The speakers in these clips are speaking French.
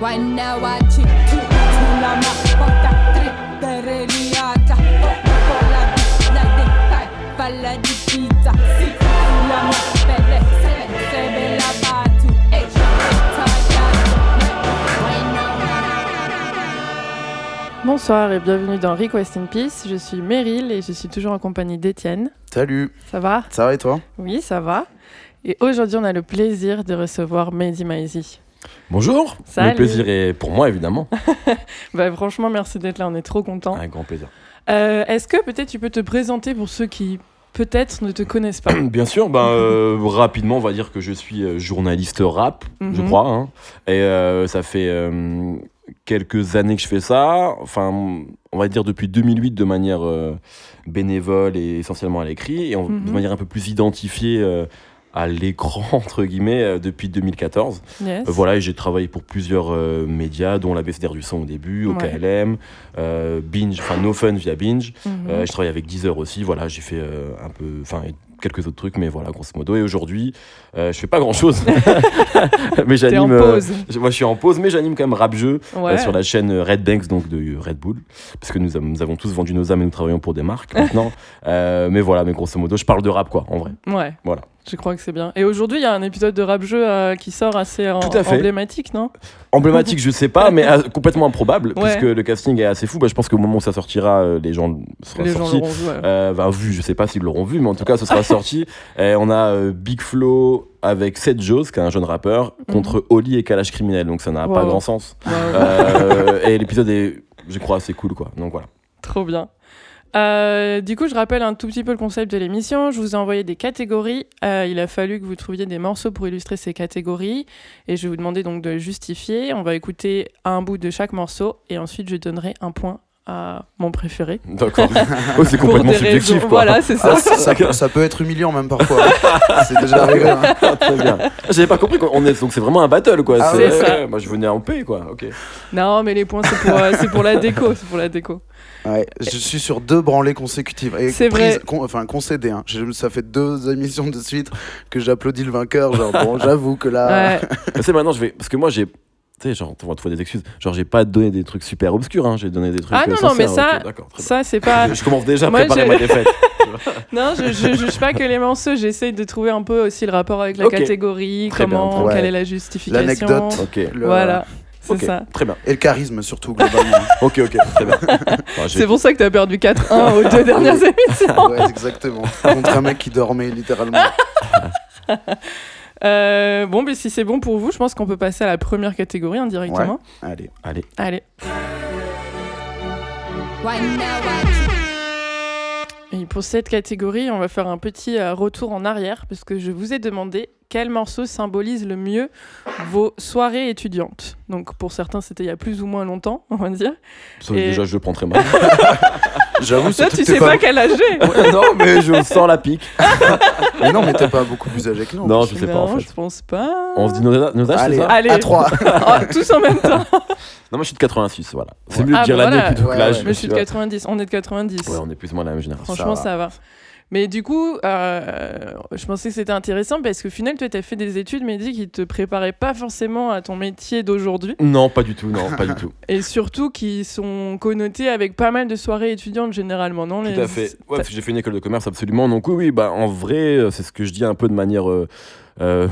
La palla di pizza, si, sebe la batu, e Bonsoir et bienvenue dans Request in Peace. Je suis Meryl et je suis toujours en compagnie d'Étienne. Salut, Ça va? Ça va et toi? Oui, ça va. Et aujourd'hui, on a le plaisir de recevoir Mehdi Maizi. Bonjour, Salut. le plaisir est pour moi évidemment. Bah, franchement, merci d'être là, on est trop contents. Un grand plaisir. Euh, Est-ce que peut-être tu peux te présenter pour ceux qui peut-être ne te connaissent pas? Bien sûr, ben, euh, rapidement, on va dire que je suis euh, journaliste rap, je Mhm. crois. hein. Et euh, ça fait euh, quelques années que je fais ça. Enfin, on va dire depuis 2008 de manière euh, bénévole et essentiellement à l'écrit. Et on- de Mhm. manière un peu plus identifiée euh, à l'écran, entre guillemets, euh, depuis 2014. Yes. Euh, voilà, et j'ai travaillé pour plusieurs euh, médias, dont la BCDR du son au début, au Ouais. KLM, euh, Binge, enfin No Fun via Binge. Mhm. Je travaille avec Deezer aussi, voilà, j'ai fait un peu, enfin quelques autres trucs, mais voilà, grosso modo. Et aujourd'hui, je fais pas grand chose, mais j'anime. moi, je suis en pause, mais j'anime quand même rap jeu Ouais. sur la chaîne Red Banks, donc de Red Bull, parce que nous, avons- nous avons tous vendu nos âmes et nous travaillons pour des marques maintenant. Mais voilà, mais grosso modo, je parle de rap quoi, en vrai. Ouais. Voilà. Je crois que c'est bien. Et aujourd'hui, il y a un épisode de rap jeu euh, qui sort assez en- Tout à fait. emblématique, non? Emblématique, je sais pas, mais euh, complètement improbable, Ouais. puisque le casting est assez fou. Bah, je pense qu'au moment où ça sortira, euh, les gens seront Les gens sortis. l'auront vu. ouais. Bah, vu, je sais pas s'ils l'auront vu, mais en tout cas, ce sera sorti. Et on a euh, Big Flo avec Seth Joes, qui est un jeune rappeur, contre Oli et Kalash Criminel. Donc ça n'a pas Mhm. Wow. grand sens. Ouais. Euh, et l'épisode est, je crois, assez cool, quoi. Donc voilà. Trop bien. Euh, du coup, je rappelle un tout petit peu le concept de l'émission. Je vous ai envoyé des catégories. Euh, il a fallu que vous trouviez des morceaux pour illustrer ces catégories. Et je vais vous demander donc de justifier. On va écouter un bout de chaque morceau. Et ensuite, je donnerai un point à mon préféré. D'accord. oh, c'est complètement subjectif, quoi. Voilà, c'est ça. Ah, ça, ça peut, ça peut être humiliant même parfois. c'est déjà arrivé. hein. Très bien. J'avais pas compris qu'on est, donc c'est vraiment un battle, quoi. Ah c'est ça. Moi, je venais en paix, quoi. Ok. Non, mais les points, c'est pour, euh, pour la déco. C'est pour la déco. Ouais, je suis sur deux branlées consécutives. C'est vrai. con- enfin, concédé. Hein. Je- Ça fait deux émissions de suite que j'applaudis le vainqueur. Genre, bon, j'avoue que là. Ouais. C'est maintenant, je vais. Parce que moi, j'ai. Tu sais, genre, on va trouver des excuses. Genre, j'ai pas donné des trucs super obscurs, hein. J'ai donné des trucs. Ah euh, non, non, mais ça-. Ça, c'est pas. Je commence déjà à préparer ma défaite. Non, je, je juge pas que les morceaux. J'essaye de trouver un peu aussi le rapport avec la catégorie, Très comment, quelle Ouais. est la justification. L'anecdote. ok. le- Voilà, c'est ça. Très bien. Et le charisme surtout, globalement. Ok, ok, très bien. Enfin, j'ai- C'est pour ça que t'as perdu 4-1 aux deux dernières émissions. ouais, exactement. Contre un mec qui dormait littéralement. Euh, bon, mais si c'est bon pour vous, je pense qu'on peut passer à la première catégorie indirectement. Allez. Allez. Allez. Et pour cette catégorie, on va faire un petit euh, retour en arrière parce que je vous ai demandé quel morceau symbolise le mieux vos soirées étudiantes. Donc pour certains, c'était il y a plus ou moins longtemps, on va dire. Ça, Et- Déjà, je le prends très mal. J'avoue, surtout tu sais pas quel âge j'ai Ouais, non, mais je sens la pique. Mais non, mais t'es pas beaucoup plus âgé que nous. Non, je sais pas Non, en fait. je pense pas. On se dit nos, nos âges, c'est Allez, ça Allez. à 3. Oh, tous en même temps. Non, moi, je suis de 86, voilà. C'est Ouais. mieux de Ah, dire bah l'année voilà. plutôt que Ouais, l'âge. ouais. Mais je suis de tu vois. 90. On est de 90. Ouais, on est plus ou moins la même génération. Franchement, va. ça va. Mais du coup, euh, je pensais que c'était intéressant parce qu'au final, toi, tu as fait des études, mais dit qui te préparaient pas forcément à ton métier d'aujourd'hui Non, pas du tout, non, pas du tout. et surtout qui sont connotées avec pas mal de soirées étudiantes généralement, non Tout les- à fait. Ouais, parce que j'ai fait une école de commerce, absolument. Donc oui, oui, bah en vrai, euh, c'est ce que je dis un peu de manière, euh, euh,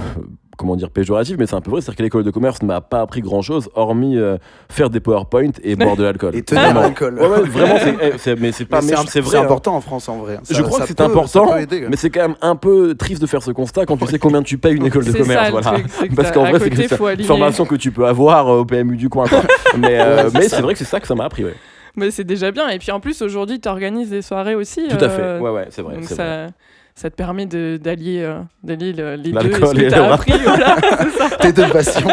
comment dire, péjorative, mais c'est un peu vrai. C'est-à-dire que l'école de commerce ne m'a pas appris grand-chose, hormis euh, faire des PowerPoint et boire de l'alcool. Et tenir Vraiment. l'alcool. Ouais, ouais, vraiment, c'est, eh, c'est- mais c'est pas, Mais c'est vrai. hein. important en France en vrai. Je Ça- crois que c'est important, aider, mais c'est quand même un peu triste de faire ce constat quand tu sais combien tu payes une école de commerce. ça, voilà. truc, Parce qu'en vrai, c'est une formation que tu peux avoir euh, au PMU du coin. quoi. mais euh, mais c'est vrai que c'est ça que ça m'a appris. Ouais. Mais c'est déjà bien. Et puis en plus, aujourd'hui, tu organises des soirées aussi. Tout à fait. Ouais, ouais, c'est vrai. Ça, te permet de- d'allier euh, d'allier le- les deux. L'alcool ce que et t'as le appris, voilà, c'est ça. Tes deux passions.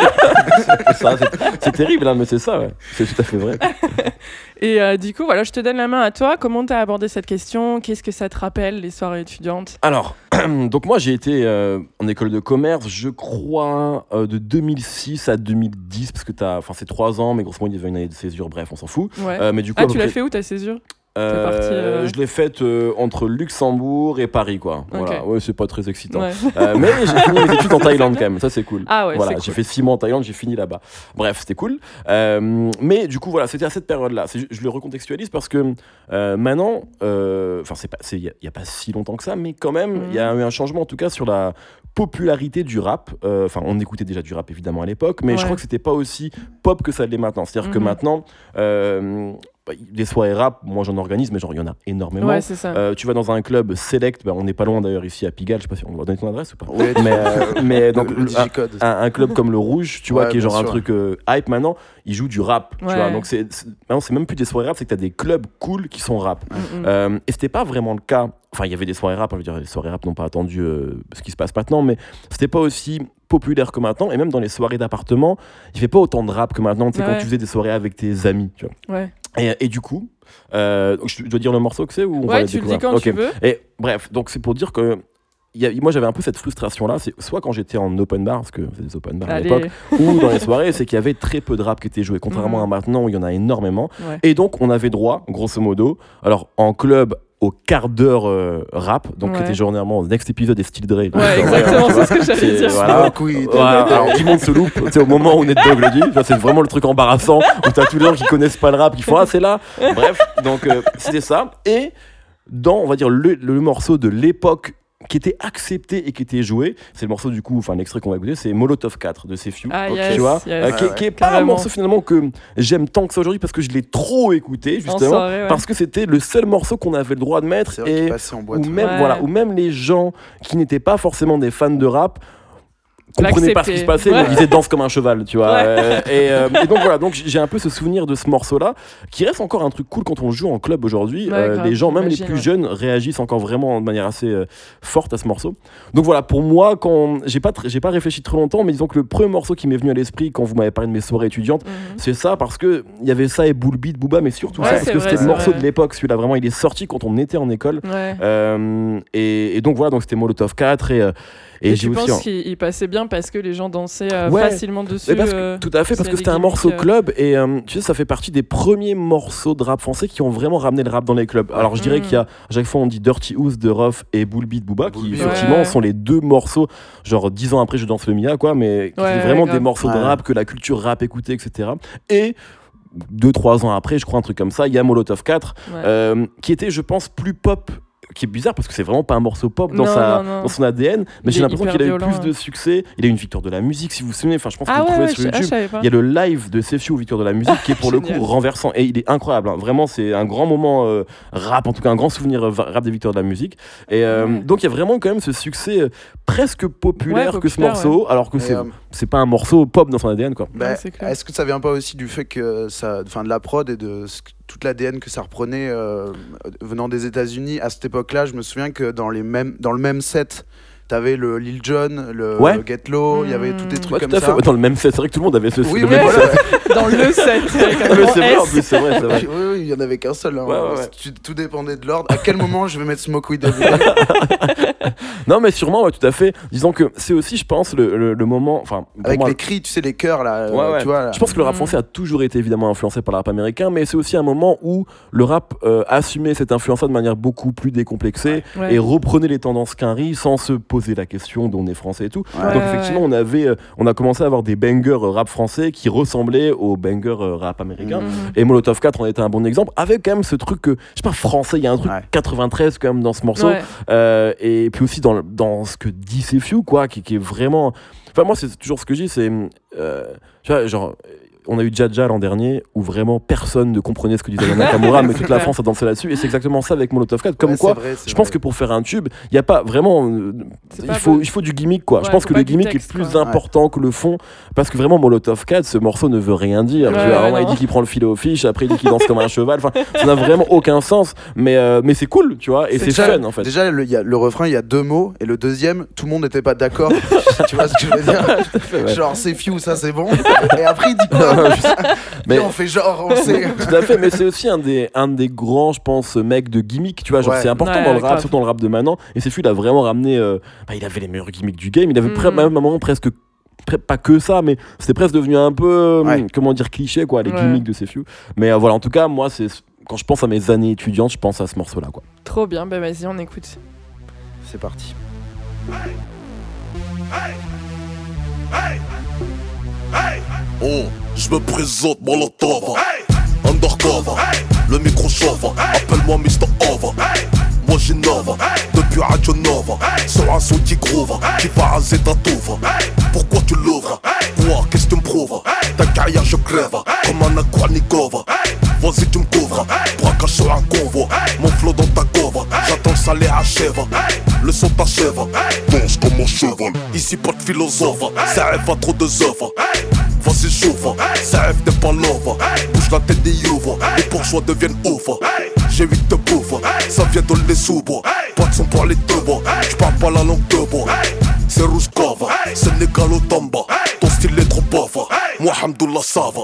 C'est ça, c'est- c'est terrible, hein, mais c'est ça, ouais. C'est tout à fait vrai. Et euh, du coup, voilà, je te donne la main à toi. Comment tu as abordé cette question? Qu'est-ce que ça te rappelle, les soirées étudiantes? Alors, donc moi j'ai été euh, en école de commerce, je crois, euh, de 2006 à 2010, parce que t'as, enfin c'est trois ans, mais grosso modo il y avait une année de césure, bref, on s'en fout. Ouais. Euh, mais du coup, ah, tu l'as fait où ta césure? Parti, euh, Je l'ai faite euh, entre Luxembourg et Paris, quoi. Voilà, Ok. ouais, c'est pas très excitant. Ouais. Euh, mais j'ai fini mes études en Thaïlande quand même, ça c'est cool. Ah ouais, voilà, c'est j'ai cool. fait six mois en Thaïlande, j'ai fini là-bas. Bref, c'était cool. Euh, mais du coup, voilà, c'était à cette période-là. Je le recontextualise parce que euh, maintenant, euh, enfin, c'est pas, il n'y a, pas si longtemps que ça, mais quand même, il y a eu un changement en tout cas sur la popularité du rap. Euh, Enfin, on écoutait déjà du rap évidemment à l'époque, mais je crois que c'était pas aussi pop que ça l'est maintenant. C'est-à-dire que Mhm. maintenant, euh, des soirées rap, moi j'en organise, mais genre il y en a énormément. Ouais, c'est ça. Euh, tu vas dans un club select, bah, on n'est pas loin d'ailleurs ici à Pigalle, je sais pas si on va donner ton adresse ou pas. Ouais, Mais, euh, mais donc, le, le un- club comme le Rouge, tu vois, Ouais, qui est genre un truc euh, hype maintenant, il joue du rap, tu vois. Donc c'est même plus des soirées rap, c'est que t'as des clubs cool qui sont rap. Mm, mm. Euh, et c'était pas vraiment le cas. Enfin, il y avait des soirées rap, je veux dire, les soirées rap n'ont pas attendu euh, ce qui se passe maintenant, mais c'était pas aussi populaire que maintenant. Et même dans les soirées d'appartement, il fait pas autant de rap que maintenant. Tu sais, quand tu faisais des soirées avec tes amis, tu vois. Ouais, Et, et du coup, euh, je dois dire le morceau que c'est ou on va ouais le tu le dis découvrir quand tu veux. Et bref, donc c'est pour dire que y a- moi j'avais un peu cette frustration là, c'est soit quand j'étais en open bar, parce que on des open bars à Allez, l'époque, ou dans les soirées, c'est qu'il y avait très peu de rap qui était joué, contrairement Mhm. à maintenant où il y en a énormément. ouais. Et donc on avait droit, grosso modo, alors en club au quart d'heure euh, rap, donc Ouais. qui était journalièrement next épisode des Style Dre. Ouais, exactement, c'est ce que j'allais c'est- dire. voilà. Weed. Voilà, alors tout le monde se loupe, tu sais, au moment où Ned Dogg le dit, c'est vraiment le truc embarrassant où t'as tous les gens qui connaissent pas le rap qui font ah c'est là. Bref, donc euh, c'était ça. Et dans on va dire le, le morceau de l'époque qui était accepté et qui était joué, c'est le morceau du coup, enfin l'extrait qu'on va écouter, c'est Molotov 4 de Sefiu. Ah, Ok. yes, tu vois, yes. euh, qui, qui est pas un morceau finalement que j'aime tant que ça aujourd'hui parce que je l'ai trop écouté En justement soirée, ouais. parce que c'était le seul morceau qu'on avait le droit de mettre et ou même Ouais. voilà ou même les gens qui n'étaient pas forcément des fans de rap comprenaient pas ce qui se passait Ouais. mais ils disaient danse comme un cheval tu vois Ouais. Euh, et, euh, et donc voilà donc j'ai un peu ce souvenir de ce morceau là qui reste encore un truc cool quand on joue en club aujourd'hui Ouais, Euh, les gens même les plus jeunes réagissent encore vraiment de manière assez euh, forte à ce morceau donc voilà pour moi quand j'ai pas j'ai pas réfléchi très longtemps mais disons que le premier morceau qui m'est venu à l'esprit quand vous m'avez parlé de mes soirées étudiantes Mhm. c'est ça parce que il y avait ça et Bull Beat Booba mais surtout ça parce que c'était le morceau vrai. de l'époque celui-là vraiment il est sorti quand on était en école et, et donc voilà, donc c'était Molotov 4 et, et, Et, j'ai tu penses qu'il il passait bien parce que les gens dansaient euh, Ouais. facilement dessus Mais parce que- euh, tout à fait, parce que c'était un morceau euh. club et euh, tu sais, ça fait partie des premiers morceaux de rap français qui ont vraiment ramené le rap dans les clubs. Alors je dirais Mm. qu'il y a, à chaque fois on dit Dirty Ouz de Ruff et Bull Beat Booba qui Bull Beat, effectivement ouais. sont les deux morceaux, genre dix ans après je danse le Mia quoi, mais qui Ouais, étaient ouais, vraiment grave. des morceaux de rap que la culture rap écoutait, etc. Et deux, trois ans après, je crois un truc comme ça, il y a Molotov 4 Ouais. euh, qui était, je pense, plus pop. Qui est bizarre parce que c'est vraiment pas un morceau pop dans, Non, sa, non, non. dans son ADN, mais j'ai l'impression qu'il a eu violent, plus de succès. Il a eu une victoire de la musique, si vous vous souvenez. Enfin, je pense que Ah vous ouais, trouvez ouais, sur ah, YouTube. Il y a le live de Sefiu au Victoire de la musique qui est pour le coup renversant et il est incroyable. hein. Vraiment, c'est un grand moment euh, rap, en tout cas un grand souvenir euh, rap des Victoires de la musique. Et euh, Ouais. donc il y a vraiment quand même ce succès euh, presque populaire Ouais, que ce morceau, alors que c'est euh, c'est pas un morceau pop dans son ADN quoi. bah. Est-ce que ça vient pas aussi du fait que ça, enfin de la prod et de ce que- toute l'ADN que ça reprenait euh, venant des États-Unis. À cette époque-là Je me souviens que dans les mêmes, dans le même set, t'avais le Lil Jon, le Ouais. Get Low, il y avait tous des Mm. trucs Ouais, comme tout à fait. ça. Ouais, Dans le même set, c'est vrai que tout le monde avait ce Oui, le oui, même set. Dans le set, grand c'est vrai, en plus, c'est vrai. Oui, oui, il y en avait qu'un seul. hein. Ouais, ouais, ouais. Tu- Tout dépendait de l'ordre. À quel moment je vais mettre Smoke Day? Non, mais sûrement, ouais, tout à fait. Disons que c'est aussi, je pense, le, le- le moment. Enfin, Avec moi, les cris, tu sais, les chœurs là. euh, Ouais, ouais. Tu vois, là. Je pense que le rap Mm. français a toujours été évidemment influencé par le rap américain, mais c'est aussi un moment où le rap euh, assumait cette influence de manière beaucoup plus décomplexée Ouais. et reprenait les tendances qu'un riz sans se poser la question d'on est français et tout. Ouais. Donc Ouais, effectivement, ouais. on avait, euh, on a commencé à avoir des bangers euh, rap français qui ressemblaient aux bangers euh, rap américains. Mhm. Et Molotov 4 en était un bon exemple, avec quand même ce truc que, je sais pas, français, il y a un truc Ouais. 93 quand même dans ce morceau. Euh, et puis aussi dans, dans ce que dit Sefiu, quoi, qui, qui est vraiment. Enfin, moi, c'est toujours ce que je dis, c'est. euh, tu vois, genre. On a eu Jaja l'an dernier où vraiment personne ne comprenait ce que disait Nakamura, mais toute la. France a dansé là-dessus. Et c'est exactement ça avec Molotov 4. Comme Ouais, quoi, vrai, je pense vrai. que pour faire un tube, il n'y a pas vraiment. euh, il, pas faut, il faut du gimmick, quoi. je pense que le gimmick texte, est plus quoi. important que le fond. Parce que vraiment, Molotov 4, ce morceau ne veut rien dire. Il dit qu'il prend le filet aux fiches, après il dit qu'il danse comme un cheval. Enfin, ça n'a vraiment aucun sens. Mais, euh, mais c'est cool, tu vois. Et c'est déjà, fun, en fait. Déjà, le, il y a, le refrain, il y a deux mots, et le deuxième, tout le monde n'était pas d'accord. tu vois ce que je veux dire. Genre, c'est few, ça c'est bon. Et après, il dit quoi? Mais- on fait genre, on sait. Tout à fait, mais c'est aussi un des, un des grands, je pense, mecs de gimmick, tu vois, genre Ouais. c'est important Ouais, dans le rap, surtout dans le rap de maintenant, et c'est il a vraiment ramené, euh, bah, il avait les meilleurs gimmicks du game, il avait Mhm. même à un moment presque, pre- pas que ça, mais c'était presque devenu un peu, euh, Ouais. comment dire, cliché, quoi, les Ouais. gimmicks de Sefiu. Mais euh, voilà, en tout cas, moi, c'est quand je pense à mes années étudiantes, je pense à ce morceau-là, quoi. Trop bien, bah vas-y, on écoute. C'est parti. Oh, je me présente Molotov. Undercover, le micro chauffe Appelle-moi Mr. Over. Moi j'innove, depuis Radio Nova. Sur un son qui groove, qui va raser ta touve Pourquoi tu l'ouvres? Quoi, qu'est-ce que tu me prouves? Ta carrière je crève, comme un Aquanikova Vas-y tu me couvres, braquage sur un convoi. Mon flow dans ta couvre, j'attends que ça les achève. Le son t'achève, danse comme un cheval. Ici pas de philosophe, ça rêve à trop de œuvres. Vas-y chauffe, ça rêve n'est pas love Bouge la tête des ouvre, les bourgeois deviennent ouf. J'ai huit de bouffe, ça vient de les sous-bois. Pas de son pour les deux bois, j'parle pas la langue de bois C'est Rouskova, Sénégal au Tamba Ton style est trop pauvre, moi Hamdoullah ça va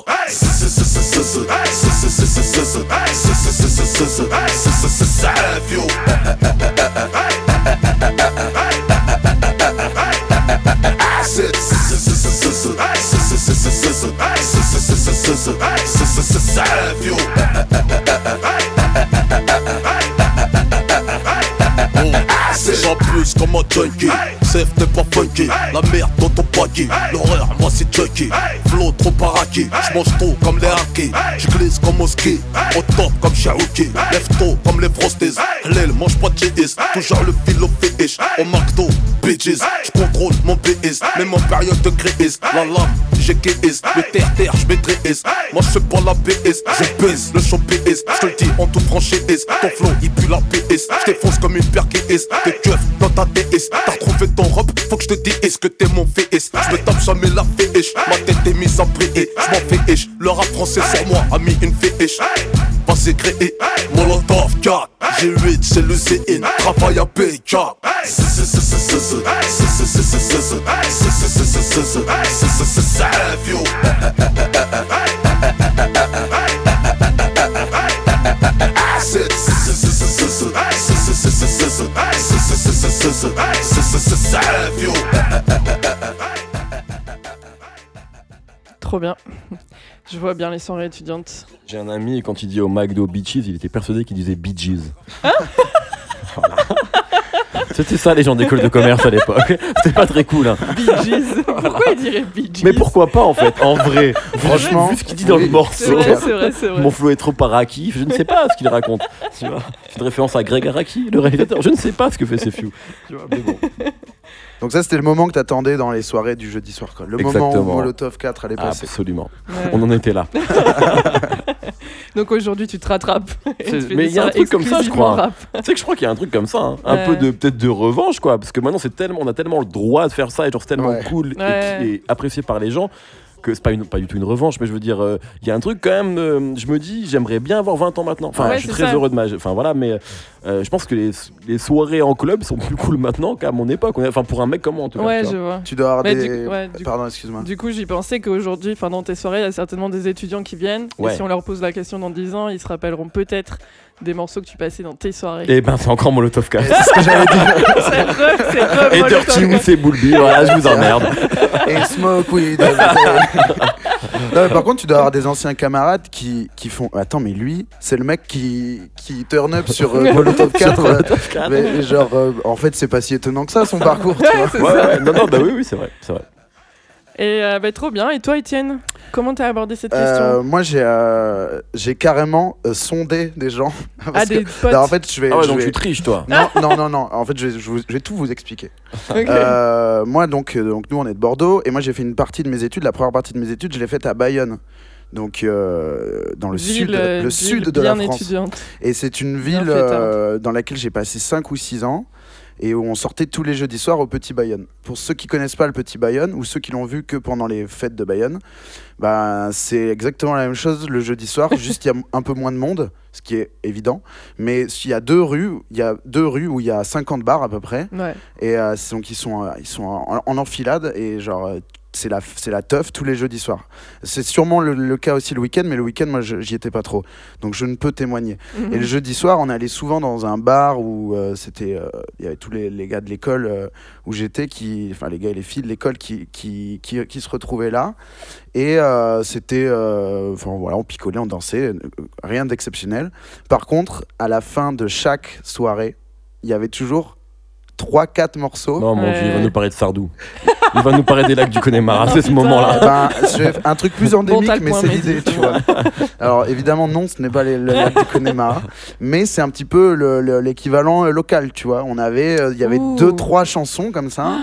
Ça J'en plus comme un junkie. Safe t'es pas funky. La merde dans ton paquet L'horreur moi c'est Chucky. Flow trop paraki J'mange trop comme les hackers J'glisse comme au ski. Au top comme Cherokee Lève tôt comme les frosties. L'aile mange pas de GS Toujours le fil au fish Au McDo Bitches. J'contrôle mon BS Même en période de crise. La lame j'ai KS Le terre-terre j'maîtrise Moi j'fais pas la PS Je pèse le champ PS J'te le dis en toute franchise. Ton flow il pue la PS J't'effonce comme une paire KS T'es keuf dans ta DS T'as retrouvé ton robe Faut que j'te dise est-ce que t'es mon fils J'me tape jamais la fiche Ma tête est mise en prier J'm'en fais ish Le rap français sur moi a mis une fiche Vas-y créé Molotov 4 G8 c'est le CN Travail à PK Ça Trop bien. Je vois bien les soirées étudiantes. J'ai un ami, et quand il dit au McDo Beaches, il était persuadé qu'il disait Bee Gees. Voilà. C'était ça les gens d'école de commerce à l'époque. C'était pas très cool. hein. Bee Gees. Pourquoi il dirait Bee Gees Mais pourquoi pas en fait, en vrai Franchement, vu ce qu'il dit dans oui. le C'est morceau. vrai, c'est vrai, c'est vrai. Mon flow est trop paraki, je ne sais pas ce qu'il raconte. Tu vois C'est une référence à Greg Araki, le réalisateur. Je ne sais pas ce que fait Sefiu. Tu vois, mais bon. Donc ça, c'était le moment que t'attendais dans les soirées du jeudi soir. Quoi. Le moment où. Molotov 4 allait passer. Absolument. Ouais. On en était là. Donc aujourd'hui, tu te rattrapes. Mais il y a un truc comme ça, je crois. rap. Tu sais que je crois qu'il y a un truc comme ça, hein. un Ouais. peu de peut-être de revanche quoi, parce que maintenant c'est tellement, on a tellement le droit de faire ça et genre c'est tellement Ouais. cool et Ouais. qui est apprécié par les gens que c'est pas une, pas du tout une revanche, mais je veux dire, euh, il y a un truc quand même. euh, je me dis, j'aimerais bien avoir 20 ans maintenant. Enfin, Ouais, je suis très ça. heureux de ma, enfin voilà, mais euh, je pense que les, les soirées en club sont plus cool maintenant qu'à mon époque. Enfin pour un mec comme moi en tout cas. Ouais, tu je vois. vois. Tu dois avoir Mais des... du- ouais, du- Pardon, excuse-moi. Du coup, j'y pensais qu'aujourd'hui, enfin dans tes soirées, il y a certainement des étudiants qui viennent. Ouais. Et si on leur pose la question dans 10 ans, ils se rappelleront peut-être des morceaux que tu passais dans tes soirées. Et ben c'est encore Molotov 4. C'est ce que j'allais dire. c'est re, c'est re Et Dirty. Woods et Bulby, voilà, je vous emmerde. Et smoke weed. non, mais par contre, tu dois avoir des anciens camarades qui, qui font. Attends, mais lui, c'est le mec qui, qui turn up sur euh, Molotov 4. euh, Molotov 4. mais, mais genre, euh, en fait, c'est pas si étonnant que ça, son parcours, tu vois. C'est Ouais, ça. ouais, non, non, bah oui, oui, c'est vrai, c'est vrai. Et euh, bah, trop bien. Et toi, Étienne, comment t'as abordé cette Euh, question? moi, j'ai euh, j'ai carrément euh, sondé des gens. Ah, Parce que- des potes. Alors, en fait, je vais. Ah ouais, je donc vais- tu triches toi. Non, non, non, non. En fait, je vais, je vous- je vais tout vous expliquer. Ok. Euh, moi, donc, donc, nous, on est de Bordeaux. Et moi, j'ai fait une partie de mes études. La première partie de mes études, je l'ai faite à Bayonne. Donc, euh, dans le Ville, sud, euh, le sud de la bien France. étudiante. Et c'est une ville hein. euh, dans laquelle j'ai passé 5 ou 6 ans et où on sortait tous les jeudis soirs au Petit Bayonne. Pour ceux qui connaissent pas le Petit Bayonne ou ceux qui l'ont vu que pendant les fêtes de Bayonne, bah, c'est exactement la même chose le jeudi soir, juste il y a un peu moins de monde, ce qui est évident. Mais il y a deux rues, il y a deux rues où il y a 50 bars à peu près Ouais. et euh, donc ils sont, euh, ils sont en, en enfilade et genre euh, c'est la, c'est la teuf tous les jeudis soirs. C'est sûrement le, le cas aussi le week-end, mais le week-end, moi, j'y étais pas trop. Donc, je ne peux témoigner. Mhm. Et le jeudi soir, on allait souvent dans un bar où euh, c'était, euh, il y avait tous les, les gars de l'école euh, où j'étais, qui, enfin les gars et les filles de l'école qui, qui, qui, qui se retrouvaient là. Et c'était, enfin voilà, on picolait, on dansait, rien d'exceptionnel. Par contre, à la fin de chaque soirée, il y avait toujours 3-4 morceaux. Non, mon Ouais. dieu, il va nous parler de Sardou. Il va nous parler des lacs du Connemara, c'est ce moment-là. Ben, un truc plus endémique, mais c'est l'idée, tu vois. Alors évidemment, non, ce n'est pas les- le lac du Connemara, mais c'est un petit peu le- le- l'équivalent euh, local, tu vois. On avait, euh, il y avait Ouh. deux, trois chansons comme ça.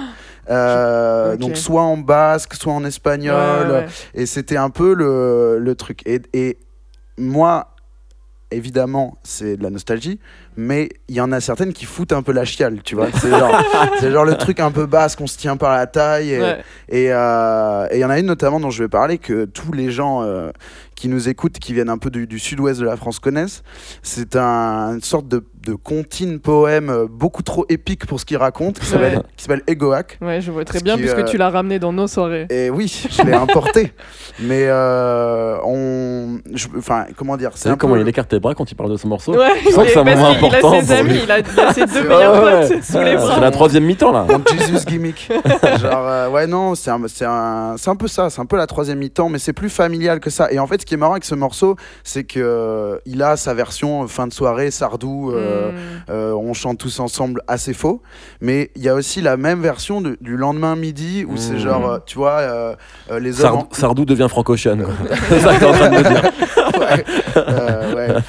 Euh. Donc soit en basque, soit en espagnol, Ouais, ouais. et c'était un peu le, le truc. Et, et moi, évidemment, c'est de la nostalgie, mais il y en a certaines qui foutent un peu la chiale, tu vois. C'est genre, le truc un peu basque, on se tient par la taille. Et, Ouais. et euh, et il y en a une notamment dont je vais parler que tous les gens euh, qui nous écoutent, qui viennent un peu du, du sud-ouest de la France connaissent. C'est un- une sorte de, de comptine poème euh, beaucoup trop épique pour ce qu'il raconte, qui s'appelle Ouais. Egoac. Ouais, je vois très bien, qui, puisque euh, tu l'as ramené dans nos soirées. Et oui, je l'ai importé. Mais euh, on, je- enfin, comment dire, C'est comment il écarte tes bras quand il parle de ce morceau Ouais, Je sens que c'est un moment qu'il important a ses amis, il a, il a ses deux meilleurs ouais, potes sous les bras. C'est la troisième mi-temps là. Mon Jesus gimmick. Genre, euh, ouais, non, c'est un, c'est un, c'est un peu ça, c'est un peu la troisième mi-temps, mais c'est plus familial que ça. Et en fait, ce qui est marrant avec ce morceau, c'est que euh, il a sa version fin de soirée, Sardou, euh, Mm. Euh, on chante tous ensemble, assez faux. Mais il y a aussi la même version de- du lendemain midi où c'est Mm. genre, euh, tu vois, euh, euh, les hommes. Sardou, en- Sardou devient franco-ocean. quoi. C'est ça que t'es en train de me dire. ouais, euh, ouais.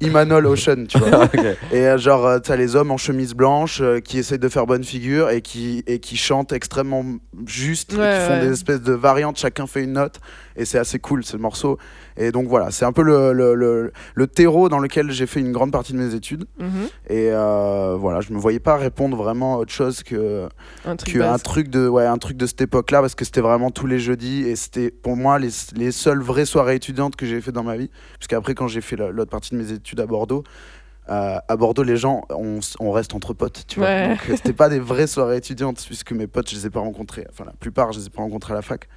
Imanol Ocean, tu vois. Ok. Et euh, genre, euh, t'as les hommes en chemise blanche euh, qui essayent de faire bonne figure et qui, et qui chantent extrêmement juste, et Ouais, qui font ouais. des espèces de variantes, chacun fait une note, et c'est assez cool ce morceau. Et donc voilà, c'est un peu le, le, le, le terreau dans lequel j'ai fait une grande partie de mes études. Mhm. Et euh, voilà, je me voyais pas répondre vraiment à autre chose que, Un truc que un, basse. truc de, ouais, un truc de cette époque-là, parce que c'était vraiment tous les jeudis, et c'était pour moi les, les seules vraies soirées étudiantes que j'ai fait dans ma vie. Puisqu'après, quand j'ai fait la- l'autre partie de mes études à Bordeaux, euh, à Bordeaux, les gens, on, on reste entre potes, tu vois. Donc, euh, c'était pas des vraies soirées étudiantes, puisque mes potes, je les ai pas rencontrés. Enfin, la plupart, je les ai pas rencontrés à la fac.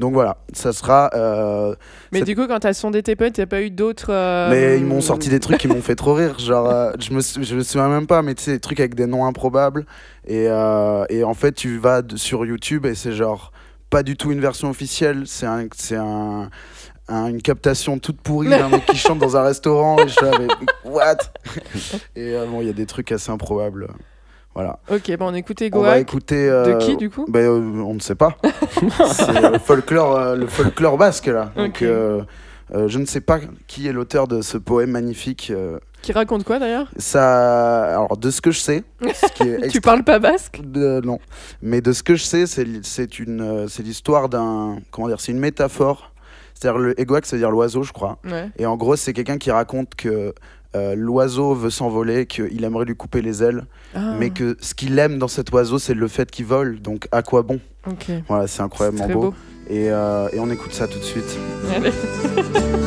Donc voilà, ça sera. euh, Mais du coup, quand t'as sondé tes potes, a pas eu d'autres. euh, mais ils m'ont sorti des trucs qui m'ont fait trop rire. Genre, euh, je, me, je me souviens même pas, mais tu sais, des trucs avec des noms improbables. Et, et en fait, tu vas sur YouTube et c'est genre pas du tout une version officielle. C'est un, c'est un, un- une captation toute pourrie d'un mec qui chante dans un restaurant. Et je suis là, mais what? Et euh, bon, il y a des trucs assez improbables. Voilà. Ok, bon, on écoute On va écouter. De euh, qui du coup euh, on ne sait pas. c'est le folklore, euh, le folklore basque là. Donc, euh, je ne sais pas qui est l'auteur de ce poème magnifique. Qui raconte quoi d'ailleurs? Ça, alors de ce que je sais, ce qui est Tu parles pas basque? De- non, mais de ce que je sais, c'est une, c'est l'histoire d'un, comment dire, c'est une métaphore. C'est-à-dire le egoac, c'est-à-dire l'oiseau, je crois. Ouais. Et en gros, c'est quelqu'un qui raconte que euh, l'oiseau veut s'envoler, qu'il aimerait lui couper les ailes, Ah, mais que ce qu'il aime dans cet oiseau, c'est le fait qu'il vole. Donc à quoi bon? Voilà, c'est incroyablement beau. Et, euh, et on écoute ça tout de suite. Allez.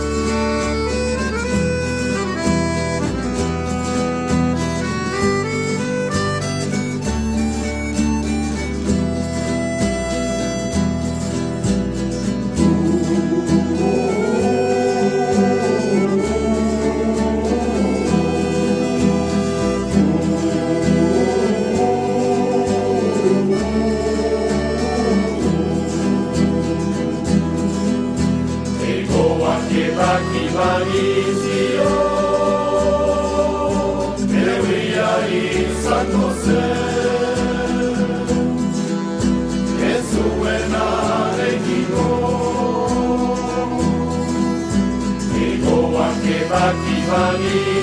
honey.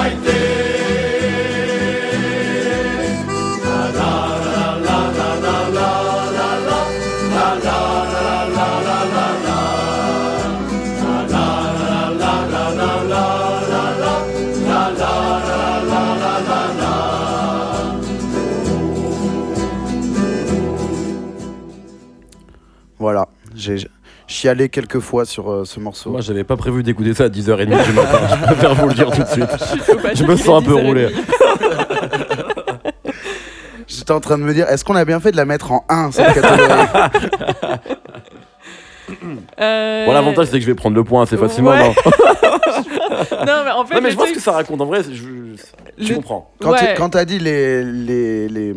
Voilà, chialé quelques fois sur euh, ce morceau. Moi, j'avais pas prévu d'écouter ça à 10h30 du matin. Je préfère vous le dire tout de suite. Je me sens un peu 10h30. roulé. J'étais en train de me dire, est-ce qu'on a bien fait de la mettre en 1 cette catégorie? Euh, Bon, l'avantage, c'est que je vais prendre le point assez facilement. Ouais. Non, Non, mais en fait, Non, mais le je truc- que ça raconte. En vrai, je, je, je Le- comprends. Quand Ouais. tu- quand t'as dit les, les, les,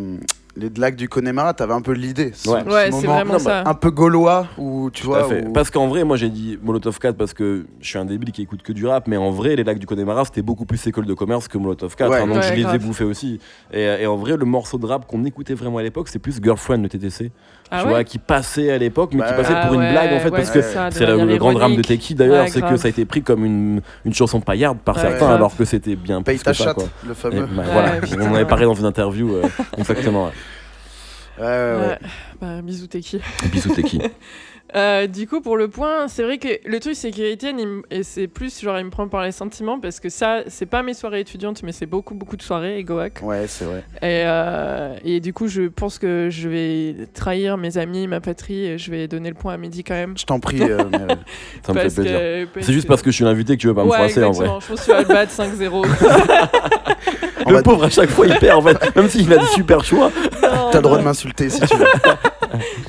les lacs du Connemara, t'avais un peu l'idée. Ce- Ouais. ce Ouais, c'est vraiment Non, ça. Un peu gaulois, où tu Tout à vois. fait. où- Parce qu'en vrai, moi j'ai dit Molotov 4 parce que je suis un débile qui écoute que du rap, mais en vrai, les lacs du Connemara c'était beaucoup plus école de commerce que Molotov 4, Ouais. hein, donc Ouais, je les ai bouffés aussi. Et, et en vrai, le morceau de rap qu'on écoutait vraiment à l'époque, c'est plus Girlfriend de TTC, Ah tu ouais vois, qui passait à l'époque, mais qui Bah, passait Ah pour une ouais, blague en fait, ouais, parce c'est que c'est le, grand drame de. Teki d'ailleurs, Ouais, c'est que ça a été pris comme une, une chanson paillarde par certains, alors que c'était bien Paye plus ta que ça. Quoi. le Et, fameux. bah, Ouais, voilà, on en avait parlé dans une interview, euh, exactement. ouais. Ouais, ouais. Bah, bisous, t'es qui Bisous Teki. Euh, du coup, pour le point, c'est vrai que le truc, c'est qu'Étienne, et c'est plus genre, il me prend par les sentiments parce que ça, c'est pas mes soirées étudiantes, mais c'est beaucoup, beaucoup de soirées, Egoac. Ouais, c'est vrai. Et, euh, et du coup, je pense que je vais trahir mes amis, ma patrie, et je vais donner le point à midi quand même. Je t'en prie, euh. Ça me fait plaisir. que- C'est juste parce que je suis l'invité que tu veux pas me froisser en vrai. exactement. Je pense que tu vas le battre 5-0. Le va- pauvre, à chaque fois, il perd en fait. Même s'il a des super choix. Non, T'as le droit de m'insulter si tu veux.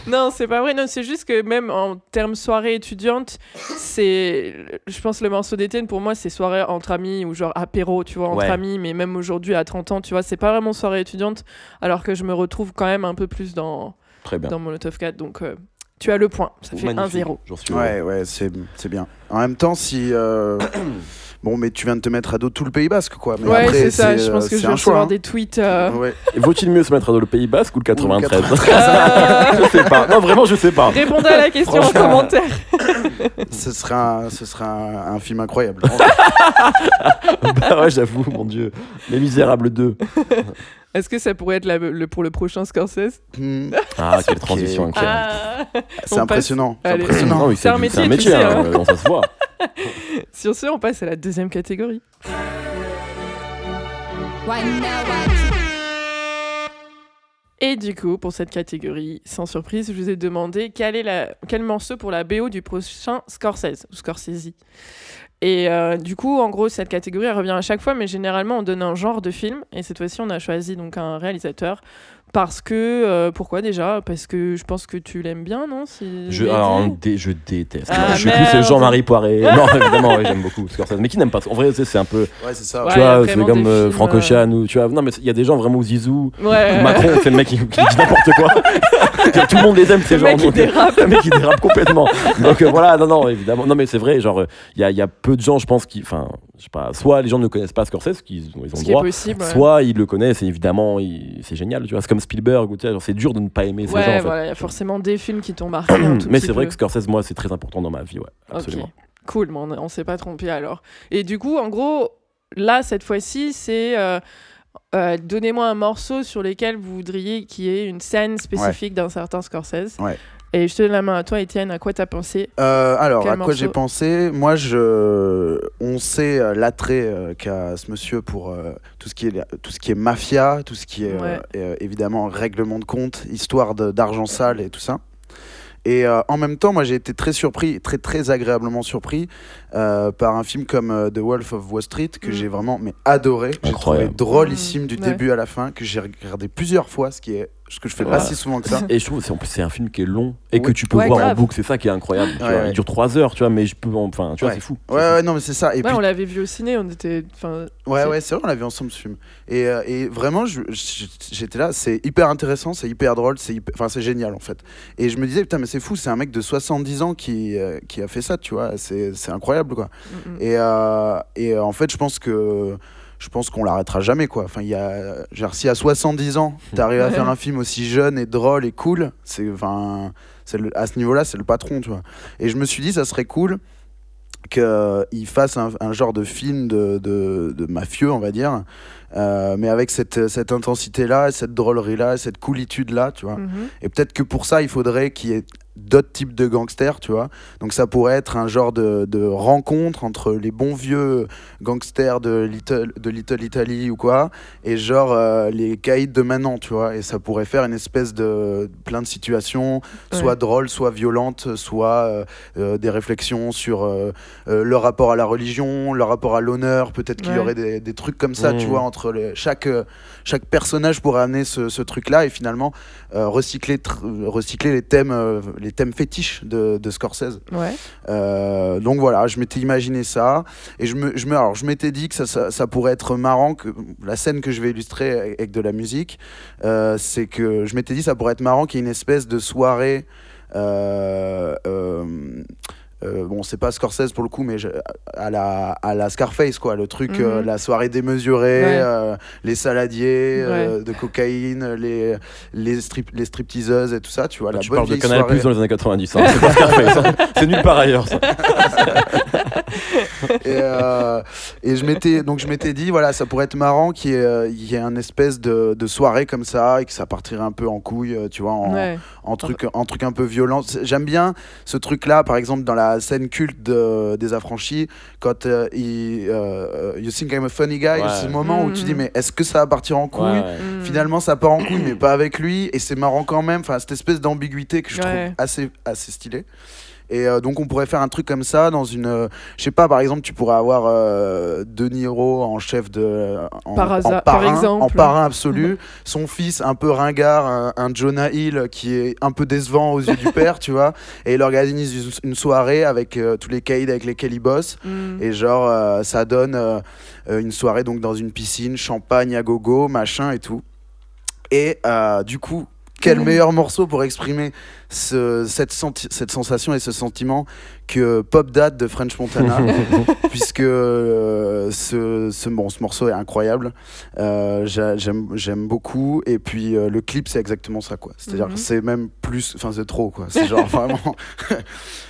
Non, c'est pas vrai. Non, c'est juste que même en termes soirée étudiante, c'est, je pense le morceau d'Étienne pour moi c'est soirée entre amis ou genre apéro, tu vois, entre Ouais. amis. Mais même aujourd'hui à 30 ans, tu vois, c'est pas vraiment soirée étudiante, alors que je me retrouve quand même un peu plus dans Très bien. dans Molotov 4. Donc euh, tu as le point. Ça fait Magnifique. 1-0. J'en suis heureux. Ouais, ouais, c'est c'est bien. En même temps, si. euh, Bon, mais tu viens de te mettre à dos tout le Pays Basque, quoi. Mais ouais, après, c'est ça. Je euh, pense que c'est je vais un choix. recevoir hein. des tweets. euh, Ouais. Vaut-il mieux se mettre à dos le Pays Basque ou le 93 euh, Je sais pas. Non, vraiment, je sais pas. Répondez à la question en commentaire. ce serait un, ce serait un, un film incroyable. bah ouais, j'avoue, mon dieu. Les Misérables 2. Est-ce que ça pourrait être la- le, pour le prochain Scorsese Hmm, Ah, quelle transition incroyable. Ah. c'est On impressionnant. c'est impressionnant. Oui, C'est un métier, C'est un tu sais, hein, hein. ça se voit. Sur ce, on passe à la deuxième catégorie. Et du coup, pour cette catégorie, sans surprise, je vous ai demandé quel, est la, quel morceau pour la BO du prochain Scorsese, ou Scorsese. Et euh, du coup, en gros, cette catégorie revient à chaque fois, mais généralement, on donne un genre de film. Et cette fois-ci, on a choisi donc un réalisateur. Parce que. euh, pourquoi déjà? Parce que je pense que tu l'aimes bien, non si Je, alors, dé- je déteste. Ah, je suis plus. Jean-Marie Poiré. non, évidemment, ouais, j'aime beaucoup Scorsese. Mais qui n'aime pas En vrai, c'est un peu. Ouais, c'est ça. Ouais, tu vois, c'est comme euh, Franck euh, Ocean ou tu vois. Non, mais il y a des gens vraiment Zizou. Ouais. Macron, c'est le mec qui, qui dit n'importe quoi. Tout le monde les aime, ces Le gens. mec qui dérape. le mec qui dérape complètement. Donc euh, voilà, non, non, évidemment. Non, mais c'est vrai, genre, il y a, il y a peu de gens, je pense, qui. Enfin, je sais pas, soit les gens ne connaissent pas Scorsese, qu'ils ont, ils ont Ce le qui est droit. possible. ouais. Soit ils le connaissent et évidemment il- c'est génial, tu vois. C'est comme Spielberg ou tu c'est dur de ne pas aimer ces Ouais, gens en fait. voilà, il y a forcément des films qui t'ont marqué. un tout Mais c'est vrai que Scorsese, moi, c'est très important dans ma vie, ouais, cool, mais on, on s'est pas trompé alors. Et du coup, en gros, là, cette fois-ci, c'est euh, euh, donnez-moi un morceau sur lequel vous voudriez qu'il y ait une scène spécifique d'un certain Scorsese. Ouais. Et je te donne la main à toi, Étienne, à quoi t'as pensé? Euh, alors, Quel à quoi j'ai pensé? Moi, je, on sait euh, l'attrait euh, qu'a ce monsieur pour euh, tout ce qui est tout ce qui est mafia, tout ce qui est Ouais. euh, évidemment règlement de compte, histoire de- d'argent sale et tout ça. Et euh, en même temps, moi, j'ai été très surpris, très très agréablement surpris euh, par un film comme euh, The Wolf of Wall Street que Mm. j'ai vraiment mais adoré, que j'ai trouvé drôlissime du Mm, ouais. début à la fin, que j'ai regardé plusieurs fois, ce qui est ce que je fais pas si souvent que ça. Et je trouve c'est en plus c'est un film qui est long et que tu peux Ouais, voir en boucle, c'est ça qui est incroyable. tu Ouais, vois. ouais. Il dure 3 heures, tu vois, mais je peux en- enfin, tu vois, c'est fou. Ouais, ouais, non, mais c'est ça. Et Ouais, puis on l'avait vu au ciné, on était. enfin, Ouais, C'est- ouais, c'est vrai, on l'a vu ensemble ce film. Et, euh, et vraiment, je- je- j'étais là, c'est hyper intéressant, c'est hyper drôle, c'est hyper- enfin, c'est génial en fait. Et je me disais, putain, mais c'est fou, c'est un mec de 70 ans qui, euh, qui a fait ça, tu vois, c'est c'est incroyable quoi. mm, mm. Et, euh, et euh, en fait, je pense que. Je pense qu'on l'arrêtera jamais quoi. Enfin, il y a, genre, si à 70 ans, t'arrives à faire un film aussi jeune et drôle et cool, c'est, enfin, c'est à ce niveau-là, c'est le patron, tu vois. Et je me suis dit, ça serait cool qu'il fasse un, un genre de film de, de, de mafieux, on va dire, euh, mais avec cette, cette intensité-là, cette drôlerie-là, cette coolitude-là, tu vois. Mhm. Et peut-être que pour ça, il faudrait qu'il y ait d'autres types de gangsters, tu vois. Donc ça pourrait être un genre de, de rencontre entre les bons vieux gangsters de Little, de Little Italy ou quoi, et genre euh, les caïds de maintenant, tu vois. Et ça pourrait faire une espèce de plein de situations, soit drôles, soit violentes, soit euh, euh, des réflexions sur euh, euh, le rapport à la religion, le rapport à l'honneur. Peut-être qu'il y aurait des, des trucs comme ça, tu Mhm. vois, entre les, chaque, euh, chaque personnage pourrait amener ce, ce truc-là et finalement euh, recycler, recycler les thèmes, euh, les thèmes fétiches de, de Scorsese. Ouais. Euh, donc voilà, je m'étais imaginé ça et je me, je me, alors je m'étais dit que ça, ça, ça pourrait être marrant que la scène que je vais illustrer avec de la musique, c'est que je m'étais dit ça pourrait être marrant qu'il y ait une espèce de soirée. Euh, euh, euh, bon, c'est pas Scorsese pour le coup, mais je- à la, à la Scarface, quoi. Le truc, euh, Mhm. la soirée démesurée, Ouais. euh, les saladiers euh, de cocaïne, les, les, strip, les stripteaseuses et tout ça, tu vois. Bah, la tu bonne parles de Canal. Plus dans les années 90. hein. C'est pas Scarface, hein. C'est nulle part ailleurs. Ça. et, euh, et je m'étais donc je m'étais dit voilà ça pourrait être marrant qu'il y ait, euh, il y ait un espèce de, de soirée comme ça et que ça partirait un peu en couille euh, tu vois en, Ouais. en truc en truc un peu violent j'aime bien ce truc là par exemple dans la scène culte de- des affranchis quand euh, il euh, you think I'm a funny guy Ouais. c'est le moment où tu dis mais est-ce que ça va partir en couille? Ouais. Mhm. Finalement, ça part en couille, mais pas avec lui, et c'est marrant quand même. Enfin, cette espèce d'ambiguïté que je Ouais. trouve assez, assez stylée. Et euh, donc, on pourrait faire un truc comme ça dans une. euh, je sais pas, par exemple, tu pourrais avoir euh, De Niro en chef de. En, Par en hasard- par parrain, exemple. En parrain absolu. Son fils, un peu ringard, un, un Jonah Hill qui est un peu décevant aux yeux du père, tu vois. Et il organise une, une soirée avec euh, tous les caïds avec lesquels il bosse. Mhm. Et genre, euh, ça donne euh, euh, une soirée donc dans une piscine, champagne à gogo, machin et tout. Et euh, du coup, quel meilleur morceau pour exprimer ce- cette, senti- cette sensation et ce sentiment que Pop Dad de French Montana, puisque euh, ce, ce, bon, ce morceau est incroyable. Euh, j'a- J'aime beaucoup. Et puis euh, le clip, c'est exactement ça, quoi. C'est-à-dire que c'est même plus. Enfin, c'est trop, quoi. C'est genre vraiment.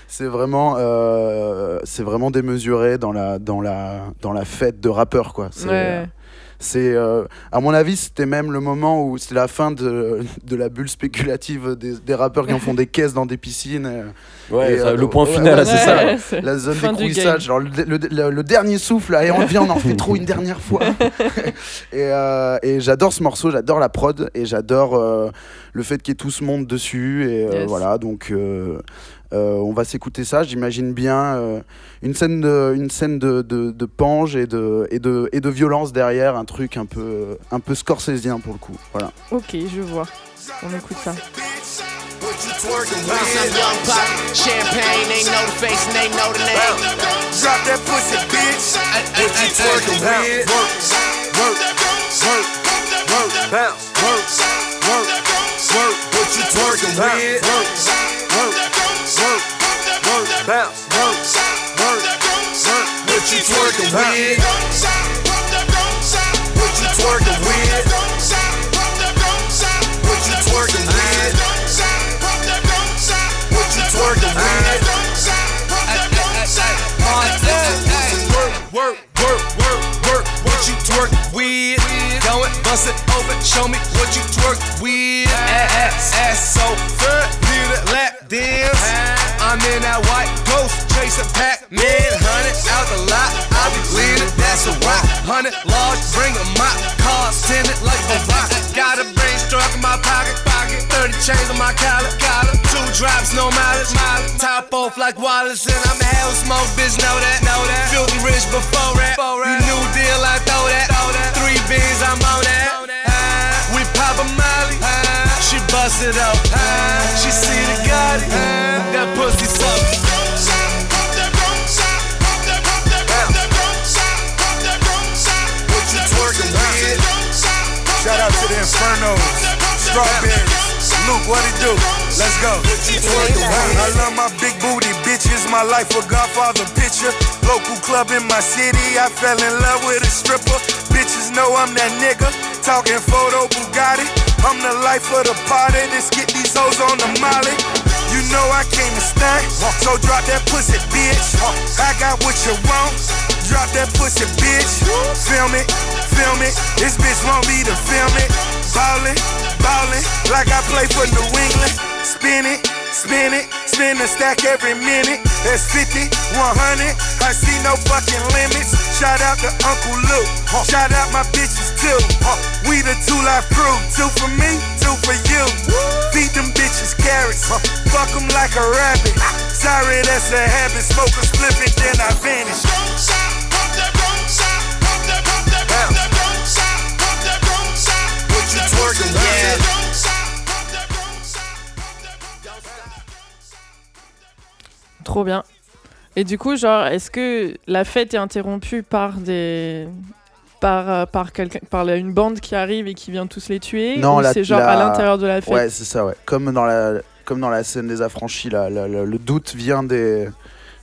c'est vraiment, c'est vraiment démesuré dans la, dans la, dans la fête de rappeurs, quoi. C'est, Ouais. C'est, euh, à mon avis, c'était même le moment où c'est la fin de, de la bulle spéculative des, des rappeurs qui en font des caisses dans des piscines. euh, Ouais, Et, ça, euh, le point final, ouais, c'est ça. Ouais, la zone d'écrouissage, genre le, le- le- le dernier souffle, là, et on vient, on en fait trop une dernière fois. et euh, et j'adore ce morceau, j'adore la prod, et j'adore euh, le fait qu'il y ait tout ce monde dessus. Et euh, Yes. voilà, donc on va s'écouter ça. J'imagine bien euh, une scène, de, une scène de, de, de pange et de, et, de, et de violence derrière, un truc un peu, un peu scorsésien pour le coup. Voilà. Ok, je vois. On écoute ça. What you twerking Bounce some with? young pop, champagne, they know the face and they know the name. Drop that pussy, bitch. What you twerking with? Work, work, work, work, bounce, work, work, work. What you twerking with? Work, work, work, work, bounce, work, work, work. What you twerking with? What you twerking with? What you twerking with? What you twerking with? Work, work, work, work. What you twerk with? Go it, bust it open. Show me what you twerk with. Ass, ass so good. Need a lap dance. I'm in that white ghost chasing Pac-Man. Hundred out the lot. I be leaning. That's a rock. Hundred large. Bring a mop. Cars tinted like a rock. Got a brain struck in my pocket. Pocket. 30 chains on my collar. Collar. Two drops, no mileage. Mileage. Top off like Wallace. And I'm a hell smoke, bitch. Know that. Know that. Filthy rich before that. You new deal, I throw that. Three beans, I'm on that. Ah, We pop a molly. She bust it up. She see the Gotti. That pussy suck. What you twerking with? Shout out to the Infernos, Strawberries. Luke, what it do? Let's go. I love my big booty bitches. My life a Godfather picture. Local club in my city. I fell in love with a stripper. Bitch know I'm that nigga. Talking photo Bugatti. I'm the life of the party. Let's get these hoes on the molly. You know I came to stunt, so drop that pussy, bitch. I got what you want. Drop that pussy, bitch. Film it, film it. This bitch want me to film it. Ballin', ballin', like I play for New England. Spin it, spin it, spin the stack every minute. That's 50, 100. I see no fucking limits. Shout out to Uncle Luke. Shout out my bitches too. We the two life crew. Two for me, two for you. Feed them bitches carrots. Fuck them like a rabbit. Sorry, that's a habit. Smoke a split it, then I vanish. Yeah. Trop bien. Et du coup, genre, est-ce que la fête est interrompue par des. par, euh, par, quelqu'un, par la- une bande qui arrive et qui vient tous les tuer? Non, Ou la- c'est genre la- à l'intérieur de la fête? Ouais, c'est ça, ouais. Comme dans la, comme dans la scène des affranchis, là, la- la- le doute vient des,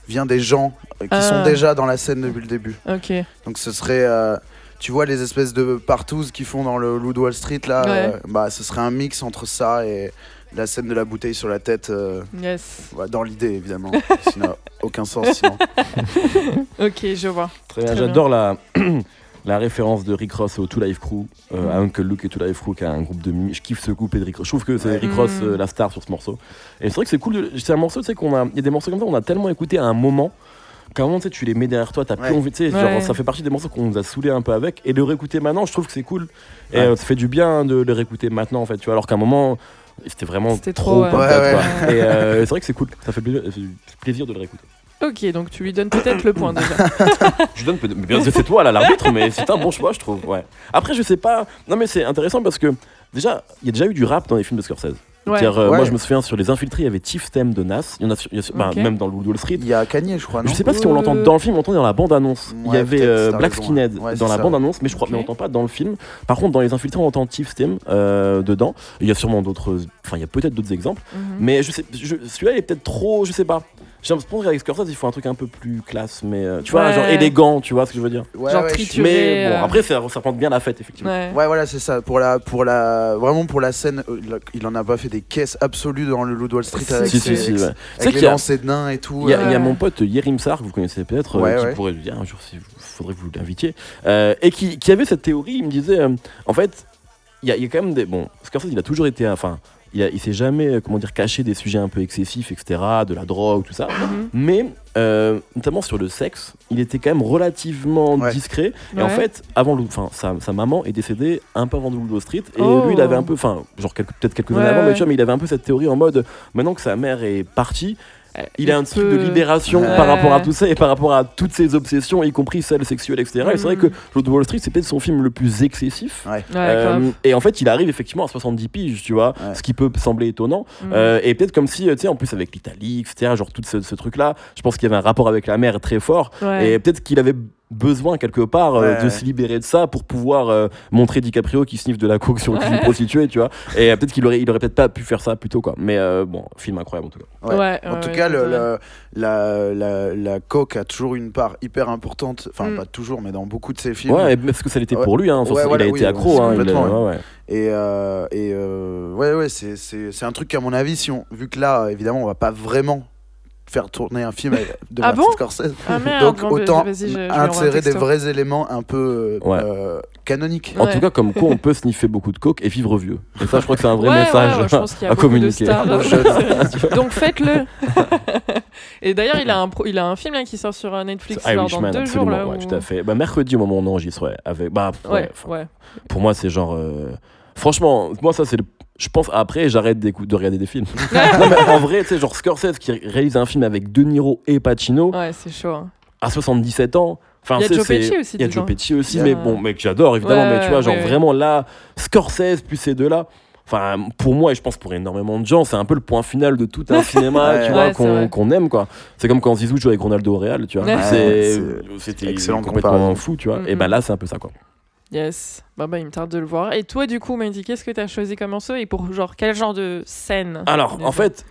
vient des gens qui Ah. sont déjà dans la scène depuis le début. Ok. Donc ce serait, euh, tu vois, les espèces de partouzes qu'ils font dans le Loup de Wall Street, là, Ouais. euh, bah, ce serait un mix entre ça et la scène de la bouteille sur la tête, euh, Yes. ouais, dans l'idée, évidemment. Sinon, aucun sens, sinon. Ok, je vois. Très bien, Très J'adore la, la référence de Rick Ross au Two Life Crew, euh, à Uncle Luke et Two Life Crew, qui a un groupe de. Je kiffe ce couple de Rick Ross. Je trouve que c'est. Rick Ross Mm. euh, la star sur ce morceau. Et c'est vrai que c'est cool. de- C'est un morceau, tu sais, qu'on a. Il y a des morceaux comme ça, on a tellement écouté à un moment. Moment, tu sais, tu les mets derrière toi, t'as plus envie, tu sais, Ouais. genre, ça fait partie des morceaux qu'on nous a saoulés un peu avec, et de réécouter maintenant, je trouve que c'est cool. Et Ouais. euh, ça fait du bien de le réécouter maintenant, en fait, tu vois, alors qu'à un moment, c'était vraiment C'était trop, trop, ouais. pompette, Ouais, quoi. Et euh, c'est vrai que c'est cool, ça fait plaisir, de le réécouter. Ok, donc tu lui donnes peut-être le point déjà. Je donne peut-être- mais bien sûr, c'est toi là l'arbitre, mais c'est un bon choix, je trouve. Ouais. Après, je sais pas. Non, mais c'est intéressant parce que déjà, il y a déjà eu du rap dans les films de Scorsese. Ouais. Euh, Ouais. Moi, je me souviens sur les infiltrés, il y avait Chief Stem de Nas. Il y en a, sur- il y a sur- bah, même dans le Wall Street. Il y a Kanye, je crois, non Je sais pas si on l'entend Euh, dans le film, on l'entend dans la bande-annonce. il y avait euh, Black raison, Skinhead dans la ça. bande-annonce, mais je crois Ok. qu'on l'entend pas dans le film. Par contre, dans les infiltrés, on entend Chief Stem euh, dedans. Il y a sûrement d'autres. Enfin, il y a peut-être d'autres exemples. Mhm. Mais je sais, je- celui-là il est peut-être trop, je sais pas. J'ai l'impression qu'avec Scorsese, il faut un truc un peu plus classe, mais euh, tu vois, Ouais. genre élégant, tu vois ce que je veux dire. Ouais, Genre ouais, trituré. Mais bon, euh, après, ça, ça prend bien la fête, effectivement. Ouais. Ouais, voilà, c'est ça. Pour la, pour la, vraiment pour la scène, euh, il en a pas fait des caisses absolues dans le Loup de Wall Street Si, avec, Si, ses- si, si, avec, ouais. avec C'est qu'il les y a- lancers de nains et tout. Il y, a, euh, y mon pote Yerim Sar, que vous connaissez peut-être, euh, qui ouais. pourrait lui dire un jour, il faudrait que vous l'invitiez, euh, et qui, qui avait cette théorie, il me disait, euh, en fait, il y a, il y a quand même des... Bon, Scorsese, il a toujours été... Enfin, il, a- il s'est jamais, euh, comment dire, caché des sujets un peu excessifs, etc., de la drogue, tout ça. Mhm. Mais, euh, notamment sur le sexe, il était quand même relativement Ouais. discret. Et en fait, avant, enfin, sa, sa maman est décédée un peu avant Loup Wall Street. Et Oh. lui, il avait un peu, enfin, genre quelques- peut-être quelques Ouais, années avant, mais tu vois, mais il avait un peu cette théorie en mode, maintenant que sa mère est partie, il a un truc de libération Ouais. par rapport à tout ça et par rapport à toutes ses obsessions, y compris celles sexuelles, etc. Et c'est vrai Mhm. que Loup de Wall Street, c'est peut-être son film le plus excessif. Ouais. Ouais, Euh, et en fait, il arrive effectivement à 70 piges, tu vois, Ouais. ce qui peut sembler étonnant. Mhm. Euh, et peut-être comme si, euh, tu sais, en plus avec l'Italie, etc., genre tout ce, ce truc-là, je pense qu'il y avait un rapport avec la mère très fort. Ouais. Et peut-être qu'il avait besoin quelque part euh, Ouais, de ouais. se libérer de ça pour pouvoir euh, montrer DiCaprio qui sniffe de la coke sur une prostituée, tu vois. Et euh, peut-être qu'il aurait, il aurait peut-être pas pu faire ça plus tôt, quoi. Mais euh, bon, film incroyable en tout cas. Ouais. Ouais, en ouais, tout ouais, cas, le- la, la, la coke a toujours une part hyper importante, enfin Mm. pas toujours, mais dans beaucoup de ses films. Ouais, parce que ça l'était Ouais. pour lui, hein, il a oui, été accro. c'est hein, il- complètement, ouais, ouais. Et, euh, et euh, ouais, ouais, c'est- c'est c'est un truc qu'à mon avis, si on, vu que là, évidemment, on va pas vraiment faire tourner un film avec- de Ah Martin bon Scorsese. Ah merde, Donc bon, bah, autant je- insérer des vrais éléments un peu euh, Ouais. euh, canoniques. En Ouais. tout cas, comme quoi on peut sniffer beaucoup de coke et vivre vieux. Et ça, je crois que c'est un vrai Ouais, message à communiquer. Donc faites-le. Et d'ailleurs, il a un pro- il a un film là qui sort sur euh, Netflix genre, dans Irishman, deux absolument, jours là. ouais, où- tout à fait. Bah, mercredi au moment où on enregistre, ouais. Avec, bah, ouais, Ouais, enfin, ouais. Pour moi, c'est genre. euh, Franchement, moi, ça, c'est le. Je pense après, j'arrête de regarder des films. non, mais en vrai, tu sais, genre Scorsese qui réalise un film avec De Niro et Pacino Ouais, c'est chaud. hein. à 77 ans. Enfin, Il y a Joe c'est- Pesci aussi Il y a. Joe Pesci aussi, mais bon, mec, j'adore évidemment, Ouais, mais tu vois, genre ouais, vraiment là, Scorsese plus ces deux-là. Enfin, pour moi et je pense pour énormément de gens, c'est un peu le point final de tout un cinéma, Ouais. tu vois, qu'on qu'on aime quoi. C'est comme quand Zizou joue avec Ronaldo au Real, tu vois. Ouais. C'est- Ouais, C'était complètement comparaison. fou, tu vois. Mm, Et mm. ben là, c'est un peu ça quoi. Yes. Bah, bah, il me tarde de le voir. Et toi, du coup, Mandy, qu'est-ce que t'as choisi comme morceau et pour genre quel genre de scène Alors, en fait,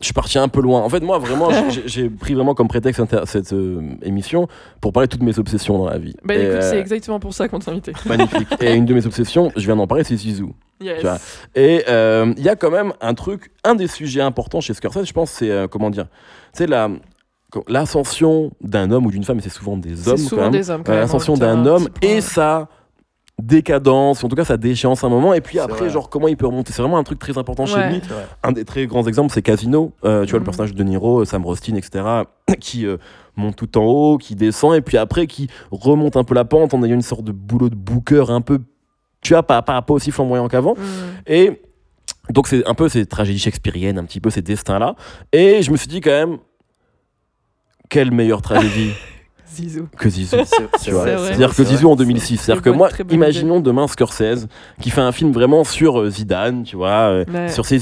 je suis parti un peu loin. En fait, moi, vraiment, j'ai- pris vraiment comme prétexte cette euh, émission pour parler de toutes mes obsessions dans la vie. Bah Et, écoute, euh, c'est exactement pour ça qu'on t'a invité. magnifique. Et une de mes obsessions, je viens d'en parler, c'est Zizou. Yes. Tu vois. Et euh, il y a quand même un truc, un des sujets importants chez Scorsese, je pense, c'est comment dire, c'est la l'ascension d'un homme ou d'une femme, et c'est souvent des hommes C'est quand souvent même, des hommes quand même. l'ascension d'un un homme et sa décadence, en tout cas sa déchéance à un moment, et puis après, vrai. genre comment il peut remonter? C'est vraiment un truc très important chez lui. Un des très grands exemples, c'est Casino. Euh, tu vois, le Mhm. personnage de De Niro, Sam Rostin, etc., qui euh, monte tout en haut, qui descend, et puis après, qui remonte un peu la pente en ayant une sorte de boulot de booker un peu, tu vois, pas, pas, pas aussi flamboyant qu'avant. Mm. Et donc, c'est un peu ces tragédies shakespeariennes, un petit peu ces destins-là. Et je me suis dit quand même, quelle meilleure tragédie? Zizou. que Zizou. C'est-à-dire que. Zizou en 2006. C'est-à-dire que moi, imaginons demain Scorsese qui fait un film vraiment sur euh, Zidane, tu vois, euh, Ouais. sur ses,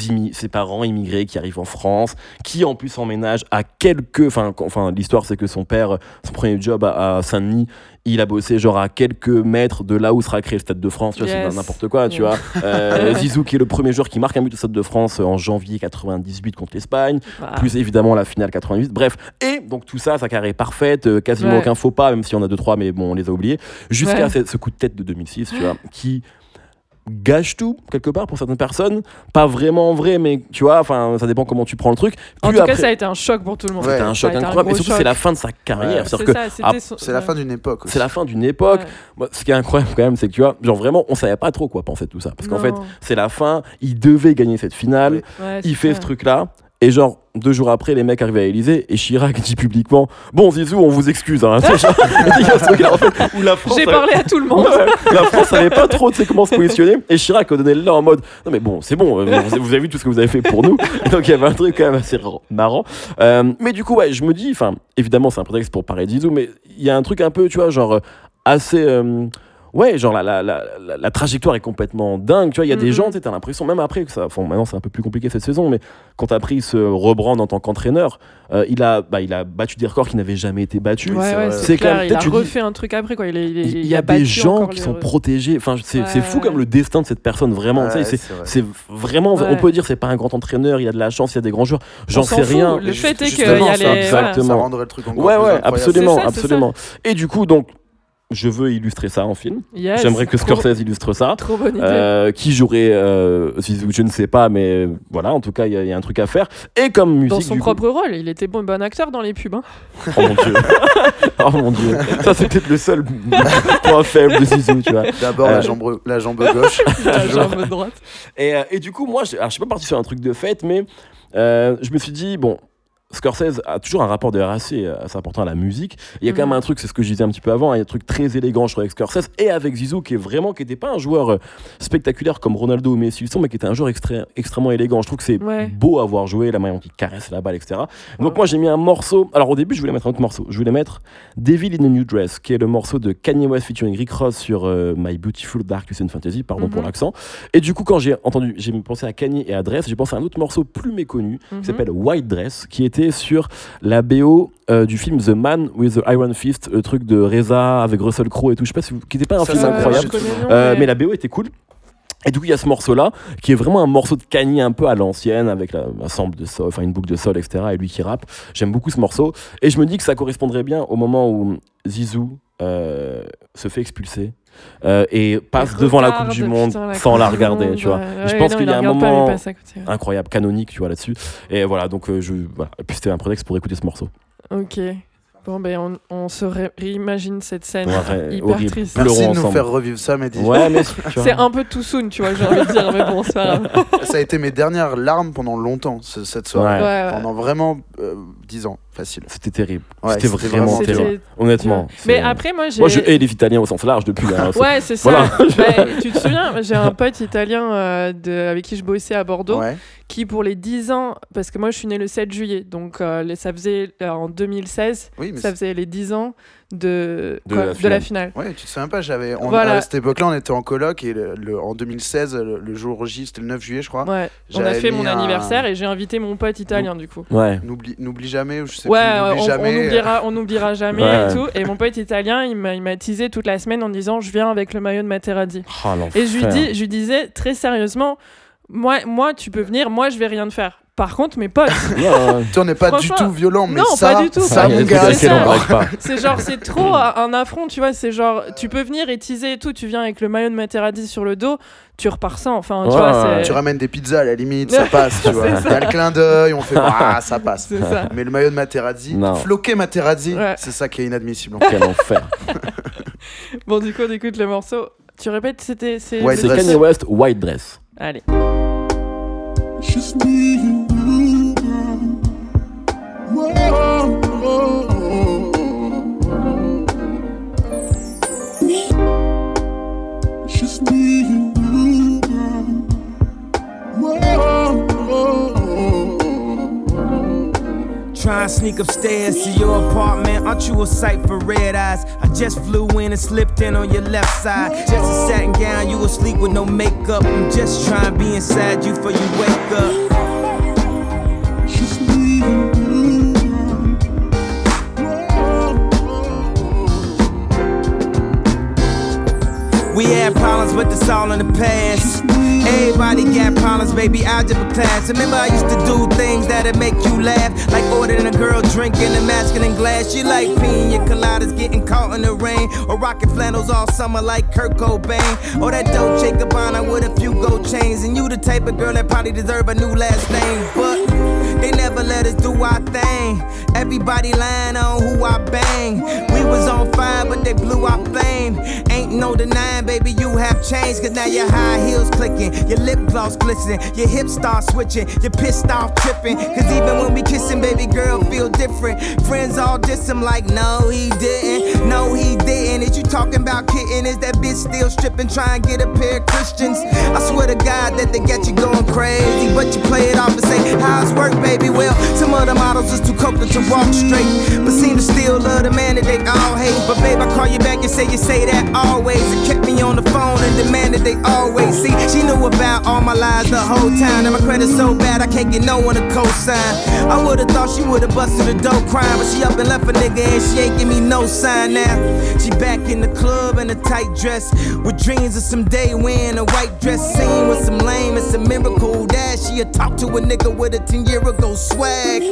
parents immigrés qui arrivent en France, qui en plus emménage à quelques. Enfin, enfin l'histoire c'est que son père, euh, son premier job à, à Saint-Denis, il a bossé genre à quelques mètres de là où sera créé le Stade de France, tu vois, Yes. c'est n'importe quoi, tu vois. Euh, Zizou qui est le premier joueur qui marque un but au Stade de France euh, en janvier 98 contre l'Espagne plus évidemment la finale 88. Bref, et donc tout ça, sa carrière est parfaite, euh, quasiment Ouais. aucun faux pas, même si on a deux trois, mais bon, on les a oubliés. Jusqu'à Ouais. ce coup de tête de 2006, tu vois, qui gâche tout quelque part pour certaines personnes, pas vraiment vrai, mais tu vois, enfin, ça dépend comment tu prends le truc. En tout après, cas, ça a été un choc pour tout le monde. Ouais. c'était un choc incroyable, et surtout c'est la fin de sa carrière. Ouais. C'est que ah, son- la fin d'une époque c'est la fin d'une époque. Ouais. Ce qui est incroyable quand même, c'est que tu vois, genre vraiment, on savait pas trop quoi penser de tout ça, parce qu'en fait, c'est la fin. Il devait gagner cette finale. Il fait ce truc-là. Et genre, deux jours après, les mecs arrivent à l'Elysée et Chirac dit publiquement Bon, Zizou, on vous excuse. Hein. J'ai parlé à tout le monde. La France savait pas trop comment se positionner. Et Chirac a donné le là en mode Non, mais bon, c'est bon, euh, vous, avez vu tout ce que vous avez fait pour nous. Donc il y avait un truc quand même assez ra- marrant. Euh, mais du coup, ouais, je me dis, enfin, évidemment, c'est un prétexte pour parler de Zizou, mais il y a un truc un peu, tu vois, genre, euh, assez. euh, Ouais, genre la, la, la, la, la trajectoire est complètement dingue. Tu vois, il y a des Mhm. gens, tu sais, t'as l'impression, même après, que ça, enfin, maintenant c'est un peu plus compliqué cette saison, mais quand t'as pris ce rebrand en tant qu'entraîneur, euh, il, a, bah, il a battu des records qui n'avaient jamais été battus. Ouais, c'est ouais, c'est clair. il a dis- refait un truc après, quoi. Il, est- il, est- Il il y a des gens qui sont protégés. Enfin, c'est c'est Ouais, fou comme le destin de cette personne, vraiment. Ouais, tu sais, c'est- c'est vrai. c'est vraiment, Ouais. on peut dire, c'est pas un grand entraîneur, il y a de la chance, il y a des grands joueurs. J'en sais rien. Le fait est qu'il y justement, a ça- les. exactement. Ça rendrait le truc encore Ouais, ouais, absolument. Et du coup, donc, je veux illustrer ça en film. Yes. J'aimerais que Trop- Scorsese illustre ça. Trop bonne idée. Euh, qui jouerait euh, Zizou, je ne sais pas, mais voilà, en tout cas, il y, a- il y a un truc à faire. Et comme musique, Dans son du coup- propre rôle, il était bon, bon acteur dans les pubs. Hein. Oh mon dieu. oh mon dieu. Ça, c'est peut-être le seul point faible de Zizou, tu vois. D'abord Euh, la jambe, la jambe gauche. La jambe droite. Et, euh, et du coup, moi, je, alors, je suis pas parti sur un truc de fête, mais euh, je me suis dit, bon, Scorsese a toujours un rapport de assez, assez important à la musique. Il y a quand même un truc, c'est ce que je disais un petit peu avant, il y a un truc très élégant, je trouve, avec Scorsese et avec Zizou, qui est vraiment, qui n'était pas un joueur euh, spectaculaire comme Ronaldo ou Messi mais qui était un joueur extré- extrêmement élégant. Je trouve que c'est Ouais. beau à voir jouer, la manière dont il caresse la balle, etc. Donc Ouais. moi, j'ai mis un morceau. Alors au début, je voulais mettre un autre morceau. Je voulais mettre Devil in a New Dress, qui est le morceau de Kanye West featuring Rick Ross sur euh, My Beautiful Dark Twisted Fantasy, pardon pour Mhm. l'accent. Et du coup, quand j'ai entendu, j'ai pensé à Kanye et à Dress, j'ai pensé à un autre morceau plus méconnu qui s'appelle White Dress, qui était sur la BO euh, du film The Man with the Iron Fist, le truc de Reza avec Russell Crowe et tout. Je sais pas si vous... qui n'était pas un Ça, film incroyable. Euh, mais- mais la BO était cool. Et du coup, il y a ce morceau-là, qui est vraiment un morceau de Kanye un peu à l'ancienne, avec la, un sample de sol, enfin une boucle de sol, etc. Et lui qui rappe. J'aime beaucoup ce morceau. Et je me dis que ça correspondrait bien au moment où Zizou euh, se fait expulser euh, et passe devant la Coupe du Monde putain, sans la regarder, Monde, tu vois. ouais. Je pense qu'il il y a un pas, moment incroyable, canonique, tu vois, là-dessus. Et voilà, donc euh, je, voilà. Et puis c'était un prétexte pour écouter ce morceau. Ok. Bon, ben, on, on se ré- réimagine cette scène Ouais, hyper horrible. triste. Pleurons Merci de nous ensemble. faire revivre ça, Mehdi. Ouais. C'est un peu too soon, tu vois, j'ai envie de dire, mais bon, grave. Ça a été mes dernières larmes pendant longtemps, ce- cette soirée. Ouais. Ouais, ouais. Pendant vraiment euh, 10 ans, facile. C'était terrible. Ouais, c'était vraiment terrible. Honnêtement. Mais après, moi, j'ai. Moi, je hais les Italiens au sens large depuis. hein, c'est- Ouais, c'est ça. Voilà. Bah, tu te souviens, j'ai un pote italien euh, de, avec qui je bossais à Bordeaux, Ouais. qui pour les 10 ans, parce que moi je suis né le 7 juillet, donc euh, les- ça faisait euh, en 2016, Oui, mais ça faisait les 10 ans de, De quoi, la de finale. la finale. Ouais, tu te souviens pas, j'avais on- Voilà. à cette époque-là, on était en coloc et le, le- en 2016, le, le jour J, c'était le 9 juillet, je crois. Ouais, on a fait mon un- anniversaire et j'ai invité mon pote italien du coup. Ouais. N'oublie n'oublie jamais, ou je sais Ouais, plus, on, jamais. on oubliera, on oubliera jamais Ouais. et tout. Et mon pote italien, il m'a il m'a teasé toute la semaine en disant je viens avec le maillot de Materazzi. Oh, Et je lui, dis, je lui disais très sérieusement, moi, moi, tu peux venir, moi, je vais rien te faire. Par contre, mes potes, on n'est pas du tout violent, mais non, ça, pas du tout. ça, mon gars, ça. pas. c'est genre, c'est trop un affront, tu vois. C'est genre, tu peux venir et teaser et tout. Tu viens avec le maillot de Materazzi sur le dos, tu repars sans. Enfin, tu vois, c'est. tu ramènes des pizzas à la limite, ça passe, tu vois. C'est Il ça. y a le clin d'œil, on fait ah, ça passe. C'est ça. Mais le maillot de Materazzi, Non. floqué Materazzi, Ouais. c'est ça qui est inadmissible. Quel enfer. Bon, du coup, on écoute le morceau. Tu répètes, c'était. C'est White C'est Dress. Kanye West, White Dress. Allez. Just me and you, girl. Whoa. Just Try and sneak upstairs to your apartment. Aren't you a sight for red eyes? I just flew in and slipped in on your left side. Just a satin gown, you asleep with no makeup. I'm just trying to be inside you before you wake up. We had problems, but that's all in the past. Everybody got problems, baby. Algebra class. Remember, I used to do things that'd make you laugh, like ordering a girl drinking a masculine glass. You like peeing pina coladas getting caught in the rain, or rocking flannels all summer like Kurt Cobain, or that dope Dolce Gabbana with a few gold chains. And you the type of girl that probably deserve a new last name, but they never let us do our thing. Everybody lying on who I bang. We was on fire, but they blew our flame. Ain't no denying, baby, you have changed. Cause now your high heels clicking, your lip gloss glistening, your hips start switching, you're pissed off tripping. Cause even when we kissing, baby girl, feel different. Friends all diss him like, no, he didn't. No, he didn't. Is you talking about kitten? Is that bitch still stripping, trying to get a pair of Christians? I swear to God that they get you going crazy. But you play it off and say, how's work, baby? Well, some of the models is too coated to walk straight. But seem to still love the man that they all hate. But babe, I call you back and say you say that always. And kept me on the phone and demanded they always see. She knew about all my lies the whole time. And my credit's so bad I can't get no one to co-sign. I would've thought she would've busted a dope crime, but she up and left a nigga and she ain't give me no sign now. She back in the club in a tight dress with dreams of some day wearing a white dress scene with some lame. It's a miracle that she had talked to a nigga with a 10 year ago swag.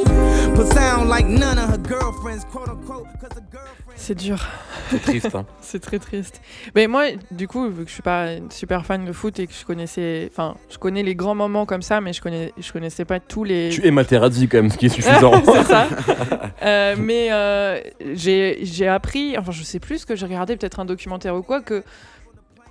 But sound like none of her girlfriends, quote unquote, cause her girlfriend. C'est dur. C'est triste. Hein. C'est très triste. Mais moi, du coup, vu que je suis pas une super fan de foot et que je connaissais, enfin, je connais les grands moments comme ça, mais je connais, je connaissais pas tous les. Tu es Materazzi quand même, ce qui est suffisant. c'est ça. Euh, mais euh, j'ai j'ai appris, enfin, je sais plus ce que j'ai regardé, peut-être un documentaire ou quoi, que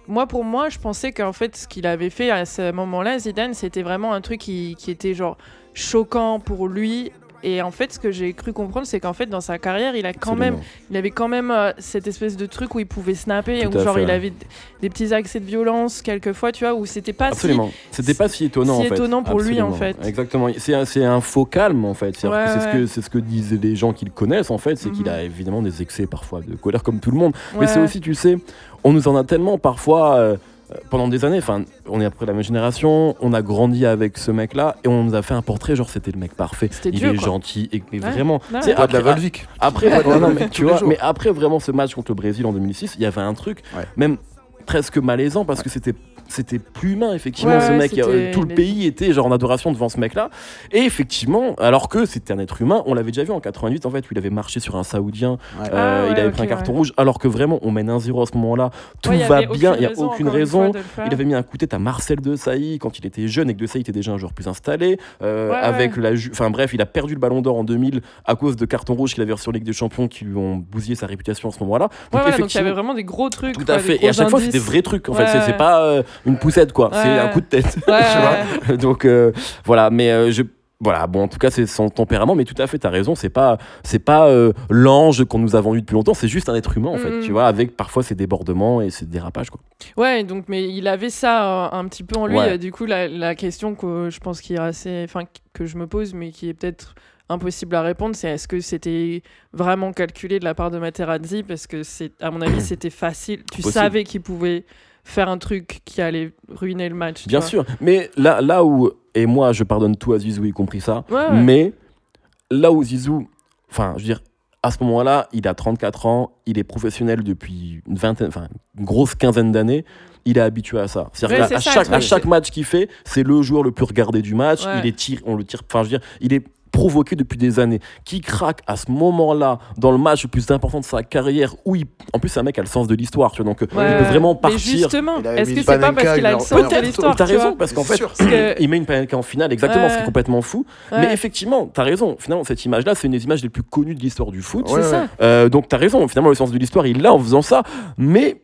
moi, pour moi, je pensais qu'en fait, ce qu'il avait fait à ce moment-là, Zidane, c'était vraiment un truc qui, qui était genre choquant pour lui. Et en fait, ce que j'ai cru comprendre, c'est qu'en fait, dans sa carrière, il a quand même il avait quand même euh, cette espèce de truc où il pouvait snapper, Tout où genre fait, il avait des petits accès de violence quelquefois, tu vois, où c'était pas Absolument. C'était pas si étonnant si en fait. étonnant pour lui, en fait. Exactement. C'est un, un faux calme en fait. C'est Ouais, ce que c'est ce que disent les gens qui le connaissent en fait, c'est qu'il Mhm. a évidemment des excès parfois de colère comme tout le monde. si. Mais c'est aussi, tu sais, on nous en a tellement parfois euh, pendant des années. Enfin, on est après la même génération, on a grandi avec ce mec-là et on nous a fait un portrait genre c'était le mec parfait. Il Dieu, est quoi. gentil et mais Ouais. vraiment. Ouais. tu sais, Pas de la Volvic. après, ouais, non, mais, tu vois, mais après vraiment ce match contre le Brésil en 2006, il y avait un truc Ouais. même presque malaisant parce que c'était c'était plus humain effectivement Ouais, ce ouais, mec euh, tout le pays était genre en adoration devant ce mec là et effectivement alors que c'était un être humain on l'avait déjà vu en 88 en fait où il avait marché sur un saoudien Ouais. euh, Ah, il ouais, avait pris un carton ouais. rouge alors que vraiment on mène 1-0 à ce moment là tout va bien il n'y a raison, aucune raison de il avait mis un coup de tête à Marcel Desailly quand il était jeune et que Desailly était déjà un joueur plus installé euh, Ouais, avec ouais. la enfin bref il a perdu le ballon d'or en 2000 à cause de cartons rouges qu'il avait reçus sur Ligue des Champions qui lui ont bousillé sa réputation à ce moment là Ouais, ouais, donc il y effectivement- avait vraiment des gros trucs. tout quoi, à fait. Et à chaque fois, c'est des vrais trucs. En fait, c'est- pas euh, une poussette, quoi. C'est un coup de tête. Ouais, tu vois Donc euh, voilà. Mais euh, je. Voilà, bon, en tout cas, c'est son tempérament, mais tout à fait, t'as raison, c'est pas, c'est pas euh, l'ange qu'on nous a vendu depuis longtemps, c'est juste un être humain, en fait, tu vois, avec parfois ses débordements et ses dérapages, quoi. Ouais, donc mais il avait ça euh, un petit peu en lui. Ouais. euh, Du coup, la, la question que je pense qui est assez, enfin que je me pose, mais qui est peut-être impossible à répondre, c'est est-ce que c'était vraiment calculé de la part de Materazzi parce que c'est, à mon avis, c'était facile. Tu Possible. savais qu'il pouvait faire un truc qui allait ruiner le match. Bien sûr, mais là, là où, et moi, je pardonne tout à Zizou, y compris ça, Ouais, ouais. mais là où Zizou, enfin, je veux dire, à ce moment-là, il a 34 ans, il est professionnel depuis une vingtaine, enfin une grosse quinzaine d'années. Il est habitué à ça. C'est-à-dire Ouais, à chaque, à chaque match qu'il fait, c'est le joueur le plus regardé du match. Il est tire, on le tire. Enfin, je veux dire, il est provoqué depuis des années. Qui craque à ce moment-là dans le match le plus important de sa carrière où il, en plus, c'est un mec qui a le sens de l'histoire. Tu vois, donc euh, Ouais. il peut vraiment Mais partir. justement, Il avait est-ce que c'est pas parce qu'il il a le sens de Peut-être, l'histoire T'as raison, parce qu'en fait, que- il met une panenka en finale, exactement, Ouais. ce qui est complètement fou. Ouais. Mais effectivement, t'as raison. Finalement, cette image-là, c'est une des images les plus connues de l'histoire du foot. C'est ça. Euh, donc t'as raison. Finalement, le sens de l'histoire, il l'a en faisant ça. Mais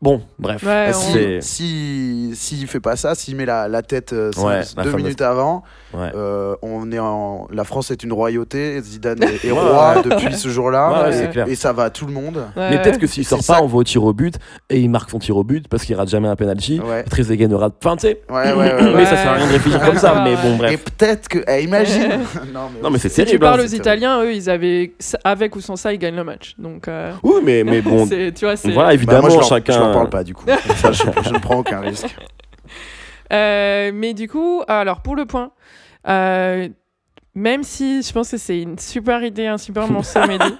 bon, bref. Ouais, Ah, on- si, C'est- si, s'il fait pas ça, s'il met la, la tête euh, la deux minutes avant, Ouais. euh, on est en, la France est une royauté, Zidane est, roi depuis ce jour-là, Ouais, ouais, et, et ça va à tout le monde. Ouais, Mais ouais. peut-être que s'il sort ça. pas, on va au tir au but et il marque son tir au but parce qu'il rate jamais un penalty. Ouais. Trezeguet ne rate. Enfin, tu sais. Mais ça sert à rien de réfléchir comme ça. Mais bon, Et bref. peut-être que, eh, imagine. Non, mais c'est Si tu terrible. parles hein. aux Italiens, eux, ils avaient avec ou sans ça, ils gagnent le match. Donc, euh, Oui, mais, mais bon. tu vois, c'est. Voilà, Bah, évidemment, moi, je chacun. je leur parle pas du coup. Ça, je, je ne prends aucun risque. Euh, mais du coup, alors pour le point, euh, même si je pense que c'est une super idée, un super morceau, Mehdi.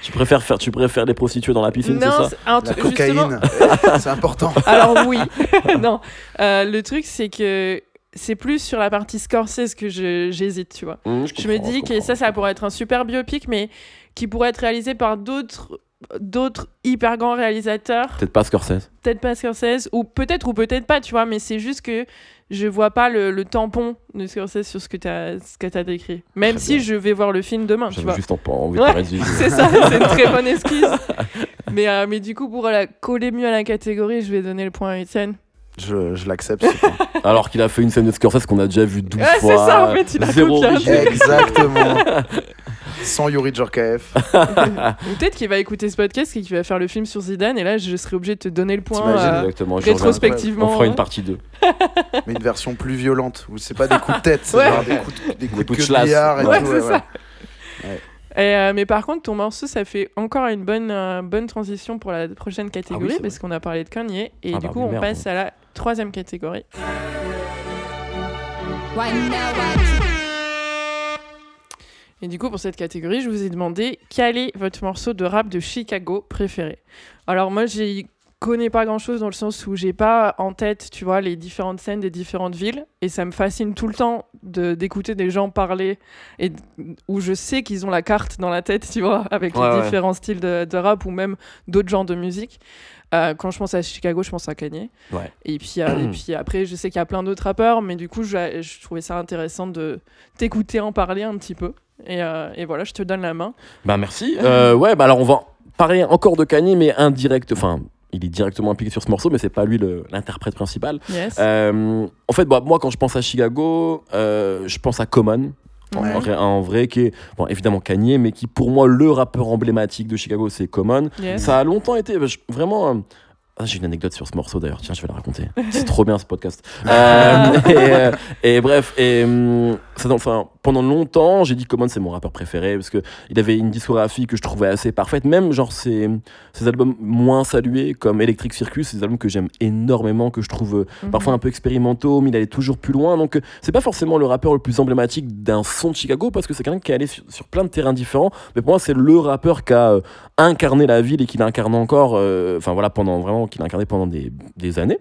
Tu préfères faire, tu préfères les prostituées dans la piscine, c'est ça un La cocaïne, c'est important. Alors oui, non. Euh, le truc, c'est que c'est plus sur la partie Scorsese que j'hésite, tu vois. Mmh, Je me dis je que ça, ça pourrait être un super biopic, mais qui pourrait être réalisé par d'autres d'autres hyper grands réalisateurs Peut-être pas Scorsese. peut-être pas Scorsese ou peut-être ou peut-être pas tu vois mais c'est juste que je vois pas le, le tampon de Scorsese sur ce que tu as ce que t'as décrit même si je vais voir le film demain tu vois juste en- envie de Ouais, parler de c'est ça c'est une très bonne excuse mais euh, mais du coup pour la coller mieux à la catégorie je vais donner le point à Étienne Je, je l'accepte. Alors qu'il a fait une scène de Scorsese qu'on a déjà vu 12 Ouais, c'est fois. ça, en fait, il a Zéro copié un original. Exactement. Sans Yuri Djorkaeff. ou peut-être qu'il va écouter ce podcast et qu'il va faire le film sur Zidane et là je serai obligé de te donner le point euh, Exactement. rétrospectivement On fera une partie 2. Mais une version plus violente, où c'est pas des coups de tête, c'est Ouais. des coups de, des coups de coups de queue de schlass. billard et Ouais, tout. ouais, ça. Et, euh, mais par contre, ton morceau, ça fait encore une bonne, euh, bonne transition pour la prochaine catégorie, c'est parce qu'on a parlé de Kanye. Et Ah du bah coup, on merde. passe à la troisième catégorie. Et du coup, pour cette catégorie, je vous ai demandé quel est votre morceau de rap de Chicago préféré. Alors moi, j'y connais pas grand-chose dans le sens où j'ai pas en tête, tu vois, les différentes scènes des différentes villes. Et ça me fascine tout le temps de- d'écouter des gens parler et où je sais qu'ils ont la carte dans la tête, tu vois, avec Ouais, les ouais. différents styles de, de rap ou même d'autres genres de musique. Euh, quand je pense à Chicago, je pense à Kanye. Ouais. Et puis, euh, et puis après, je sais qu'il y a plein d'autres rappeurs, mais du coup, je, je trouvais ça intéressant de t'écouter en parler un petit peu. Et, euh, et voilà, je te donne la main. Bah merci. Ouais, bah alors on va parler encore de Kanye, mais indirect. Enfin, il est directement impliqué sur ce morceau, mais c'est pas lui l'interprète principal. Yes. Euh, en fait, bah, moi, quand je pense à Chicago, euh, je pense à Common. En, Ouais. en vrai- qui est bon, évidemment Kanye, mais qui pour moi, le rappeur emblématique de Chicago, c'est Common. Yes. Ça a longtemps été vraiment. euh, ah, J'ai une anecdote sur ce morceau d'ailleurs, tiens, je vais la raconter. C'est trop bien ce podcast. Euh, et, euh, et bref, et, hum, ça, enfin, pendant longtemps, j'ai dit Common c'est mon rappeur préféré parce que il avait une discographie que je trouvais assez parfaite. Même genre ses, ses albums moins salués comme Electric Circus, c'est des albums que j'aime énormément, que je trouve euh, Mhm. parfois un peu expérimentaux, mais il allait toujours plus loin. Donc, euh, c'est pas forcément le rappeur le plus emblématique d'un son de Chicago parce que c'est quelqu'un qui est allé sur, sur plein de terrains différents. Mais pour moi, c'est le rappeur qui a euh, incarné la ville et qui l'incarne encore. euh, Enfin voilà, pendant vraiment, qui l'a incarné pendant des, des années.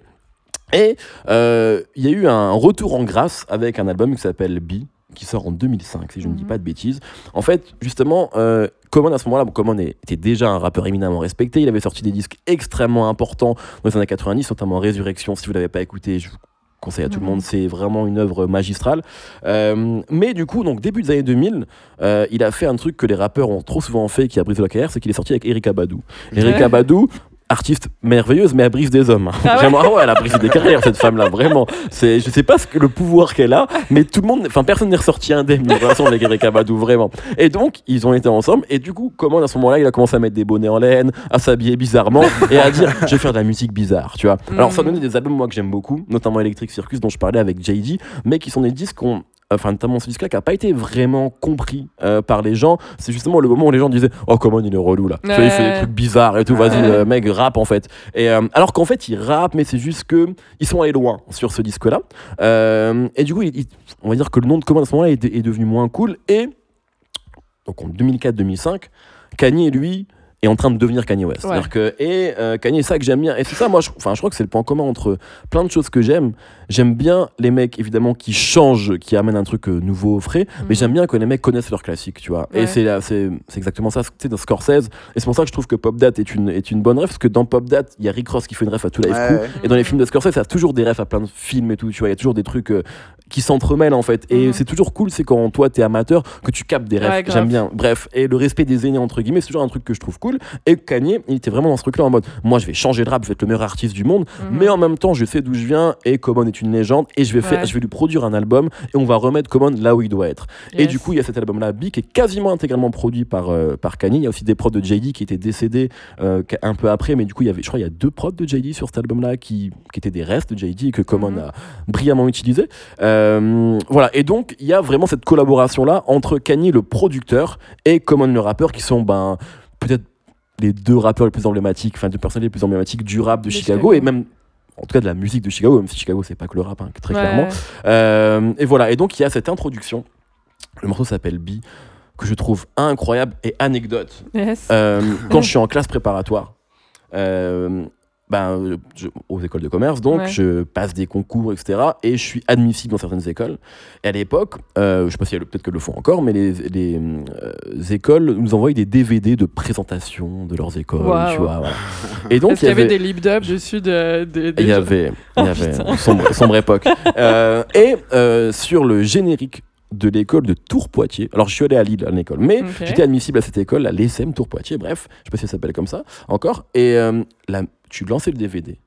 Et euh, il y a eu un retour en grâce avec un album qui s'appelle B qui sort en 2005 si je ne dis Mhm. pas de bêtises. En fait, justement, euh, Common à ce moment-là, bon, Common était déjà un rappeur éminemment respecté. Il avait sorti des disques extrêmement importants dans les années 90, notamment Résurrection. Si vous l'avez pas écouté, je vous conseille à tout le Mhm. monde. C'est vraiment une œuvre magistrale. Euh, mais du coup, donc début des années 2000, euh, il a fait un truc que les rappeurs ont trop souvent fait, qui a brisé la carrière, c'est qu'il est sorti avec Erika Badou. Erika. Badou. Artiste merveilleuse, mais elle brise des hommes. Ah ouais ah ouais, elle a brisé des carrières, cette femme-là, vraiment. C'est, je sais pas ce que le pouvoir qu'elle a, mais tout le monde, enfin, personne n'est ressorti indemne d'une relation avec Erika Badou, vraiment. Et donc, ils ont été ensemble, et du coup, comment à ce moment-là, il a commencé à mettre des bonnets en laine, à s'habiller bizarrement, et à dire, je vais faire de la musique bizarre, tu vois. Alors, ça a donné des albums, moi, que j'aime beaucoup, notamment Electric Circus, dont je parlais avec JD, mais qui sont des disques qu'on enfin notamment ce disque-là qui n'a pas été vraiment compris euh, par les gens. C'est justement le moment où les gens disaient oh comment il est relou là. Vois, il fait des trucs bizarres et tout vas-y Ouais. euh, mec rappe en fait. Et euh, alors qu'en fait ils rappent mais c'est juste que ils sont allés loin sur ce disque là et du coup il- il- on va dire que le nom de Common à ce moment-là est, est devenu moins cool. Et donc en 2004-2005 Kanye, lui, est en train de devenir Kanye West. C'est-à-dire que, et euh, Kanye, c'est ça que j'aime bien. Et c'est ça, moi, je, enfin, je crois que c'est le point commun entre plein de choses que j'aime. J'aime bien les mecs, évidemment, qui changent, qui amènent un truc euh, nouveau, frais. Mais Mhm. j'aime bien que les mecs connaissent leurs classiques, tu vois. Et Ouais. c'est, là- c'est, c'est exactement ça, tu sais, dans Scorsese. Et c'est pour ça que je trouve que Pop Dat est une, est une bonne ref, parce que dans Pop Dat, il y a Rick Ross qui fait une ref à tout Life Ouais, Crew. ouais. Et dans les films de Scorsese, il y a toujours des refs à plein de films et tout, tu vois. Il y a toujours des trucs euh, qui s'entremêlent, en fait. Et Mhm. c'est toujours cool, c'est quand toi, t'es amateur, que tu captes des. Ouais, grave. J'aime bien. Bref. Et le respect des aînés, entre guillemets, c'est toujours un truc que je trouve cool. Et Kanye, il était vraiment dans ce truc-là en mode, moi, je vais changer de rap, je vais être le meilleur artiste du monde. Mhm. Mais en même temps, je sais d'où je viens et Common est une légende. Et je vais, faire, Ouais. je vais lui produire un album et on va remettre Common là où il doit être. Et du coup, il y a cet album-là, B, qui est quasiment intégralement produit par, euh, par Kanye. Il y a aussi des prods de JD qui étaient décédés euh, un peu après, mais du coup, il y avait, je crois, il y a deux prods de JD sur cet album-là qui, qui étaient des restes de JD et que Common Mhm. a brillamment utilisé. Euh, voilà, et donc, il y a vraiment cette collaboration-là entre Kanye, le producteur, et Common, le rappeur, qui sont ben, peut-être les deux rappeurs les plus emblématiques, enfin, deux personnalités les plus emblématiques du rap de Chicago, Chicago. et même. En tout cas de la musique de Chicago, même si Chicago c'est pas que le rap, hein, très Ouais. clairement. Euh, et voilà, et donc il y a cette introduction. Le morceau s'appelle B, que je trouve incroyable. Et anecdote, Yes. euh, quand je suis en classe préparatoire, euh, ben, je- aux écoles de commerce, donc Ouais. je passe des concours, etc. Et je suis admissible dans certaines écoles. Et à l'époque, euh, je sais pas si elles- peut-être qu'elles le font encore, mais les, les, euh, écoles nous envoyaient des DVD de présentation de leurs écoles, tu vois. voilà. Et donc qu'il y avait des lip dubs dessus de, il y avait, il y Oh, avait sombre, sombre époque. Euh, et euh, sur le générique de l'école de Tours-Poitiers, alors je suis allé à Lille à l'école, mais j'étais admissible à cette école, à l'ESM Tours-Poitiers, bref, je sais pas si ça s'appelle comme ça encore. Et euh, là, tu lançais le DVD.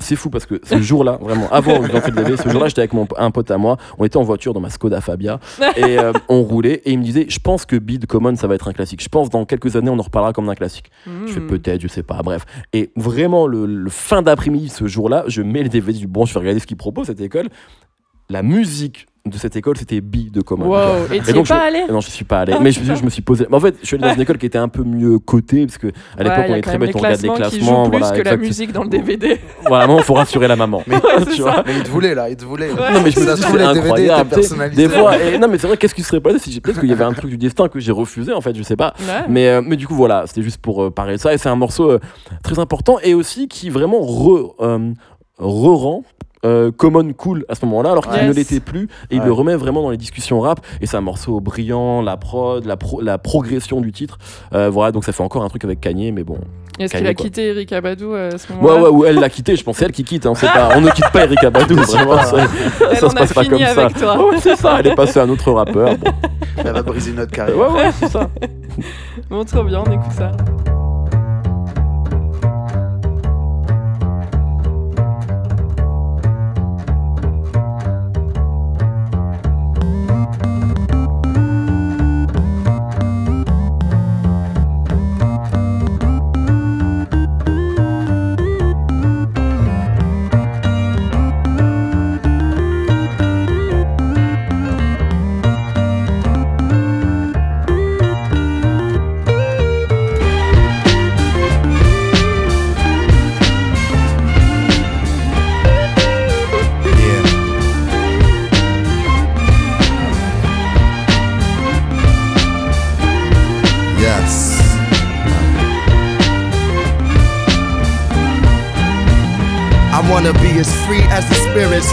C'est fou parce que ce jour-là, vraiment, avant je lançais le DVD, ce jour-là, j'étais avec mon, un pote à moi, on était en voiture dans ma Skoda Fabia et euh, on roulait et il me disait, je pense que Bid Common, ça va être un classique. Je pense dans quelques années, on en reparlera comme d'un classique. Je fais Hmm. peut-être, je sais pas, bref. Et vraiment, le, le fin d'après-midi, ce jour-là, je mets le DVD du bon, je vais regarder ce qu'il propose, cette école. La musique de cette école, c'était B de Common. Wow. Et tu pas je- allé Non, je suis pas allé. Ah, mais je, me suis posé. mais en fait, je suis allé dans une école qui était un peu mieux cotée, parce que à l'époque, Ouais, on a est très bête, on regarde les classements qui jouent plus voilà, que la musique dans le DVD. Voilà, il faut rassurer la maman. Ouais, Tu vois Mais il te voulait là, il te voulait. non mais je me DVD étaient incroyable des fois et, non mais c'est vrai qu'est-ce qui serait passé si j'ai- peut-être qu'il y avait un truc du destin que j'ai refusé en fait je sais pas mais, euh, mais du coup, voilà, c'était juste pour euh, parler de ça. Et c'est un morceau euh, très important et aussi qui vraiment re, re-rend euh, Common cool à ce moment-là, alors qu'il Yes. ne l'était plus. Et il Ouais. le remet vraiment dans les discussions rap. Et c'est un morceau brillant, la prod, la, pro- la progression du titre. Euh, voilà, donc ça fait encore un truc avec Kanye, mais bon. Est-ce qu'il a quoi. quitté Eric Abadou euh, à ce Ouais, moment-là ouais, ou elle l'a quitté, je pense c'est elle qui quitte. Hein, pas, on ne quitte pas Eric Abadou, vraiment. ça, Elle ça en se a passe pas fini comme ça. avec toi. Ouais, c'est ça, elle est passée à un autre rappeur. Bon. Elle va briser notre carrière. Ouais, ouais, c'est ça. Bon, trop bien, on écoute ça. Yeah.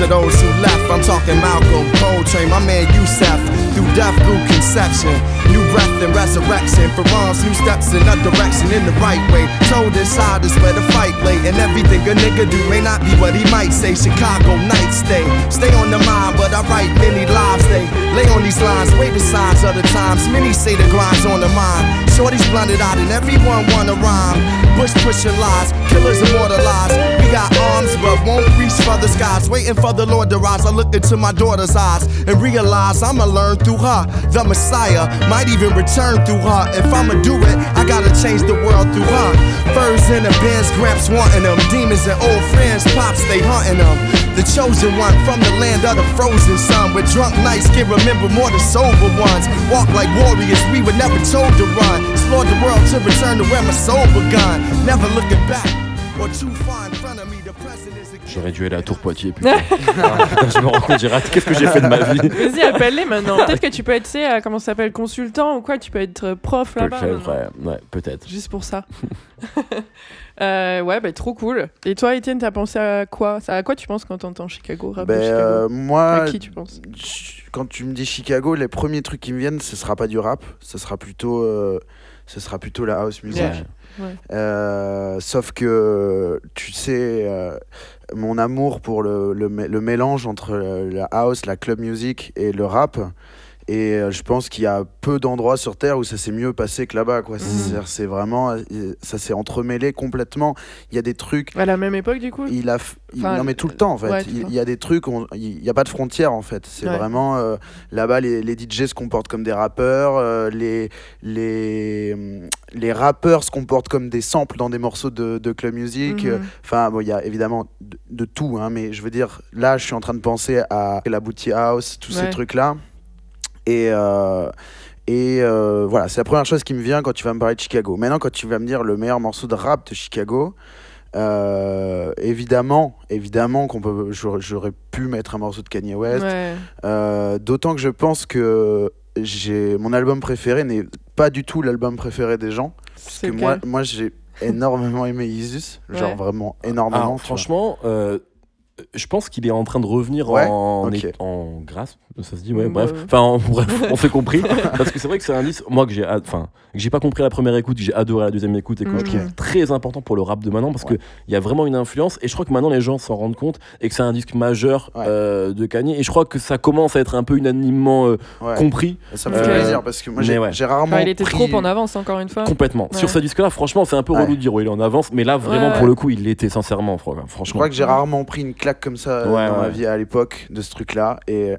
Those who left. I'm talking Malcolm, Coltrane, my man Yusef. Through death, through conception, new breath and resurrection. For wrongs, new steps in a direction in the right way. Told inside is where the fight lay, and everything a nigga do may not be what he might say. Chicago night stay, stay on the mind, but I write many lives. They lay on these lines, wait the signs of the times. Many say the grind's on the mind. Shorty's blunted out, and everyone wanna rhyme. Bush pushing lies, killers immortalized. We got arms, but won't reach for the skies. Waiting for the Lord to rise. I look into my daughter's eyes and realize I'ma learn through her. The Messiah might even return through her. If I'ma do it, I gotta change the world through her. Furs in the bins, gramps wanting them. Demons and old friends, pops, they hunting them. The chosen one from the land of the frozen sun. With drunk nights can remember more than sober ones. Walk like warriors, we were never told to run. Explore the world to return to where my soul begun. Never looking back or too far in front of me. J'aurais dû aller à Tour Poitiers, putain. Ah, putain, je me rends compte, j'ai raté. Qu'est-ce que j'ai fait de ma vie Vas-y, appelle-les maintenant. Peut-être que tu peux être, tu sais, euh, comment ça s'appelle, consultant ou quoi, tu peux être euh, prof là-bas. Peut-être, ouais, ouais, peut-être. Juste pour ça. Euh, ouais, bah trop cool. Et toi, Étienne, t'as pensé à quoi? À quoi tu penses quand t'entends Chicago, rap de Ben, Chicago euh, moi, À qui tu penses? ch- quand tu me dis Chicago, les premiers trucs qui me viennent, ce sera pas du rap, ce sera plutôt, euh, ce sera plutôt la house music. Ouais. Ouais. Euh, sauf que tu sais, euh, mon amour pour le, le, le mélange entre la house, la club music et le rap. Et euh, je pense qu'il y a peu d'endroits sur Terre où ça s'est mieux passé que là-bas. quoi. C'est- C'est vraiment, euh, ça s'est entremêlé complètement. Il y a des trucs. À la même époque, du coup? Il a, f- Enfin, non mais tout le temps en fait. ouais, il, y a des trucs, on- il n'y a pas de frontières en fait. C'est Ouais. vraiment euh, là-bas les, les DJ se comportent comme des rappeurs, euh, les les hum, les rappeurs se comportent comme des samples dans des morceaux de, de club music. Euh, Enfin bon, il y a évidemment de, de tout, hein, mais je veux dire là, je suis en train de penser à la Booty House, tous Ouais. ces trucs là. Et euh, et euh, voilà, c'est la première chose qui me vient quand tu vas me parler de Chicago. Maintenant, quand tu vas me dire le meilleur morceau de rap de Chicago, euh, évidemment, évidemment qu'on peut, j'aurais pu mettre un morceau de Kanye West. Ouais. Euh, D'autant que je pense que j'ai mon album préféré n'est pas du tout l'album préféré des gens. Parce C'est que moi, moi j'ai énormément aimé Isus, genre Ouais. vraiment énormément. Ah, franchement, euh, je pense qu'il est en train de revenir Ouais, en, en grâce, ça se dit, ouais, Mm, bref. Enfin, en- bref, on s'est compris. Parce que c'est vrai que c'est un disque, moi, que j'ai enfin, que j'ai pas compris à la première écoute, que j'ai adoré à la deuxième écoute et que je Ok. trouve très important pour le rap de maintenant parce Ouais. qu'il y a vraiment une influence et je crois que maintenant les gens s'en rendent compte et que c'est un disque majeur Ouais. euh, de Kanye et je crois que ça commence à être un peu unanimement euh, Ouais. compris Ça me fait plaisir parce que moi j'ai rarement. Enfin, il était pris- trop en avance, encore une fois. complètement. Ouais. Sur ce disque-là, franchement, c'est un peu Ouais. relou de dire ouais, il est en avance, mais là, vraiment, Ouais, pour le coup, il l'était sincèrement, fr- Je franchement. crois que j'ai rarement pris une claque comme ça euh, Ouais, dans ma ouais. vie à l'époque de ce truc-là et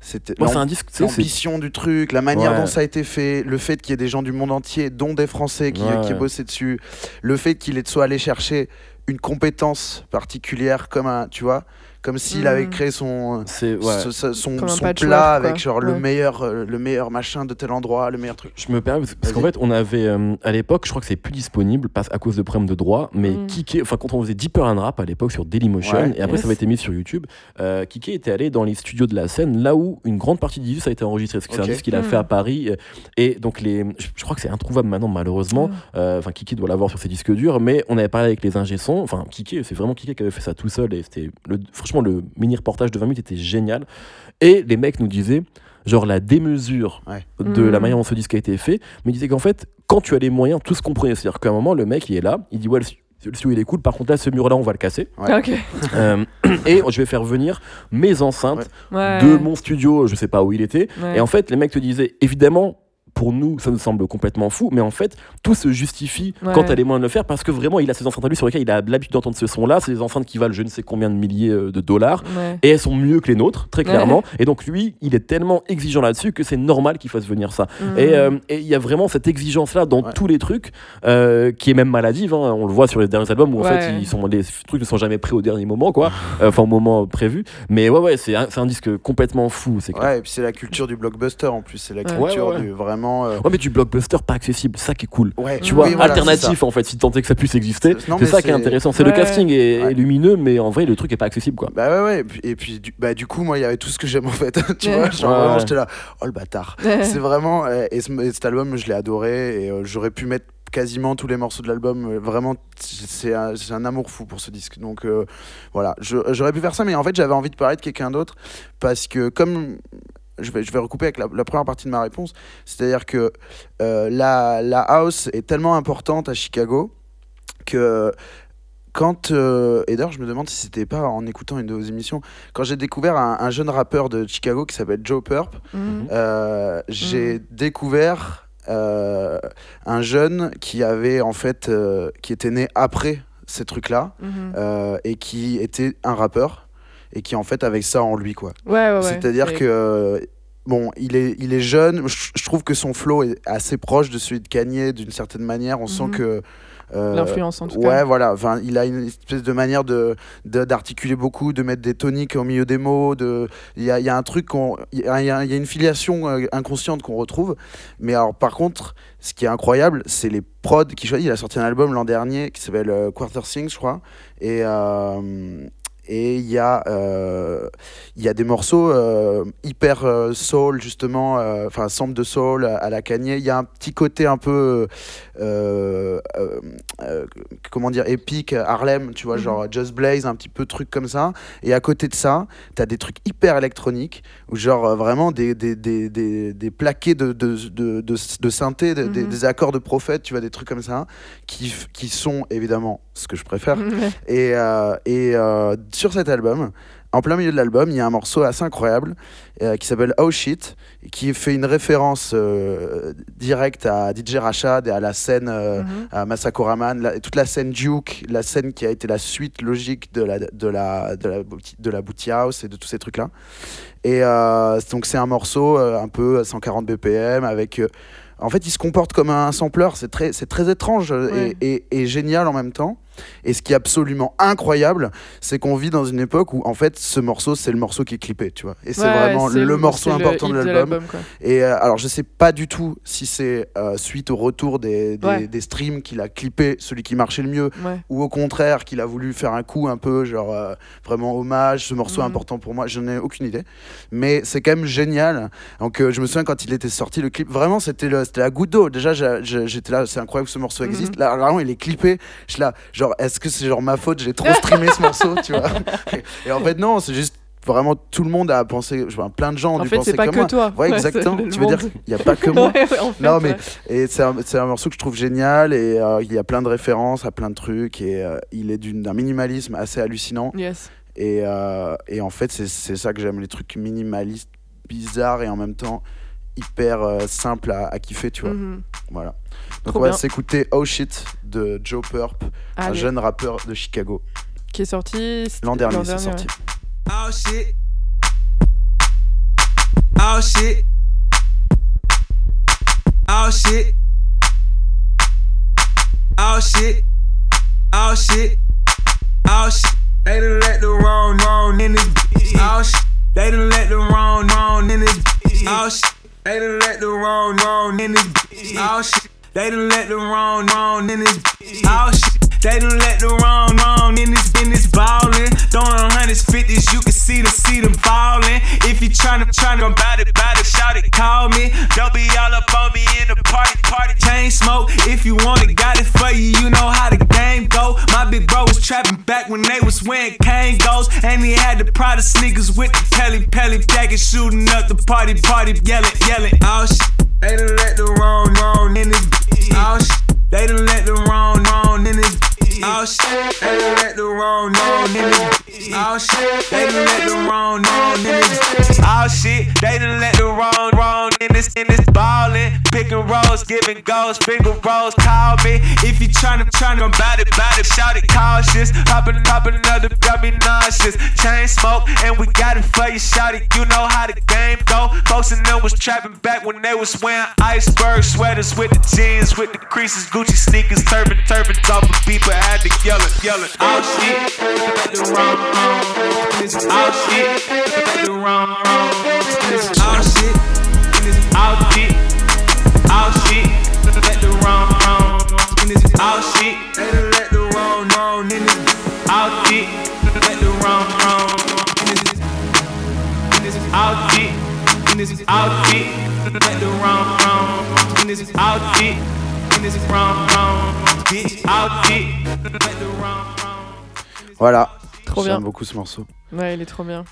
c'était. Sais, c'est- L'ambition du truc, la manière Ouais. dont ça a été fait, le fait qu'il y ait des gens du monde entier, dont des Français qui, Ouais, qui ouais. bossaient dessus, le fait qu'il ait soit allé chercher une compétence particulière comme un, tu vois, comme s'il Mhm. avait créé son ouais. ce- ce- son, plat avec genre le meilleur euh, le meilleur machin de tel endroit, le meilleur truc. Je me permets parce, qu'en fait on avait euh, à l'époque je crois que c'est plus disponible parce à cause de problèmes de droit mais Mm. Kike enfin quand on faisait Deeper and Rap à l'époque sur Dailymotion Ouais. et après Yes. ça avait été mis sur YouTube euh, Kike était allé dans les studios de la scène là où une grande partie d'Isus a été enregistrée parce que c'est un disque qu'il a Mm. fait à Paris euh, et donc les je, je crois que c'est introuvable maintenant malheureusement. Euh, enfin Kike doit l'avoir sur ses disques durs mais on avait parlé avec les ingé enfin Kike c'est vraiment Kike qui avait fait ça tout seul et c'était le- franchement le mini reportage de 20 minutes était génial et les mecs nous disaient genre la démesure Ouais. de Mm. la manière dont ce disque a été fait, mais il disait qu'en fait, quand tu as les moyens, tout se comprenait. C'est-à-dire qu'à un moment, le mec, il est là, il dit, ouais, le, stu- le studio, il est cool, par contre, là, ce mur-là, on va le casser. Ouais. Euh, et je vais faire venir mes enceintes Ouais. de mon studio, je sais pas où il était. Ouais. Et en fait, les mecs te disaient, évidemment, pour nous, ça nous semble complètement fou, mais en fait, tout se justifie Ouais. quand as les moyens de le faire parce que vraiment, il a ses enceintes à lui sur lesquelles il a l'habitude d'entendre ce son-là. C'est des enceintes qui valent je ne sais combien de milliers euh, de dollars Ouais. et elles sont mieux que les nôtres, très clairement. Et donc, lui, il est tellement exigeant là-dessus que c'est normal qu'il fasse venir ça. Mm. Et euh, et il y a vraiment cette exigence-là dans Ouais. tous les trucs, euh, qui est même maladive. hein. On le voit sur les derniers albums où en Ouais. fait ils sont, les trucs ne sont jamais prêts au dernier moment, quoi. Euh, Enfin, au moment prévu. Mais ouais, ouais, c'est un, c'est un disque complètement fou, c'est clair. Ouais, et puis c'est la culture du blockbuster en plus, c'est la culture Ouais, ouais, ouais. du vraiment euh, Ouais, mais du blockbuster pas accessible, ça qui est cool. ouais, Tu vois, oui, voilà, alternatif en fait, si tant est que ça puisse exister. Non, C'est ça qui est intéressant. C'est le casting est, Ouais. est lumineux, mais en vrai, le truc est pas accessible, quoi. Bah ouais, ouais, et puis, du, bah, du coup, moi, il y avait tout ce que j'aime en fait. tu Ouais. vois, genre Ouais, vraiment, ouais. j'étais là, oh le bâtard. c'est vraiment, euh, et, ce- et cet album, je l'ai adoré, et euh, j'aurais pu mettre quasiment tous les morceaux de l'album. vraiment, c'est un, c'est un amour fou pour ce disque. Donc euh, voilà, j'aurais pu faire ça, mais en fait, j'avais envie de parler de quelqu'un d'autre, parce que comme. Je vais, je vais recouper avec la, la première partie de ma réponse. C'est-à-dire que euh, la, la house est tellement importante à Chicago que quand. euh, et d'ailleurs, je me demande si c'était pas en écoutant une de vos émissions, quand j'ai découvert un, un jeune rappeur de Chicago qui s'appelle Joe Purp, Mm. euh, j'ai découvert euh, un jeune qui avait en fait. euh, qui était né après ces trucs-là Mhm. euh, et qui était un rappeur et qui en fait avait ça en lui, quoi. Ouais, ouais, ouais. C'est-à-dire Et- que bon, il est, il est jeune. Je, je trouve que son flow est assez proche de celui de Kanye d'une certaine manière. On sent Mhm. que euh, L'influence, en tout ouais, cas. voilà. Enfin, il a une espèce de manière de d'articuler beaucoup, de mettre des toniques au milieu des mots. De, il y a, y a un truc qu'on, il y y a- il y a une filiation euh, inconsciente qu'on retrouve. Mais alors, par contre, ce qui est incroyable, c'est les prods qu'il choisit. Il a sorti un album l'an dernier qui s'appelle euh, Quarter Things, je crois. Et euh, et il y, a, euh, y a des morceaux euh, hyper euh, soul, justement, euh, enfin, sample de soul à, la Kanye. Il y a un petit côté un peu, comment dire, épique, Harlem, tu vois, Mhm. genre Just Blaze, un petit peu truc comme ça. Et à côté de ça, tu as des trucs hyper électroniques, où genre vraiment des, des, des, des, des plaqués de, de, de, de, synthé, de- des, Mhm. des accords de prophète, tu vois, des trucs comme ça, qui, qui sont évidemment ce que je préfère. Et, euh, et euh, sur cet album, en plein milieu de l'album, il y a un morceau assez incroyable euh, qui s'appelle Oh Shit, qui fait une référence euh, directe à DJ Rashad et à la scène, euh, Mhm. à Masako Raman, la- toute la scène Duke, la scène qui a été la suite logique de la, de la, de la, booty- de la Booty House et de tous ces trucs-là. Et donc c'est un morceau un peu à 140 BPM avec... en fait, il se comporte comme un sampler, c'est très, très étrange Ouais. et, et- et génial en même temps. Et ce qui est absolument incroyable, c'est qu'on vit dans une époque où en fait ce morceau c'est le morceau qui est clippé, tu vois. Et c'est Ouais, vraiment le morceau le important de l'album. Et euh, alors je sais pas du tout si c'est euh, suite au retour des, des, Ouais. des streams qu'il a clippé celui qui marchait le mieux, Ouais. ou au contraire qu'il a voulu faire un coup un peu genre euh, vraiment hommage, ce morceau Mhm. important pour moi, je n'ai aucune idée. Mais c'est quand même génial. Donc je me souviens quand il était sorti le clip, vraiment c'était la goutte d'eau. Déjà j'étais là, c'est incroyable que ce morceau Mhm. existe. Là vraiment il est clippé. Je là, genre est-ce que c'est genre ma faute, j'ai trop streamé ce morceau, tu vois. Et en fait non, c'est juste vraiment tout le monde a pensé, je vois plein de gens ont En dû fait, penser c'est pas comme que moi. toi. Ouais, exactement. tu veux dire qu'il n'y a pas que moi Ouais, ouais, en fait, Non, mais et c'est un, un morceau que je trouve génial et euh, il y a plein de références à plein de trucs et euh, il est d'un minimalisme assez hallucinant Yes. et, euh, et en fait c'est c'est ça que j'aime les trucs minimalistes bizarres et en même temps hyper euh, simples à, à kiffer tu vois Mhm. voilà donc Trop on va s'écouter Oh Shit de Joe Purp un Allez. jeune rappeur de Chicago Qui est sorti l'an dernier c'est ouais. sorti Oh shit. Oh shit. Oh shit. Oh shit. Oh shit. Oh shit. They done let the wrong wrong in this bitch. Oh shit. They done let the wrong wrong in this bitch. Oh shit. They done let the wrong wrong in this bitch. Oh shit. They done let the wrong wrong in this bitch. Oh shit. They done let the wrong wrong in this business ballin'. Throwing hundreds, fifties, you can see them, see them ballin'. If you tryna, tryna bout it, bout it, shout it, call me. Don't be all up on me in the party, party. Chain smoke, if you want it, got it for you, you know how the game go. My big bro was trapping back when they was wearing Kangos. And he had the Prada sneakers with the Pelly Pelly jacket, shooting up the party, party, yelling, yelling. Oh shit, they done let the wrong, wrong in this. Oh shit, they done let the wrong, wrong in this bitch. Oh shit, they done let the wrong, in this bitch. Oh shit, they done let the wrong, in this. Oh shit, they done let the wrong, wrong in this, in this ballin'. Picking rolls, giving goals, finger rolls, call me. If you tryna, tryna I'm bout it, bout it, shout it cautious. Poppin', poppin' another, got me nauseous. Chain smoke, and we got it for you, shout it. You know how the game go. Folks in them was trapping back when they was wearing iceberg sweaters with the jeans, with the creases, Gucci sneakers, turban, turbans off of people had to yell it, yell it. Oh shit, the wrong, wrong. Oh shit, the wrong, wrong. Oh shit, oh shit, oh let the wrong, wrong. Oh shit, let the wrong, wrong. Oh let the wrong, wrong. Oh oh let the wrong, wrong. Oh oh let the wrong, wrong. Voilà Trop bien. j'aime beaucoup ce morceau Ouais, il est trop bien.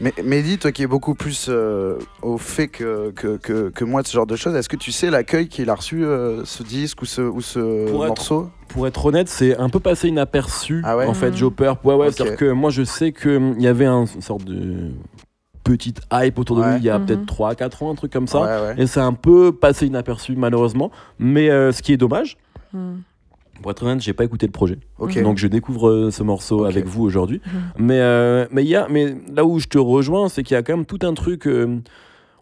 Mais Mehdi, toi qui es beaucoup plus euh, au fait que, que, que, que moi de ce genre de choses, est-ce que tu sais l'accueil qu'il a reçu euh, ce disque ou ce, ou ce Pour être- morceau? Pour être honnête, c'est un peu passé inaperçu. Ah ouais? en fait. Joe Purp. Ouais, ouais, c'est-à-dire que moi, je sais qu'il y avait un, une sorte de petite hype autour de Ouais. lui il y a Mhm. peut-être 3-4 ans, un truc comme ça. Ouais, ouais. Et c'est un peu passé inaperçu, malheureusement. Mais euh, ce qui est dommage, Hmm. Pour être honnête, j'ai pas écouté le projet. Donc je découvre euh, ce morceau avec vous aujourd'hui. Mhm. Mais, euh, mais, il y a, mais là où je te rejoins, c'est qu'il y a quand même tout un truc, euh,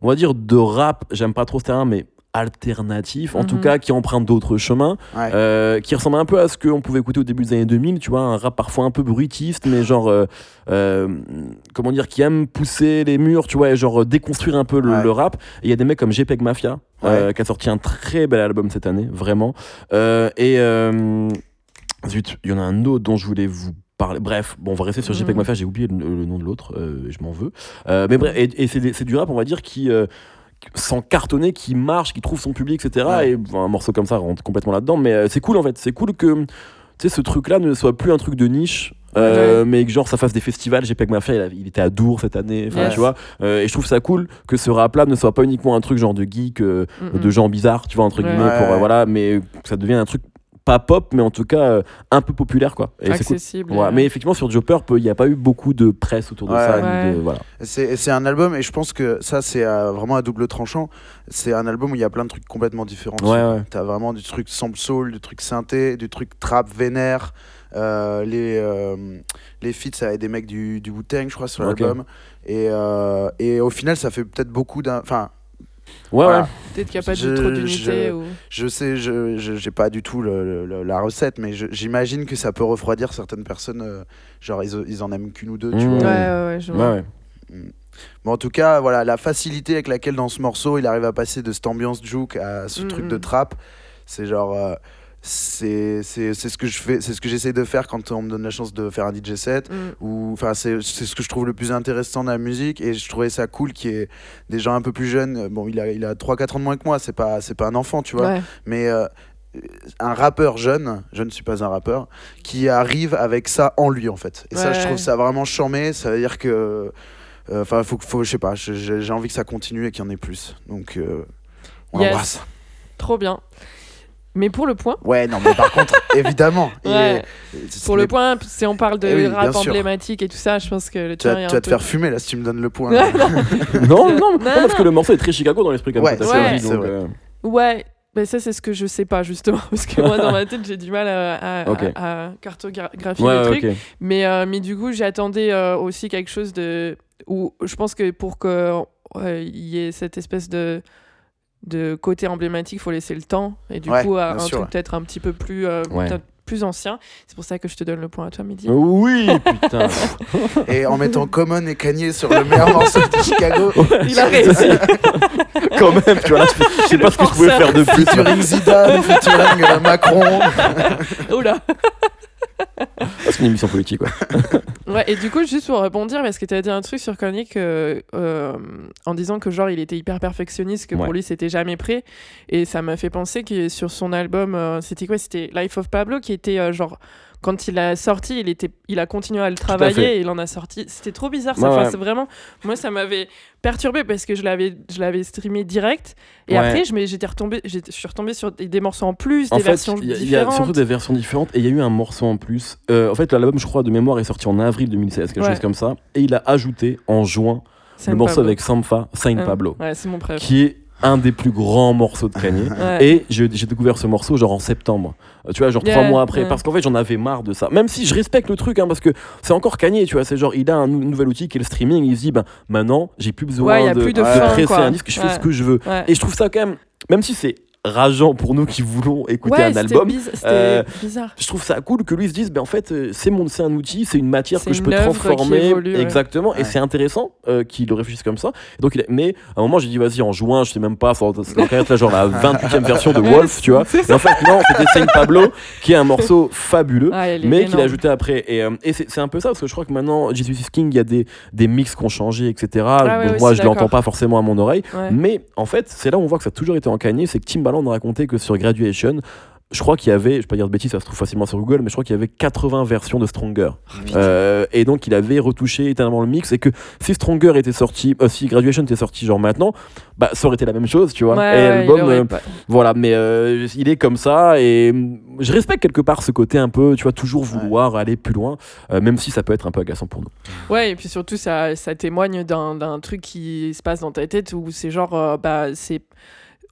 on va dire, de rap, j'aime pas trop ce terrain, mais alternatif, en tout Mhm. cas qui emprunte d'autres chemins, Ouais. euh, qui ressemble un peu à ce qu'on pouvait écouter au début des années 2000, tu vois, un rap parfois un peu bruitiste, mais genre, euh, euh, comment dire, qui aime pousser les murs, tu vois, et genre déconstruire un peu le, Ouais. le rap. Il y a des mecs comme JPEG Mafia, euh, qui a sorti un très bel album cette année, vraiment. Euh, et euh, zut, il y en a un autre dont je voulais vous parler. Bref, bon, on va rester sur Mhm. JPEG Mafia, j'ai oublié le, le nom de l'autre, euh, je m'en veux. Euh, mais bref, et, et c'est du rap, on va dire, qui. euh, sans cartonner, qui marche, qui trouve son public, etc. Ouais. Et un morceau comme ça rentre complètement là-dedans. Mais euh, c'est cool en fait. C'est cool que ce truc-là ne soit plus un truc de niche. euh, mais que genre ça fasse des festivals JPEG Mafia il, a- il était à Dour cette année Yes. tu vois Euh, et je trouve ça cool que ce rap là ne soit pas uniquement un truc genre de geek euh, Mm, mm. de gens bizarres tu vois entre Ouais. guillemets pour Ouais. voilà mais que ça devient un truc pas pop mais en tout cas euh, un peu populaire quoi et accessible. Ouais, mais effectivement sur Joe Purp il n'y a pas eu beaucoup de presse autour de Ouais. ça ni Ouais. de- voilà C'est c'est un album, et je pense que ça, c'est euh, vraiment à double tranchant. C'est un album où il y a plein de trucs complètement différents. Ouais, dessus. ouais. T'as vraiment du truc sample soul, du truc synthé, du truc trap vénère. Euh, les, euh, les feats, ça avait des mecs du, du Wu-Tang, je crois, sur l'album. Et, euh, et au final, ça fait peut-être beaucoup d'un. Enfin, ouais Voilà. ouais Peut-être qu'il n'y a pas Je- de trop je- d'unité. Ou... je sais, je je- j'ai pas du tout le- le- la recette, mais je- j'imagine que ça peut refroidir certaines personnes. euh, genre, ils, ils en aiment qu'une ou deux, tu Mmh. Ouais, vois. ouais, ouais, je vois. ouais, ouais. Bon, en tout cas, voilà, la facilité avec laquelle dans ce morceau, il arrive à passer de cette ambiance juke à ce Mm, truc mm. de trap, c'est genre. euh, c'est ce que je fais c'est ce que j'essaie de faire quand on me donne la chance de faire un DJ set Mm. ou enfin c'est ce que je trouve le plus intéressant dans la musique et je trouvais ça cool qu'il y ait des gens un peu plus jeunes bon il a il a 3 4 ans de moins que moi c'est pas c'est pas un enfant tu vois Ouais. mais euh, un rappeur jeune, je ne suis pas un rappeur, qui arrive avec ça en lui en fait. Et ça, je trouve ça vraiment charmé. Ça veut dire que, euh, enfin, faut, faut, je sais pas, j'ai envie que ça continue et qu'il y en ait plus. Donc, euh, on Yes. l'embrasse. Trop bien. Mais pour le point, Ouais, non, mais par contre, évidemment, Ouais. est- pour le point, si on parle de Eh oui, rap emblématique et tout ça, je pense que le tu vas, tu vas te faire fumer là si tu me donnes le point. Ouais, non. non, non, non, parce que le morceau est très Chicago dans l'esprit Ouais, ça, t'as ouais, donc, vrai. euh, Ouais, mais ça c'est ce que je sais pas justement parce que moi dans ma tête j'ai du mal à, à- Ok. à- à cartographier ouais, le ouais, truc. Mais euh, mais du coup j'attendais euh, aussi quelque chose de où je pense que pour que euh, il y ait cette espèce de de côté emblématique, faut laisser le temps et du Ouais, coup à un sûr, truc ouais. peut-être un petit peu plus euh, Ouais. plus ancien. C'est pour ça que je te donne le point à toi Mehdi. Oui, putain. Et en mettant Common et Kanye sur le meilleur morceau de Chicago, Il a réussi. Quand même, tu vois, là, je je sais pas ce que je pouvais faire de plus. featuring Zidane, featuring euh, Macron. Oula. C'est une émission politique, ouais. Ouais, et du coup, juste pour rebondir, parce que tu as dit un truc sur que, euh, en disant que genre il était hyper perfectionniste, que Ouais. pour lui c'était jamais prêt. Et ça m'a fait penser que sur son album, euh, c'était quoi? C'était Life of Pablo qui était euh, genre. Quand il a sorti, il, était, il a continué à le travailler et il en a sorti. C'était trop bizarre. Ça, Ouais, Enfin, ouais. c'est vraiment. Moi, ça m'avait perturbé parce que je l'avais, je l'avais streamé direct. Et Ouais. après, je, j'étais retombé, je suis retombé sur des, morceaux en plus, En des fait, versions y, a- il y a différentes. surtout des versions différentes et il y a eu un morceau en plus. Euh, en fait, l'album, je crois, de mémoire est sorti en avril 2016, quelque chose comme ça. Et il a ajouté en juin Saint le morceau Pablo. avec Sampha, Saint Ouais. Pablo, Ouais, c'est mon préf. qui est un des plus grands morceaux de Kanye. Ouais. Et j'ai découvert ce morceau genre en septembre. Euh, Tu vois, genre trois mois après. Parce qu'en fait, j'en avais marre de ça. Même si je respecte le truc, hein, parce que c'est encore Kanye, tu vois. C'est genre, il a un nou- nouvel outil qui est le streaming. Il se dit, ben maintenant, j'ai plus besoin Ouais, de, plus de presser quoi. un disque, je fais ce que je veux. Et je trouve ça quand même, même si c'est rageant pour nous qui voulons écouter ouais, un album, biz- C'était euh, bizarre. je trouve ça cool que lui se dise, ben en fait, euh, c'est mon, c'est un outil, c'est une matière que je peux transformer. évolue, ouais. Exactement. Et Ouais. c'est intéressant euh, qu'il le réfléchisse comme ça. Donc, il a- mais à un moment, j'ai dit, vas-y, en juin, je sais même pas, ça ça doit être là, genre la 28e version de Wolf, tu vois. Et en fait, non, c'était Saint Pablo, qui est un morceau fabuleux. Ah, Mais qu'il a ajouté après. Et, euh, et c'est un peu ça, parce que je crois que maintenant, Jesus is King, il y a des, des mix qui ont changé, etc. Ah Bon, moi, je l'entends pas forcément à mon oreille. Ouais. Mais en fait, c'est là où on voit que ça a toujours été en Kanye, c'est que Timbaland a raconté que sur Graduation, je crois qu'il y avait, je vais pas dire de bêtises, ça se trouve facilement sur Google, mais je crois qu'il y avait 80 versions de Stronger. Euh, et donc il avait retouché éternellement le mix et que si Stronger était sorti, euh, si Graduation était sorti genre maintenant, bah ça aurait été la même chose, tu vois. Ouais, et ouais, euh, voilà, mais euh, il est comme ça et mm, je respecte quelque part ce côté un peu, tu vois, toujours vouloir aller plus loin, euh, même si ça peut être un peu agaçant pour nous. Ouais, et puis surtout, ça, ça témoigne d'un d'un truc qui se passe dans ta tête où c'est genre, euh, bah, c'est.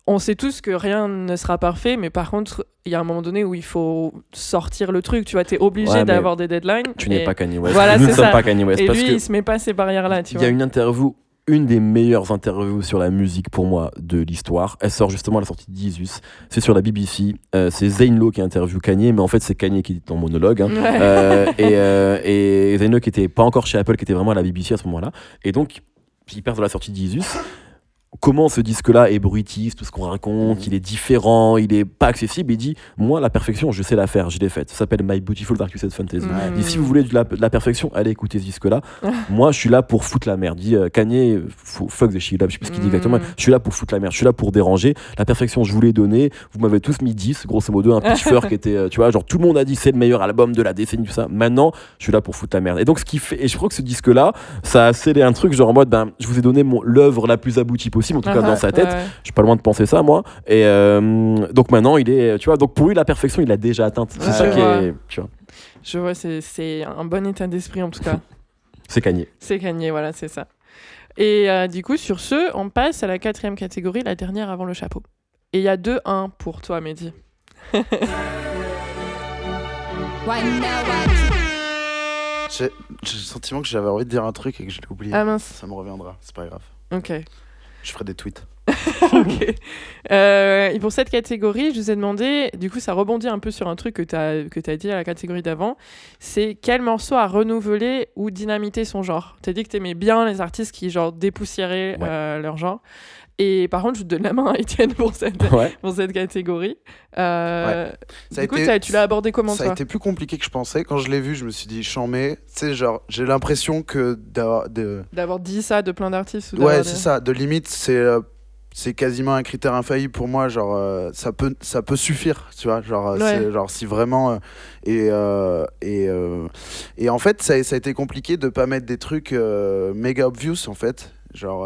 On sait tous que rien ne sera parfait, mais par contre, il y a un moment donné où il faut sortir le truc. Tu vois, t'es obligé Ouais, d'avoir des deadlines. Tu n'es pas Kanye West. Voilà, nous ne c'est sommes pas Kanye West Et parce lui, que il se met pas ces barrières-là, Il y a une interview, une des meilleures interviews sur la musique pour moi de l'histoire. Elle sort justement à la sortie de Jesus. C'est sur la BBC. Euh, c'est Zane Lowe qui interview Kanye, mais en fait c'est Kanye qui dit en monologue. hein. Ouais. Euh, et, euh, et Zane Lowe qui était pas encore chez Apple, qui était vraiment à la BBC à ce moment-là. Et donc, il perd de la sortie de Jesus. Comment ce disque-là est bruitiste, tout ce qu'on raconte, Mhm. il est différent, il est pas accessible. Il dit Moi, la perfection, je sais la faire, je l'ai faite. Ça s'appelle My Beautiful Dark Twisted Fantasy. Mm. Il dit Si vous voulez de la, de la perfection, allez écouter ce disque-là. Moi, je suis là pour foutre la merde. Il dit euh, Kanye, fuck the shit, je sais plus ce qu'il dit exactement. Je suis là pour foutre la merde, je suis là pour déranger. La perfection, je vous l'ai donnée. Vous m'avez tous mis 10, grosso modo, un pitchfork qui était, euh, tu vois, genre tout le monde a dit c'est le meilleur album de la décennie, tout ça. Maintenant, je suis là pour foutre la merde. Et donc, ce qui fait, et je crois que ce disque-là, ça a scellé un truc, genre en mode, ben, je vous ai donné mon- l'œuvre la plus aboutie possible, en tout cas Ah, dans sa tête. ouais. Je suis pas loin de penser ça, moi. Et euh, donc maintenant, il est, tu vois, donc pour lui, la perfection, il l'a déjà atteinte. C'est Ouais, ça qui vois. est, tu vois, Je vois, c'est- c'est un bon état d'esprit en tout cas. c'est Kanye. c'est gagné, voilà, c'est ça. Et euh, du coup, sur ce, on passe à la quatrième catégorie, la dernière avant le chapeau. Et il y a 2-1 pour toi, Mehdi. J'ai j'ai le sentiment que j'avais envie de dire un truc et que je l'ai oublié. Ah mince, Ça me reviendra, c'est pas grave. ok. Je ferai des tweets. ok. Euh, et pour cette catégorie, je vous ai demandé, du coup, ça rebondit un peu sur un truc que tu as, que as dit à la catégorie d'avant. C'est quel morceau a renouvelé ou dynamité son genre? Tu as dit que tu aimais bien les artistes qui, genre, dépoussiéraient Ouais. euh, leur genre. Et par contre, je te donne la main à Étienne pour cette, Ouais. pour cette catégorie. Euh, a du coup, été- tu l'as abordé comment, Ça a toi été plus compliqué que je pensais. Quand je l'ai vu, je me suis dit, chambé. Tu sais, genre, j'ai l'impression que d'avoir- de, D'avoir dit ça de plein d'artistes Ouais, des- c'est ça. De limite, c'est euh, c'est quasiment un critère infaillible pour moi. Genre, euh, ça peut ça peut suffire, tu vois. Genre, euh, Ouais. genre si vraiment euh, et euh, et et en fait, ça, a- ça a été compliqué de pas mettre des trucs méga obvious en fait. Genre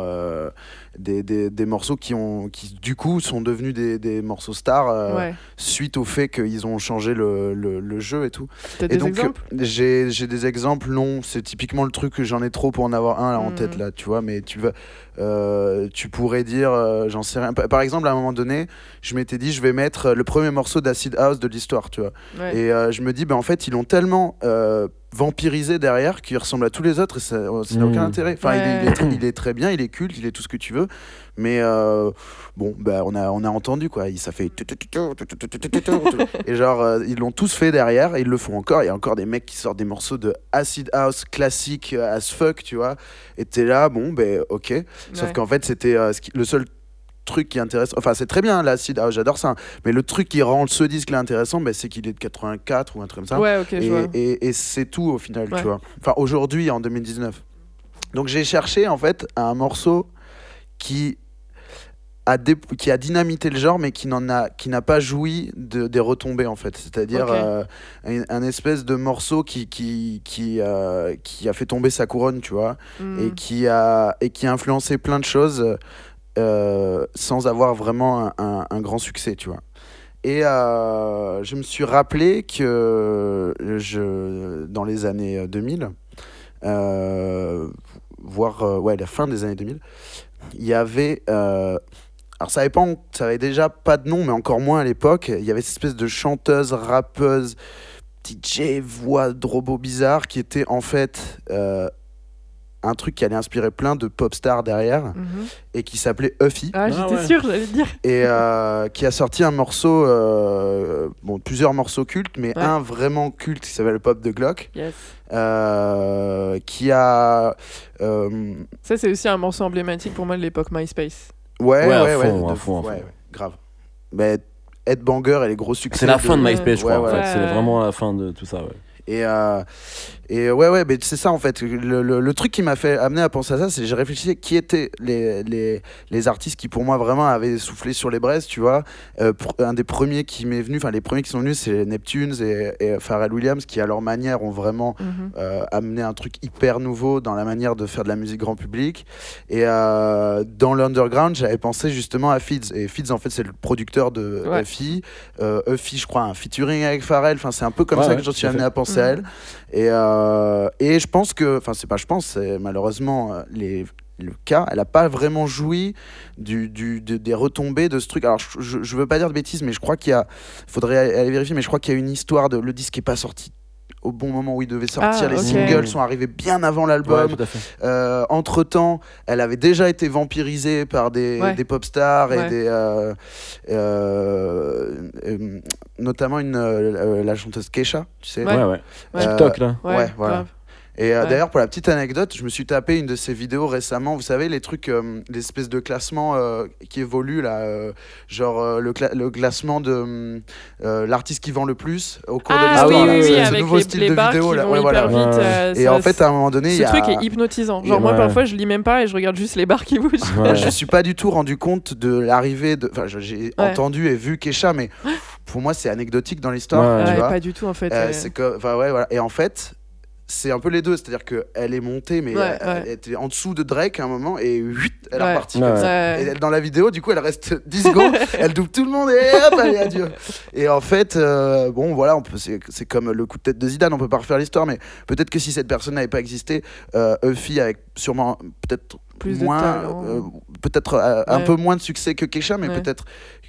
des, des, des morceaux qui ont qui du coup sont devenus des, des morceaux stars euh, Ouais. suite au fait qu'ils ont changé le, le, le jeu et tout. Et des donc, j'ai j'ai des exemples, non, c'est typiquement le truc que j'en ai trop pour en avoir un là, en Mhm. tête, là, tu vois, mais tu vas. euh, tu pourrais dire, euh, j'en sais rien. Pa- Par exemple, à un moment donné, je m'étais dit, je vais mettre le premier morceau d'Acid House de l'histoire, tu vois. Ouais. Et euh, je me dis, ben, en fait, ils l'ont tellement euh, vampirisé derrière qu'il ressemble à tous les autres et ça ça n'a aucun Mhm. intérêt. Enfin, il, est, il est Ouais. très, il est très bien, il est culte, il est tout ce que tu veux, mais euh, bon, ben, on, a, on a entendu quoi. Il- Ça fait. Et genre, euh, ils l'ont tous fait derrière et ils le font encore. Il y a encore des mecs qui sortent des morceaux de acid house classique euh, as fuck, tu vois. Et t'es là, bon, ben ok. Sauf Ouais. qu'en fait, c'était euh, le seul truc qui intéresse. Enfin, c'est très bien l'acid house, j'adore ça. Mais le truc qui rend ce disque là intéressant, ben, c'est qu'il est de 84 ou un truc comme ça. Ouais, Et, vois. et- et c'est tout au final, Ouais. tu vois. Enfin, aujourd'hui, en 2019. Donc j'ai cherché en fait un morceau qui a, dé- qui a dynamité le genre, mais qui n'en a, qui n'a pas joui de, des retombées en fait. C'est-à-dire euh, un, un espèce de morceau qui, qui, qui, euh, qui a fait tomber sa couronne, tu vois, Hmm. et qui a et qui a influencé plein de choses euh, sans avoir vraiment un, un- un grand succès, tu vois. Et je me suis rappelé que je, dans les années 2000, euh, voire ouais, la fin des années 2000, il y avait. euh, alors ça en- ça avait déjà pas de nom, mais encore moins à l'époque. Il y avait cette espèce de chanteuse, rappeuse, DJ, voix de robot bizarre qui était en fait euh, un truc qui allait inspirer plein de pop stars derrière Mhm. et qui s'appelait Huffy Ah, Ah j'étais ouais. sûre, j'allais te dire. et euh, qui a sorti un morceau, euh, bon plusieurs morceaux cultes, mais Ouais. un vraiment culte qui s'appelle Pop de Glock, Yes. euh, qui a euh, Ça, c'est aussi un morceau emblématique pour moi de l'époque MySpace. ouais Ouais, à ouais ouais, fond, de- ouais, fond. ouais, grave. Mais Ed Banger et les gros succès. C'est la fin de MySpace, je Ouais, crois. en ouais. fait. C'est vraiment la fin de tout ça. Ouais. Et, euh, et ouais, ouais, mais c'est ça en fait. Le, le- le truc qui m'a fait amener à penser à ça, c'est que j'ai réfléchi qui étaient les, les, les artistes qui pour moi vraiment avaient soufflé sur les braises, tu vois. Euh, un des premiers qui m'est venu, enfin les premiers qui sont venus, c'est Neptunes et, et Pharrell Williams qui à leur manière ont vraiment Mhm. euh, amené un truc hyper nouveau dans la manière de faire de la musique grand public. Et euh, dans l'underground, j'avais pensé justement à Fids. Et Fids, en fait, c'est le producteur de Ouais. Euh, Huffy, je crois, un featuring avec Pharrell. Enfin, c'est un peu comme Ouais, ça ouais, que j'en suis à amené fait. à penser Et, euh, et je pense que, enfin, c'est pas je pense, c'est malheureusement euh, les le cas, elle a pas vraiment joui du, du, de- des retombées de ce truc. Alors, je, je veux pas dire de bêtises, mais je crois qu'il y a, faudrait aller vérifier, mais je crois qu'il y a une histoire de le disque est pas sorti au bon moment où il devait sortir. Ah, les singles sont arrivés bien avant l'album. Euh, entre temps, elle avait déjà été vampirisée par des, Ouais. des pop stars et Ouais. des, euh, euh, euh, notamment une, la chanteuse Kesha, tu sais. Ouais. Ouais, ouais. Ouais. TikTok, là. Ouais, Ouais, voilà. Et euh, Ouais. d'ailleurs, pour la petite anecdote, je me suis tapé une de ces vidéos récemment. Vous savez, les trucs, euh, l'espèce de classement euh, qui évolue là, euh, genre euh, le, le classement de l'artiste qui vend le plus au cours de Ah l'histoire. oui, oui, oui, ce nouveau les, style les de vidéo là. Ouais, voilà. vite. Et ça- en fait, à un moment donné, ce y a... truc est hypnotisant. Genre, Et moi, ouais. parfois, je lis même pas et je regarde juste les barres qui bougent. Je me suis pas du tout rendu compte de l'arrivée de. Enfin, j'ai entendu et vu Kesha, mais pour moi, c'est anecdotique dans l'histoire. Pas du tout, en fait. C'est que, enfin ouais, voilà. Et en fait, c'est un peu les deux, c'est-à-dire que elle est montée, mais Ouais, elle, ouais. elle était en dessous de Drake à un moment et huit, elle Ouais. est repartie Ouais. comme ça. Ouais. Et elle- dans la vidéo, du coup, elle reste 10 secondes, elle double tout le monde et hop, allez, adieu. Et en fait, euh, bon, voilà, on peut- c'est c'est comme le coup de tête de Zidane, on peut pas refaire l'histoire, mais peut-être que si cette personne n'avait pas existé, euh, Euphie avec sûrement peut-être Plus moins, euh, peut-être euh, un peu moins de succès que Kesha, mais Ouais. peut-être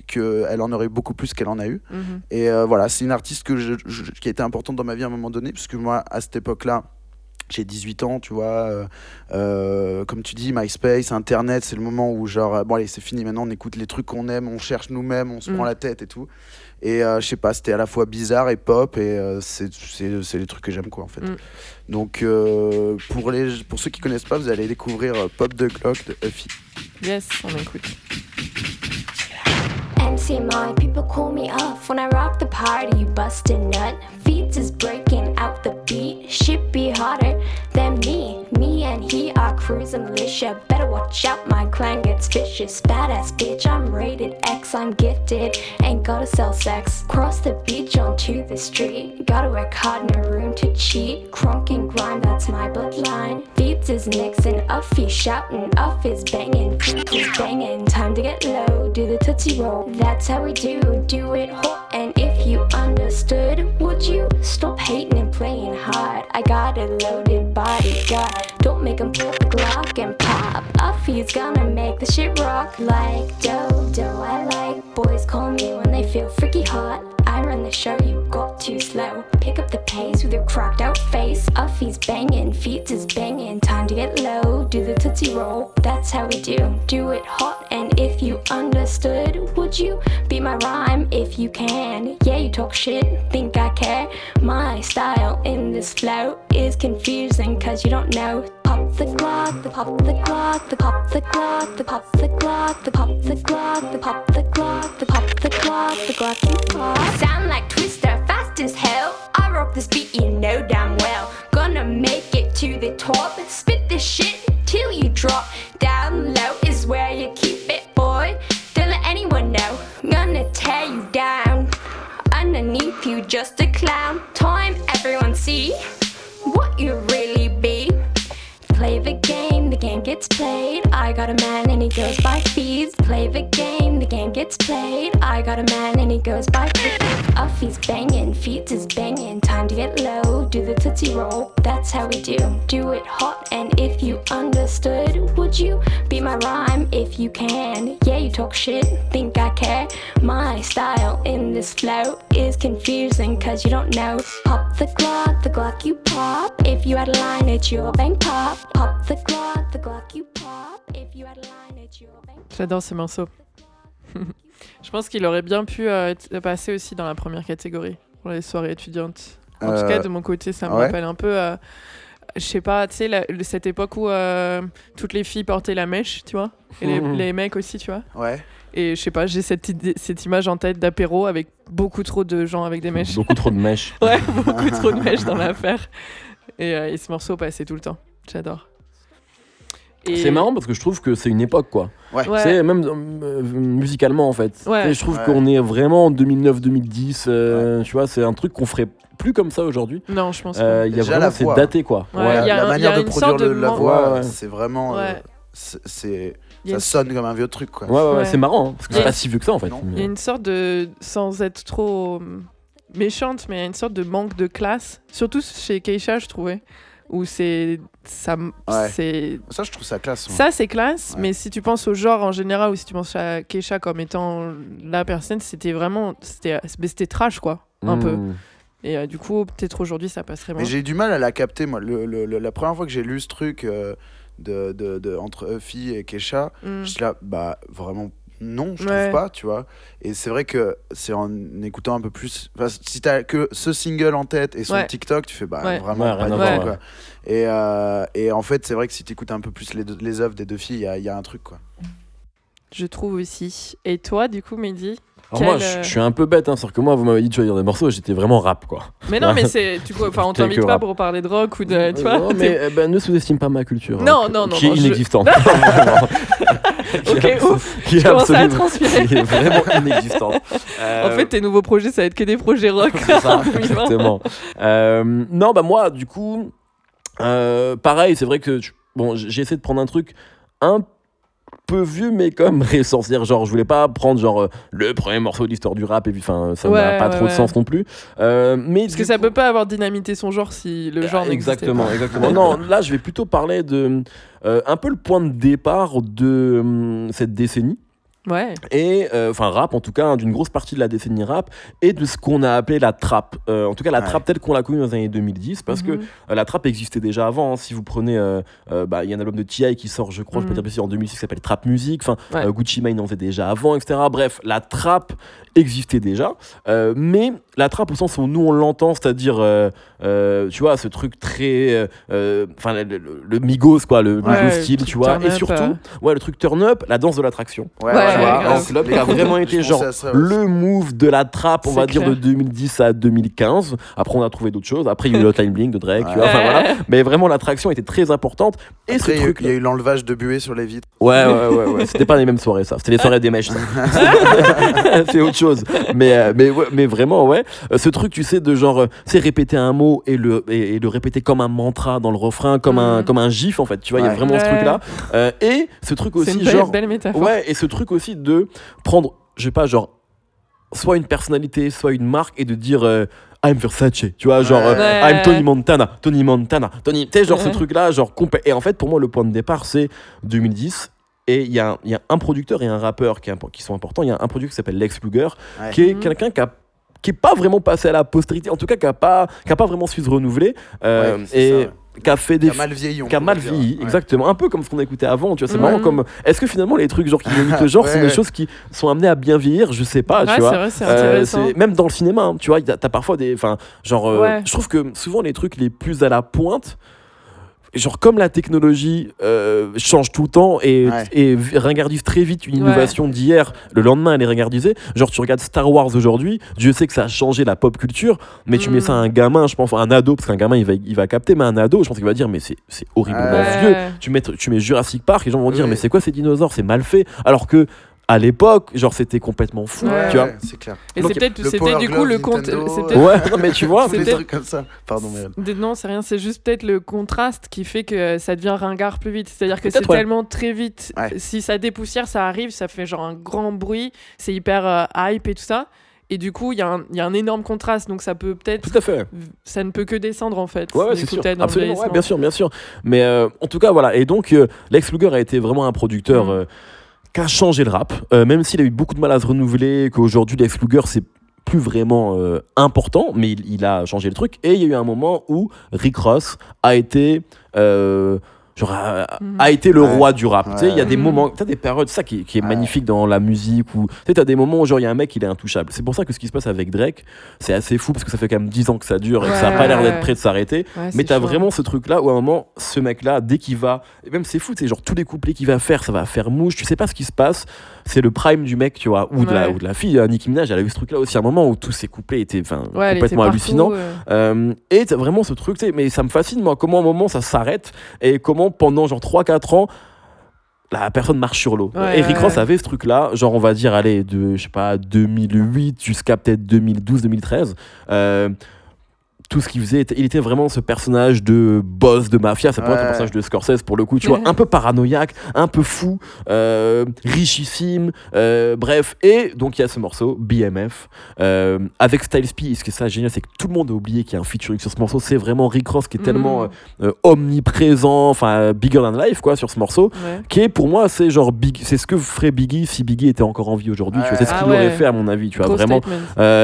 qu'elle en aurait beaucoup plus qu'elle en a eu. Mhm. Et euh, voilà, c'est une artiste que je- je- qui a été importante dans ma vie à un moment donné, puisque moi, à cette époque-là, j'ai 18 ans, tu vois. euh, comme tu dis, MySpace, Internet, c'est le moment où, genre, bon, allez, c'est fini, maintenant on écoute les trucs qu'on aime, on cherche nous-mêmes, on se prend la tête et tout. Et euh, je sais pas, c'était à la fois bizarre et pop, et euh, c'est c'est- c'est les trucs que j'aime, quoi, en fait. Mm. Donc, euh, pour, les, pour ceux qui connaissent pas, vous allez découvrir euh, Pop de Glock de Huffy. Yes, on écoute. MCMI, people call me off when I rock the party. You bust a nut. Feet is breaking out the beat. Shit be harder than me. Me and he are cruising militia. Better watch out, my clan gets vicious. Badass bitch, I'm rated X, I'm gifted. Ain't gotta sell sex. Cross the beach onto the street. Gotta work hard a room to cheat. Crunk and grind, that's my bloodline. Beats is mixing, Uffy shouting, Uff is banging, Feet is banging. Time to get low, do the tootsie roll. That's how we do, do it hot. And if you understood, would you stop hating playing hard? I got a loaded bodyguard. Don't make him pull the Glock and pop. Uffy's gonna make the shit rock like Dodo. I like boys call me when they feel freaky hot. I run the show, you got too slow. Pick up the pace with your cracked out face. Uffy's banging, feet is banging. Time to get low, do the tootsie roll. That's how we do, do it hot. And if you understood, would you be my rhyme if you can? Yeah, you talk shit, think I care. My style in this flow is confusing cause you don't know. Pop the Glock, the pop the Glock, the pop the Glock, the pop the Glock, the pop the Glock, the pop the Glock, the pop the Glock, the Glock you pop. Sound like Twister, fast as hell. I rock this beat, you know damn well. Gonna make it to the top, spit this shit you drop. Down low is where you keep it, boy. Don't let anyone know. I'm Gonna tear you down. Underneath you, just a clown. Time everyone see what you really be. Play the game, game gets played. I got a man and he goes by fees. Play the game, the game gets played. I got a man and he goes by fees. Uffy's banging, feet is banging. Time to get low, do the tootsie roll. That's how we do, do it hot. And if you understood, would you be my rhyme if you can? Yeah, you talk shit, think I care. My style in this flow is confusing cause you don't know. Pop the Glock, the Glock you pop. If you had a line, it's your bang pop. Pop the Glock, the Glock you pop. If you had a line, it's your bang J'adore ce morceau. Je pense qu'il aurait bien pu euh, être- passer aussi dans la première catégorie pour les soirées étudiantes. En tout Euh, cas, de mon côté, ça me ouais. rappelle un peu. euh, je sais pas, tu sais, cette époque où euh, toutes les filles portaient la mèche, tu vois, et les, les mecs aussi, tu vois. Ouais. Et je sais pas, j'ai cette, idée- cette image en tête d'apéro avec beaucoup trop de gens avec des mèches. Beaucoup trop de mèches. Ouais, beaucoup trop de mèches dans l'affaire. Et, euh, et ce morceau passait tout le temps. J'adore. Et- C'est marrant parce que je trouve que c'est une époque quoi. Ouais. Ouais. C'est même euh, musicalement en fait. Ouais. Je trouve Ouais. qu'on est vraiment en 2009-2010. euh, Tu vois, c'est un truc qu'on ferait plus comme ça aujourd'hui. Non, je pense Euh, pas. Il y a Déjà, vraiment, la c'est daté quoi. Ouais, la, il y a la un- il y manière a de produire de la voix, c'est vraiment. euh, Ouais. c'est- ça une- sonne comme un vieux truc, quoi. Ouais, ouais, ouais, Ouais. c'est marrant hein, parce que c'est pas si vieux que ça en fait. Il y a une sorte de, sans être trop hum, méchante, mais il y a une sorte de manque de classe, surtout chez Keisha, je trouvais, où c'est ça, Ouais. c'est Ça, je trouve ça classe. moi. ça c'est classe, Ouais. mais si tu penses au genre en général ou si tu penses à Keisha comme étant la personne, c'était vraiment c'était c'était trash quoi, un peu. Mmh. Et euh, du coup, peut-être aujourd'hui ça passerait moins. Mais j'ai eu du mal à la capter, moi. Le, le- le- la première fois que j'ai lu ce truc euh, de, de, de- entre Huffy et Kesha, Mm. je suis là, bah, vraiment, non, je Ouais. trouve pas, tu vois. Et c'est vrai que c'est en écoutant un peu plus. enfin, si t'as que ce single en tête et son Ouais. TikTok, tu fais bah Ouais. vraiment Ouais, pas rien du à tout, voir, quoi. ouais. Et, euh, et en fait, c'est vrai que si t'écoutes un peu plus les, deux- les œuvres des deux filles, il y a, il y a un truc, quoi. Je trouve aussi. Et toi, du coup, Mehdi Alors moi, Quel, je euh, je suis un peu bête, hein, c'est-à-dire que moi, vous m'avez dit de choisir des morceaux, j'étais vraiment rap, quoi. Mais non, mais c'est. Du coup, enfin, on t'invite pas rap. pour parler de rock ou de. Tu vois non, mais eh ben, ne sous-estime pas ma culture. Non, hein, non, non, Qui est non, je- inexistante. Ok, ouf. Qui est Je commence à absolument- transpirer. qui est vraiment inexistante. En Euh, fait, tes nouveaux projets, ça va être que des projets rock. Ça, exactement. Euh, non, bah moi, du coup, euh, pareil, c'est vrai que bon, j'ai essayé de prendre un truc un peu vieux, mais comme. C'est-à-dire, genre, je voulais pas prendre genre euh, le premier morceau de l'histoire du rap, et puis enfin, ça n'a pas ouais, trop de sens non plus. Euh, mais Parce que ça coup- peut pas avoir dynamité son genre si le genre Exactement, pas. exactement. non, là, je vais plutôt parler de euh, un peu le point de départ de cette décennie Ouais. et euh, enfin rap en tout cas hein, d'une grosse partie de la décennie rap et de ce qu'on a appelé la trappe Euh, en tout cas la Ouais. trappe telle qu'on l'a connue dans les années 2010 parce que Mhm. euh, la trappe existait déjà avant hein. si vous prenez euh, euh, bah, il y a un album de T.I. qui sort je crois je peux Mhm. dire en 2006 qui s'appelle Trap Music enfin Ouais. euh, Gucci Mane en faisait déjà avant etc bref la trappe existait déjà euh, mais la trappe au sens où nous on l'entend c'est-à-dire euh, euh, tu vois ce truc très euh, euh, enfin le, le- le Migos quoi le Ouais, Migos le style tu vois turn et up, surtout euh. ouais le truc turn up la danse de l'attraction Ouais, Ouais, tu vois, a vraiment été genre le move de la trappe, on va dire de 2010 à 2015. Après, on a trouvé d'autres choses. Après, il y a eu l'Hotline Bling de Drake, tu vois. Ouais. Enfin, voilà. Mais vraiment, l'attraction était très importante. Et Après, ce il y a eu- truc. il y a eu l'enlevage de buée sur les vitres. Ouais, ouais, ouais, ouais. C'était pas les mêmes soirées, ça. C'était les soirées des mèches. c'est autre chose. Mais, euh, mais, ouais, mais vraiment, ouais. Euh, Ce truc, tu sais, de genre, euh, c'est répéter un mot et le, et, et le répéter comme un mantra dans le refrain, comme, un, comme un gif, en fait. Tu vois, il y a Ouais. vraiment ce truc-là. Euh, et ce truc aussi, une belle, genre. belle métaphore. Ouais, et ce truc aussi de prendre, je sais pas, genre, soit une personnalité, soit une marque, et de dire euh, I'm Versace, tu vois, genre Ouais. euh. I'm Tony Montana, Tony Montana, Tony, tu sais, genre ce truc-là, genre complet. Et en fait, pour moi, le point de départ, c'est 2010. Et il y, a un- il y a un producteur et un rappeur qui, qui sont importants. Il y a un producteur qui s'appelle Lex Luger, Ouais. qui est Mhm. quelqu'un qui a qui est pas vraiment passé à la postérité, en tout cas qui a pas qui a pas vraiment su se renouveler euh, Ouais, c'est et qui a fait Qui des a mal vieilli. qui mal vieilli, Ouais. exactement. Un peu comme ce qu'on écoutait avant, tu vois. C'est marrant comme. Est-ce que finalement les trucs genre qui imitent le genre Ouais, sont des choses qui sont amenées à bien vieillir? Je sais pas, Ouais, tu c'est vois. vrai, c'est Euh, c'est- même dans le cinéma, hein, tu vois, t'as parfois des. Enfin, genre, euh, Ouais. je trouve que souvent les trucs les plus à la pointe, genre comme la technologie euh, change tout le temps et, Ouais. et v- ringardise très vite une Ouais. innovation d'hier, le lendemain elle est ringardisée. Genre, tu regardes Star Wars aujourd'hui, Dieu sait que ça a changé la pop culture, mais tu Mm. mets ça à un gamin, je pense, un ado, parce qu'un gamin il va, il va capter, mais un ado, je pense qu'il va dire, mais c'est c'est horriblement Ouais. vieux tu mets, tu mets Jurassic Park, les gens vont dire Oui. mais c'est quoi ces dinosaures, c'est mal fait. Alors que à l'époque, genre c'était complètement fou, Ouais. tu vois. Ouais, c'est clair. Et c'est peut-être le c'était Power du coup Glove, le compte. C'est Ouais, non mais tu vois. Trucs comme ça. Pardon, Non, c'est rien, c'est juste peut-être le contraste qui fait que ça devient ringard plus vite. C'est-à-dire que c'est ouais. tellement très vite. Ouais. Si ça dépoussière, ça arrive, ça fait genre un grand bruit, c'est hyper euh, hype et tout ça. Et du coup, il y, a un- il y a un énorme contraste, donc ça peut peut-être. Tout à fait. Ça ne peut que descendre en fait. Ouais, c'est sûr. Absolument, ouais, bien sûr, bien sûr. Mais euh, en tout cas, voilà. Et donc, euh, Lex Luger a été vraiment un producteur Mm. Euh, qui a changé le rap, euh, même s'il a eu beaucoup de mal à se renouveler, qu'aujourd'hui, Lex Luger, c'est plus vraiment euh, important, mais il, il a changé le truc. Et il y a eu un moment où Rick Ross a été. euh, genre, a, Mhm. a été le Ouais. roi du rap. Tu sais, il y a des Ouais. moments, t'as des périodes, ça qui, est- qui est Ouais. magnifique dans la musique, où tu sais, t'as des moments où genre il y a un mec, il est intouchable. C'est pour ça que ce qui se passe avec Drake, c'est assez fou parce que ça fait quand même 10 ans que ça dure et que ça a pas l'air d'être prêt de s'arrêter. Ouais, Mais t'as vraiment ce truc là où à un moment, ce mec là, dès qu'il va, et même c'est fou, c'est genre tous les couplets qu'il va faire, ça va faire mouche, tu sais pas ce qui se passe. C'est le prime du mec, tu vois, ou de, la, ou de la fille. hein. Nicki Minaj, elle a eu ce truc là aussi à un moment où tous ses couplets étaient complètement partout, hallucinants. euh. Euh, et t'as vraiment ce truc, tu sais, mais ça me fascine, moi, comment à un moment ça s'arrête et comment pendant genre 3-4 ans, la personne marche sur l'eau. Ouais, Rick ouais, Ross ouais. avait ce truc-là, genre on va dire, allez, de, je sais pas, 2008 jusqu'à peut-être 2012-2013. Euh, tout ce qu'il faisait, il était vraiment ce personnage de boss de mafia, ça pourrait être un personnage de Scorsese pour le coup, tu vois, un peu paranoïaque, un peu fou, euh, richissime, euh, bref. Et donc il y a ce morceau, BMF, euh, avec Styles P. Ce qui est ça génial, c'est que tout le monde a oublié qu'il y a un featuring sur ce morceau. C'est vraiment Rick Ross qui est tellement Mhm. euh, omniprésent, enfin bigger than life quoi sur ce morceau. Ouais. Qui est pour moi, c'est genre Big, c'est ce que ferait Biggie si Biggie était encore en vie aujourd'hui. tu vois, C'est ce Ah qu'il ouais. aurait fait à mon avis, tu vois Gros vraiment.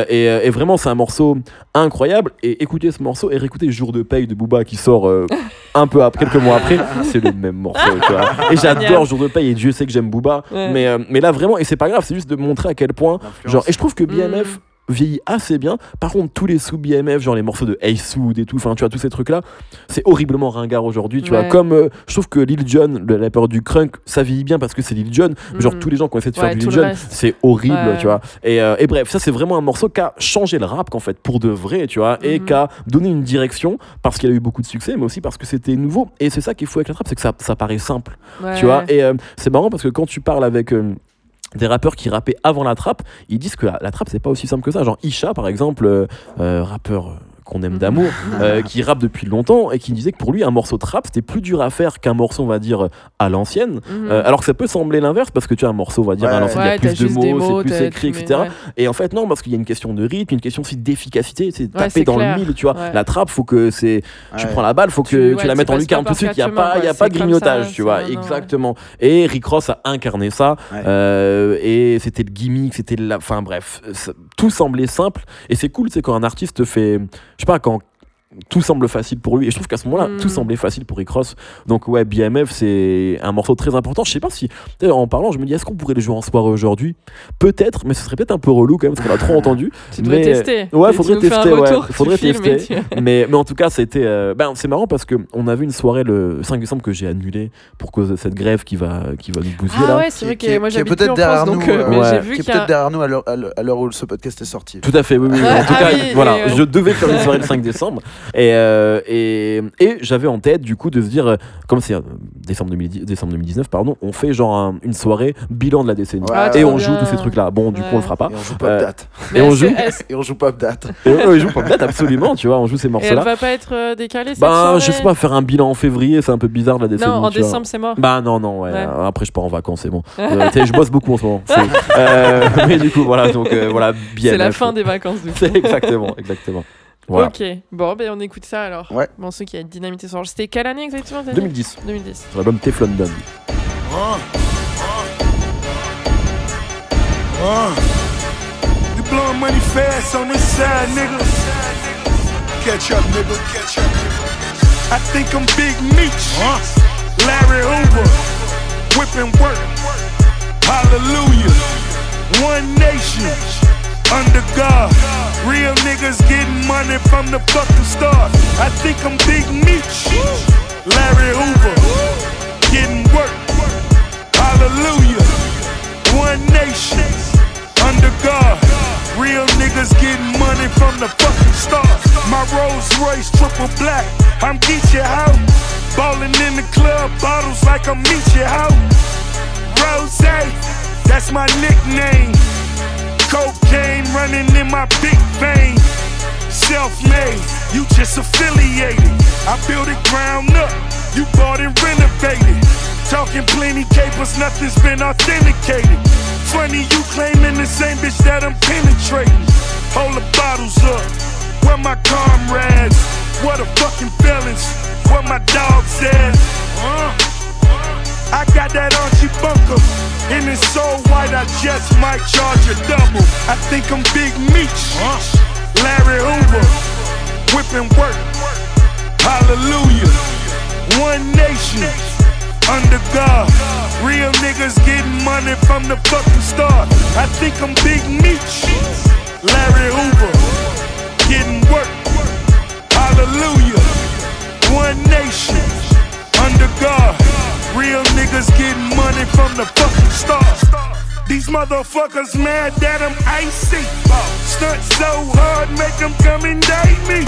et, et vraiment, c'est un morceau incroyable. Et écoutez réécouter ce morceau et réécouter Jour de paye de Booba qui sort euh, un peu après, quelques mois après, c'est le même morceau. tu vois. Et j'adore Jour de paye et Dieu sait que j'aime Booba. Ouais. Mais, euh, mais là, vraiment, et c'est pas grave, c'est juste de montrer à quel point. Genre, et je trouve que Mm. BMF vieillit assez bien. Par contre, tous les sous BMF, genre les morceaux de Hey et tout, enfin, tu vois, tous ces trucs-là, c'est horriblement ringard aujourd'hui, tu vois. Comme euh, je trouve que Lil Jon, le rappeur du crunk, ça vieillit bien parce que c'est Lil Jon. mais Genre, tous les gens qui ont essayé de Ouais, faire du Lil Jon, c'est horrible, Ouais. tu vois. Et, euh, et bref, ça, c'est vraiment un morceau qui a changé le rap, qu'en fait, pour de vrai, tu vois, et Mhm. qui a donné une direction parce qu'il a eu beaucoup de succès, mais aussi parce que c'était nouveau. Et c'est ça qui est fou avec la trap, c'est que ça, ça paraît simple. Tu vois, et euh, c'est marrant parce que quand tu parles avec euh, des rappeurs qui rappaient avant la trappe, ils disent que la, trappe c'est pas aussi simple que ça. Genre Isha par exemple, euh, euh, rappeur euh, qu'on aime d'amour, euh, qui rappe depuis longtemps et qui disait que pour lui un morceau de trap c'était plus dur à faire qu'un morceau on va dire à l'ancienne. Mhm. Euh, alors que ça peut sembler l'inverse parce que tu as un morceau on va dire à l'ancienne il y a plus de mots, mots, c'est plus écrit, etc. ouais. Et en fait non parce qu'il y a une question de rythme, une question aussi d'efficacité, c'est taper dans clair. le mille, tu vois. Ouais. La trappe faut que c'est tu prends la balle, faut que Tu- tu, ouais, la mettes en lucarne tout de suite, il n'y a pas, il y a pas de grignotage, tu vois, exactement. Et Rick Ross a incarné ça, euh, et c'était le gimmick, c'était la. Enfin bref, tout semblait simple, et c'est cool, c'est quand un artiste fait. Je sais pas, quand tout semble facile pour lui, et je trouve qu'à ce moment-là, Mm. tout semblait facile pour Rick Ross. Donc ouais, BMF, c'est un morceau très important. Je sais pas si. En parlant, je me dis, est-ce qu'on pourrait les jouer en soirée aujourd'hui? Peut-être, mais ce serait peut-être un peu relou quand même, parce qu'on a trop entendu. Tu mais- tester. Ouais, Et tu faudrait tester, ouais, faudrait tester. tu- mais, mais en tout cas, c'était. euh, ben, c'est marrant parce qu'on avait une soirée le 5 décembre que j'ai annulée pour cause de cette grève qui va, qui va nous bousiller Ah là. ouais, c'est vrai Qui- que qui- moi j'habite peut-être derrière nous, euh, euh, ouais. Qui vu est peut-être derrière nous à l'heure- où ce podcast est sorti. Tout à fait, oui, oui. Ouais, en tout ah cas, voilà, euh, je devais faire une soirée le 5 décembre. Et, euh, et, et j'avais en tête, du coup, de se dire, euh, comme c'est euh, décembre, 2010 décembre 2019, pardon, on fait genre un- une soirée bilan de la décennie. Ouais, et on joue bien. tous ces trucs-là. Bon, du coup, on le fera pas. Et on joue pop date. Et on joue. Et on joue pop date. Et on joue pas date, absolument, tu vois, on joue ces Et elle morceaux-là. va pas être décalée cette Bah, je sais pas, faire un bilan en février, c'est un peu bizarre de la décennie. Non, en décembre c'est mort. Bah non, non, ouais. Ouais. Après, je pars en vacances, c'est bon. Euh, tu sais, je bosse beaucoup en ce moment. Euh, mais du coup, voilà, donc euh, voilà, bien. C'est la fin des vacances du coup. Exactement, exactement. Voilà. Ok, bon, ben on écoute ça alors. Ouais. Bon, ceux qui a dynamité son C'était quelle année exactement t'as dit 2010, 2010. sur l'album Teflon Don. You blowing money fast on this side, nigga. Catch up, nigga. Catch up. I think I'm Big Meech. Larry Hoover. Whipping work. Hallelujah. One nation. Under God. Real niggas getting money from the fucking start. I think I'm Big Meech. Larry Hoover. Getting work. Hallelujah. One nation under God. Real niggas getting money from the fucking start. My Rolls Royce triple black. I'm Geechee out. Ballin' in the club, bottles like I'm Meechee out. Rose, that's my nickname. Cocaine running in my big vein. Self-made, you just affiliated. I built it ground up, you bought and renovated. Talking plenty capers, nothing's been authenticated. Funny you claiming the same bitch that I'm penetrating. Hold the bottles up, where my comrades? What a fucking feelings, where my dogs at? Uh, I got that Archie Bunker, and it's so white I just might charge a double. I think I'm Big Meech, Larry Hoover, whipping work. Hallelujah, one nation under God. Real niggas getting money from the fucking start. I think I'm Big Meech, Larry Hoover, getting work. Hallelujah, one nation under God. Real niggas getting money from the fucking start. These motherfuckers mad that I'm icy. Stunt so hard, make them come and date me.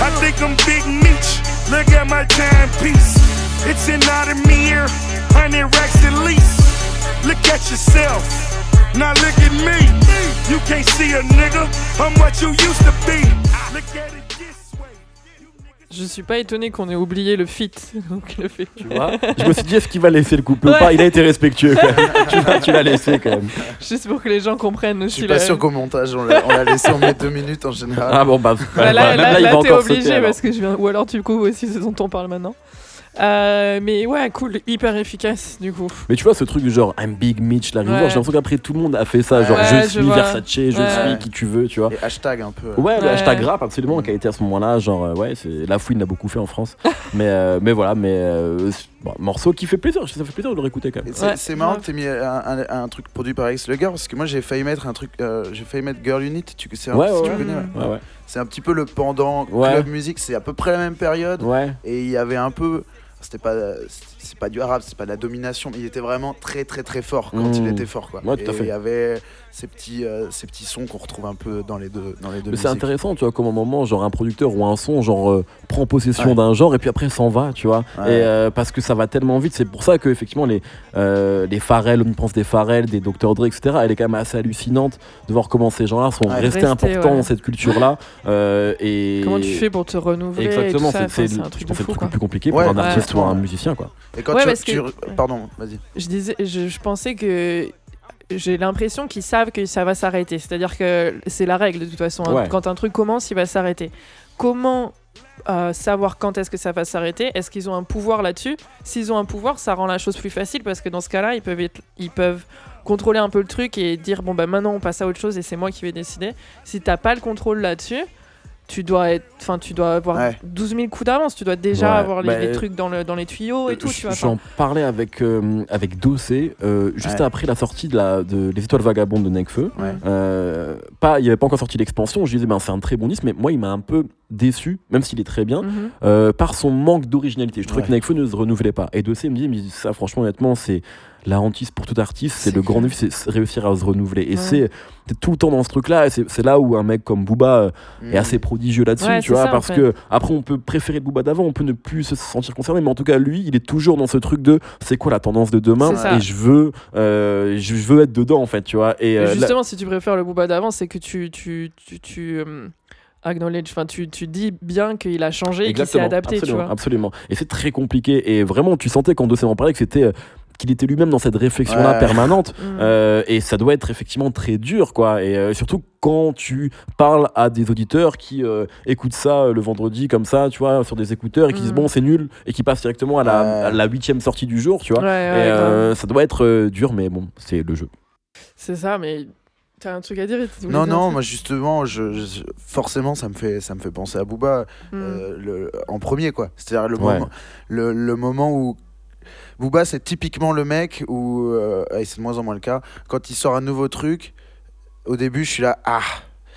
I think I'm Big Meech. Look at my timepiece. It's an Audemir, 100 racks at least. Look at yourself. Now look at me. You can't see a nigga. I'm what you used to be. Look at it. Je suis pas étonné qu'on ait oublié le fit. Donc le fait. Tu vois Je me suis dit, est-ce qu'il va laisser le couplet ou Ouais. pas? Il a été respectueux quand même. tu l'as- tu l'as laissé quand même. Juste pour que les gens comprennent Je aussi. suis pas la- sûr qu'au montage on l'a on l'a laissé, on met deux minutes en général. Ah bon, bah, Bah là, même là, là, il là, va t'es obligé sauter, parce que je viens. Ou alors tu couvres aussi ce dont on parle maintenant. Euh, mais ouais, cool, hyper efficace du coup. Mais tu vois, ce truc du genre I'm Big Mitch, la Ouais. j'ai l'impression qu'après tout le monde a fait ça. Genre, Ouais, je suis. Versace, je Ouais. suis qui tu veux, tu vois. Et hashtag un peu. Ouais, le hashtag rap, absolument, qui a été à ce moment-là. Genre, euh, ouais, c'est la fouine l'a beaucoup fait en France. mais, euh, mais voilà, mais euh, bon, morceau qui fait plaisir, ça fait plaisir de le réécouter quand même. C'est Ouais, marrant que t'aies mis un, un- un truc produit par Alex Luger parce que moi j'ai failli mettre un truc, euh, j'ai failli mettre Girl Unit. Tu c'est un, Ouais, si ouais, tu connais, ouais. Ouais, ouais. C'est un petit peu le pendant Ouais. club musique. C'est à peu près la même période Ouais. et il y avait un peu, c'était pas, c'est pas du arabe, c'est pas de la domination, mais il était vraiment très très très fort quand Mm. il était fort quoi. Ouais, tout à et fait. il y avait ces petits, euh, ces petits sons qu'on retrouve un peu dans les deux, dans les deux. Mais c'est intéressant, tu vois, comme un moment, genre un producteur ou un son, genre euh, prend possession Ouais. d'un genre et puis après s'en va, tu vois. Ouais. Et euh, parce que ça va tellement vite, c'est pour ça que effectivement les euh, les Pharrell, on pense des Pharrell, des Dr Dre, etc. Elle est quand même assez hallucinante de voir comment ces gens-là sont Ouais. restés Restés, importants ouais. dans cette culture-là. euh, et Comment tu fais pour te renouveler Exactement, c'est enfin, je pense que c'est le truc le plus compliqué pour un artiste ouais. ou un musicien, quoi. Et quand Ouais, tu, tu- que- pardon, vas-y. Je disais, je, je pensais que j'ai l'impression qu'ils savent que ça va s'arrêter. C'est-à-dire que c'est la règle de toute façon. hein. Ouais. Quand un truc commence, il va s'arrêter. Comment euh, savoir quand est-ce que ça va s'arrêter? Est-ce qu'ils ont un pouvoir là-dessus? S'ils ont un pouvoir, ça rend la chose plus facile parce que dans ce cas-là, ils peuvent, être- ils peuvent contrôler un peu le truc et dire bon bah maintenant on passe à autre chose et c'est moi qui vais décider. Si t'as pas le contrôle là-dessus, tu dois être, enfin tu dois avoir Ouais. 12 000 coups d'avance. Tu dois déjà Ouais, avoir les, bah, les trucs dans, le, dans les tuyaux et tout. Tu vois, J'en parlais avec, euh, avec Dossé euh, juste Ouais. après la sortie de, la, de Les Étoiles Vagabondes de Necfeu. Ouais. Euh, pas, il n'y avait pas encore sorti l'expansion. Je disais, ben, c'est un très bon disque, mais moi, il m'a un peu déçu, même s'il est très bien, Mhm. euh, par son manque d'originalité. Je trouvais Ouais. que Necfeu ne se renouvelait pas. Et Dossé me dit, mais ça, franchement, honnêtement, c'est la hantise pour tout artiste. C'est le grand défi, c'est réussir à se renouveler. Et Ouais. c'est tout le temps dans ce truc-là. Et c'est là où un mec comme Booba euh, Mm. est assez prodigieux là-dessus, Ouais, tu vois, ça, en parce fait. que après on peut préférer le Booba d'avant, on peut ne plus se sentir concerné, mais en tout cas lui, il est toujours dans ce truc de c'est quoi la tendance de demain et je veux, euh, je veux être dedans en fait, tu vois. Et euh, là- justement, si tu préfères le Booba d'avant, c'est que tu, tu, tu, tu euh, acknowledge, enfin, tu, tu dis bien qu'il a changé et qu'il s'est adapté, tu absolument, vois. absolument. Et c'est très compliqué. Et vraiment, tu sentais quand Dossé en parlait que c'était euh, qu'il était lui-même dans cette réflexion-là Ouais. permanente. Mm. Euh, et ça doit être effectivement très dur, quoi. Et euh, surtout quand tu parles à des auditeurs qui euh, écoutent ça euh, le vendredi comme ça, tu vois, sur des écouteurs et qui disent Mm. bon, c'est nul et qui passent directement à la, huitième sortie du jour, tu vois. Ouais, ouais, et euh, grave. ça doit être euh, dur, mais bon, c'est le jeu. C'est ça, mais t'as un truc à dire Non, non, moi justement, je, je- forcément, ça me fait, ça me fait penser à Booba Mm. euh, le, en premier, quoi. C'est-à-dire le, Ouais. moment, le, le moment où Booba, c'est typiquement le mec où, euh, et c'est de moins en moins le cas, quand il sort un nouveau truc, au début, je suis là, ah.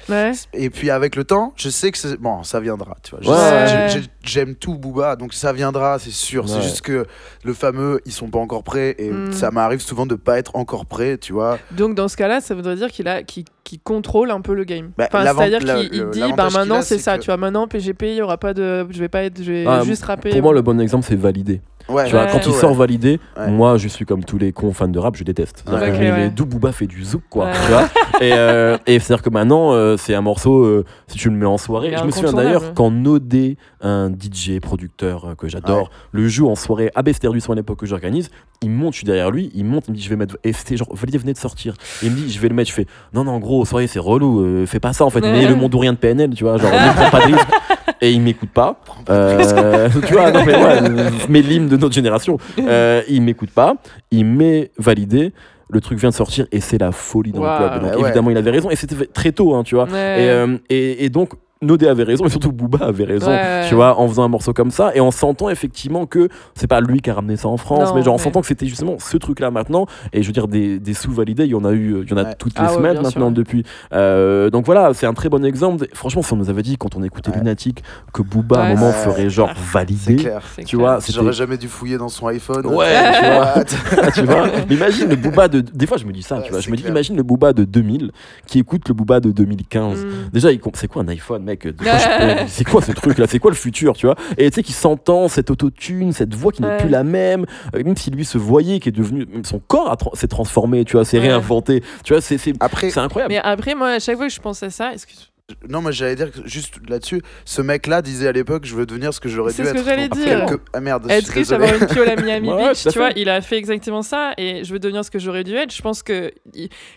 Ouais. Et puis avec le temps, je sais que c'est bon, ça viendra, tu vois. Je Ouais. sais- j'ai- j'ai- J'aime tout Booba, donc ça viendra, c'est sûr. C'est juste que le fameux, ils sont pas encore prêts, et Mm. ça m'arrive souvent de pas être encore prêt, tu vois. Donc dans ce cas-là, ça voudrait dire qu'il a, qu'il, qu'il contrôle un peu le game. Bah, enfin, c'est-à-dire qu'il il dit, bah maintenant a, c'est c'est ça, que- tu vois, maintenant PGP, il y aura pas de, je vais pas être, je vais Ah, juste rapper. Pour moi, le bon exemple, c'est validé. Ouais, Tu vois, Ouais. quand il sort validé, Ouais. moi je suis comme tous les cons fans de rap, je déteste. C'est-à-dire Ouais. que Ok, les- ouais. les D'où Booba fait du zouk, quoi. Ouais. Tu vois et euh, et c'est-à-dire que maintenant, euh, c'est un morceau, euh, si tu le mets en soirée. Je me souviens d'ailleurs quand Nodé, un DJ, producteur euh, que j'adore, le joue en soirée à Bester du son à l'époque que j'organise, il monte, je suis derrière lui, il monte, il me dit je vais mettre. Et c'était genre, validé venait de sortir. Et il me dit je vais le mettre, je fais non, non, gros, soirée c'est relou, euh, fais pas ça en fait, Ouais. mais le monde ou rien de PNL, tu vois, genre ne prends pas de risque. Et il m'écoute pas. Euh, tu vois, non mais ouais, mais l'hymne de notre génération. Euh, il m'écoute pas, il m'est validé. Le truc vient de sortir et c'est la folie dans le club. Donc Ouais, ouais. évidemment, il avait raison et c'était très tôt, hein, tu vois. Ouais. Et, euh, et, et donc, Nodé avait raison et surtout Booba avait raison, Ouais. tu vois, en faisant un morceau comme ça et en sentant effectivement que c'est pas lui qui a ramené ça en France, Non, mais genre en mais- sentant que c'était justement ce truc-là maintenant. Et je veux dire, des, des sous-validés, il y en a eu, il y en a Ouais. toutes les Ah ouais, semaines maintenant sûr. depuis. Euh, donc voilà, c'est un très bon exemple. Franchement, si on nous avait dit quand on écoutait Ouais. Lunatic que Booba à un moment ferait genre C'est validé, clair. C'est tu clair. vois. J'aurais jamais dû fouiller dans son iPhone. Ouais, tu vois. Ah, tu vois mais imagine le Booba de des fois je me dis ça Ouais, tu vois je me dis imagine le Booba de 2000 qui écoute le Booba de 2015 Mm. déjà c'est quoi un iPhone mec? C'est quoi ce truc là? C'est quoi le futur tu vois? Et tu sais qu'il s'entend cette autotune cette voix qui n'est Ouais. plus la même euh, même si lui se voyait qui est devenu même son corps tra- s'est transformé tu vois s'est Ouais. réinventé tu vois c'est c'est Après, c'est incroyable Mais après, moi, à chaque fois que je pense à ça, excuse non, moi j'allais dire que juste là-dessus, ce mec-là disait à l'époque, je veux devenir ce que j'aurais dû C'est ce être. que j'allais dire. que- Ah merde, je être suis riche, avoir une piole à Miami Ouais, Beach, tu vois, il a fait exactement ça et je veux devenir ce que j'aurais dû être. Je pense que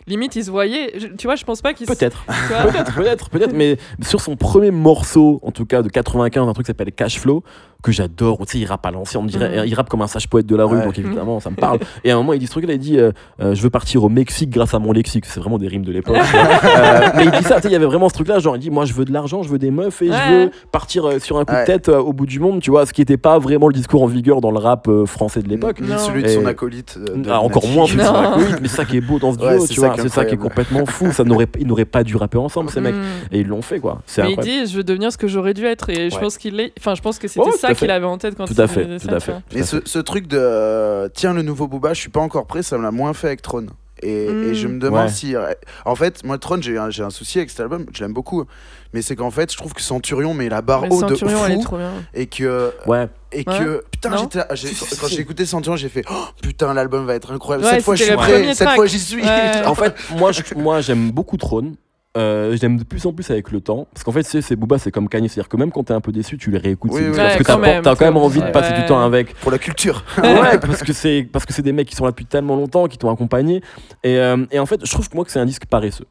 limite il se voyait, je- tu vois, je pense pas qu'il se- peut-être peut-être peut-être peut-être mais sur son premier morceau en tout cas de 95 un truc qui s'appelle Cash Flow que j'adore. Tu sais, il rappe à l'ancien, on dirait, Mhm. il rappe comme un sage poète de la rue, Ouais. donc évidemment, ça me parle. Et à un moment, il dit ce truc-là, il dit euh, euh, Je veux partir au Mexique grâce à mon lexique. C'est vraiment des rimes de l'époque. Euh, mais il dit ça, tu sais, il y avait vraiment ce truc-là, genre, il dit Moi, je veux de l'argent, je veux des meufs et je veux partir euh, sur un coup Ouais. de tête euh, au bout du monde, tu vois, ce qui n'était pas vraiment le discours en vigueur dans le rap euh, français de l'époque. Ni celui de son acolyte. euh, de Ah, encore moins celui de son acolyte, mais c'est ça qui est beau dans ce duo, tu ça vois, qui est c'est ça qui est complètement fou. Ça n'aurait, ils n'auraient pas dû rapper ensemble, ces mecs. Mm. Et ils l'ont fait, quoi. Mais il dit, je veux devenir ce que j'aurais dû être. Et je pense qu'il est. Enfin, je pense que c'était Ouais, tout ça. Qu'il avait en tête quand Tout il à fait, tout à fait. Mais ce, ce truc de euh, tiens le nouveau Booba, je suis pas encore prêt, ça me l'a moins fait avec Throne. Et, Mm. et je me demande Ouais. si. En fait, moi, Throne, j'ai un, j'ai un souci avec cet album, je l'aime beaucoup. Mais c'est qu'en fait, je trouve que Centurion met la barre Mais haut de Centurion, elle est fou. trop bien. Et que. Ouais, Et Ouais. que. Putain, j'étais quand j'ai écouté Centurion, j'ai fait oh, putain, l'album va être incroyable. Ouais, cette fois, je suis prêt. Cette track. fois, j'y suis. Ouais. En fait, moi, j'aime beaucoup Throne. Euh, j'aime de plus en plus avec le temps parce qu'en fait c'est c'est Booba c'est comme Kanye c'est à dire que même quand t'es un peu déçu tu les réécoutes Oui, c'est- oui, parce Ouais, que t'as quand même, quand envie de passer du temps avec. Pour la culture. ouais parce que c'est parce que c'est des mecs qui sont là depuis tellement longtemps qui t'ont accompagné. Et, euh, et en fait je trouve que moi que c'est un disque paresseux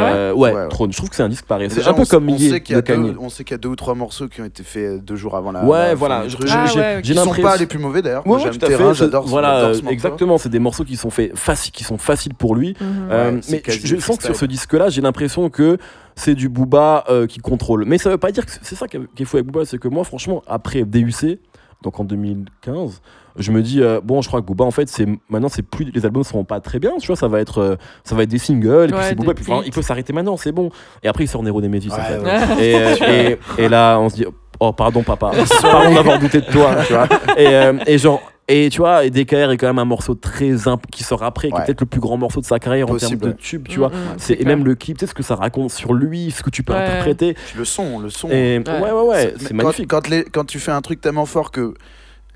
Euh, ouais, Ouais, ouais. Throne je trouve que c'est un disque paresseux Déjà, un peu on, comme on Yé sait qu'il y de a Kanye deux, on sait qu'il y a deux ou trois morceaux qui ont été faits deux jours avant la. ouais la voilà truc. j'ai Ah ouais, Qui sont pas les plus mauvais d'ailleurs. Ouais, j'aime tout à Terrain, fait. j'adore ce- Voilà, ce exactement. C'est des morceaux qui sont faits faci- qui sont faciles pour lui. Mhm. Euh, Ouais, c'est mais je, sens que sur ce disque-là, j'ai l'impression que c'est du Booba euh, qui contrôle. Mais ça veut pas dire que c'est ça qui est fou avec Booba, c'est que moi, franchement, après DUC, donc en 2015, je me dis euh, bon, je crois que Booba, en fait, c'est maintenant, c'est plus les albums seront pas très bien, tu vois, ça va être euh, ça va être des singles, et puis c'est Booba, des puis, enfin, il peut s'arrêter maintenant, c'est bon. Et après, il sort Nero Nemesis. en Ouais, fait. ouais. Et, euh, et, et là, on se dit, oh, pardon, papa, pardon d'avoir douté de toi, tu vois. Et, euh, et genre, et tu vois, et DKR est quand même un morceau très imp qui sort après, qui est peut-être le plus grand morceau de sa carrière en Possible, termes de tube, tu vois. Mhm, C'est, et même le clip, tu sais ce que ça raconte sur lui, ce que tu peux Ouais. interpréter. Puis Le son, le son. Et ouais, ouais, ouais, c'est quand- magnifique. Quand, les- quand tu fais un truc tellement fort que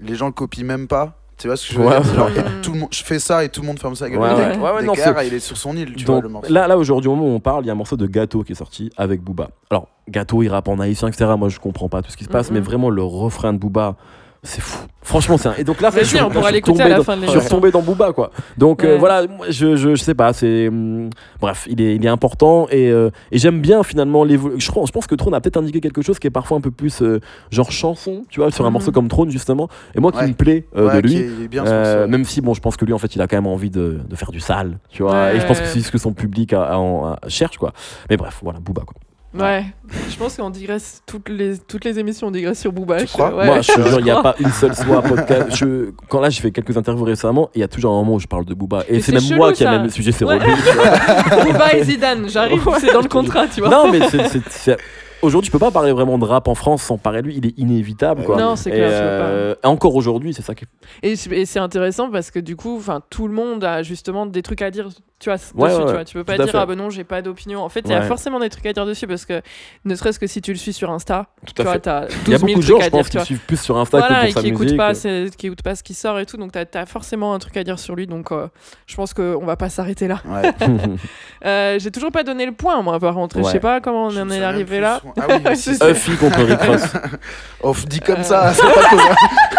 les gens le copient même pas, tu vois ce que je veux Ouais, dire? ouais. Genre, Ouais. tout le monde, Je fais ça et tout le monde ferme sa gueule. Ouais, Le ouais. mec, Ouais, ouais, non, Descartes, c'est- il est sur son île, tu vois Donc, le morceau. là, là aujourd'hui, au moment où on parle, il y a un morceau de Gâteau qui est sorti avec Booba. Alors, Gâteau, il rappe en haïtien, etc. Moi, je comprends pas tout ce qui se passe, Mhm. mais vraiment, le refrain de Booba, c'est fou. Franchement, c'est un... Et donc là, Vas-y, je suis- on pourra l'écouter à la dans- fin de Je suis retombé dans Booba, quoi. Donc euh, voilà, moi, je, je, je sais pas, c'est. hum, bref, il est, il est important et, euh, et j'aime bien finalement l'évolution. Je, pense- je pense que Throne a peut-être indiqué quelque chose qui est parfois un peu plus euh, genre chanson, tu vois, sur un Mhm. morceau comme Throne, justement. Et moi qui Ouais. me plaît euh, Ouais, de lui. est- bien Euh, même si bon je pense que lui en fait il a quand même envie de, de faire du sale tu vois Ouais, et je pense que c'est ce que son public a- a en- a- cherche quoi mais bref voilà Booba quoi Ouais, je pense qu'on digresse toutes les, toutes les émissions, on digresse sur Booba. Tu je- crois? ouais. moi je te jure il n'y a pas une seule fois podcast je, quand là j'ai fait quelques interviews récemment il y a toujours un moment où je parle de Booba et c'est même chelou, moi qui ça. amène le sujet c'est Ouais. Booba et Zidane, j'arrive, Ouais, c'est dans le contrat, tu vois. non mais c'est- c'est- c'est- aujourd'hui tu peux pas parler vraiment de rap en France sans parler de lui il est inévitable quoi Non, c'est Et, clair, peux pas. euh, encore aujourd'hui c'est ça qui est Et, c'est- et c'est intéressant parce que du coup, enfin, tout le monde a justement des trucs à dire, tu vois, dessus, Ouais, tu vois. Tu peux pas dire fait. ah ben non, j'ai pas d'opinion. En fait, il y a forcément des trucs à dire dessus parce que ne serait-ce que si tu le suis sur Insta, tout tu vois, t'as 12 il y a 000 beaucoup de trucs gens à je dire, pense tu qui suivent plus sur Insta Voilà, que et pour sa qui musique pas, qui écoutent pas ce qui sort et tout, donc t'as as forcément un truc à dire sur lui, donc euh, je pense qu'on va pas s'arrêter là. Ouais. Euh, j'ai toujours pas donné le point, moi, par contre. Je sais pas comment on Je en est arrivé là. Ah oui, C'est Rick Ross Oh, dit comme Euh. ça, c'est pas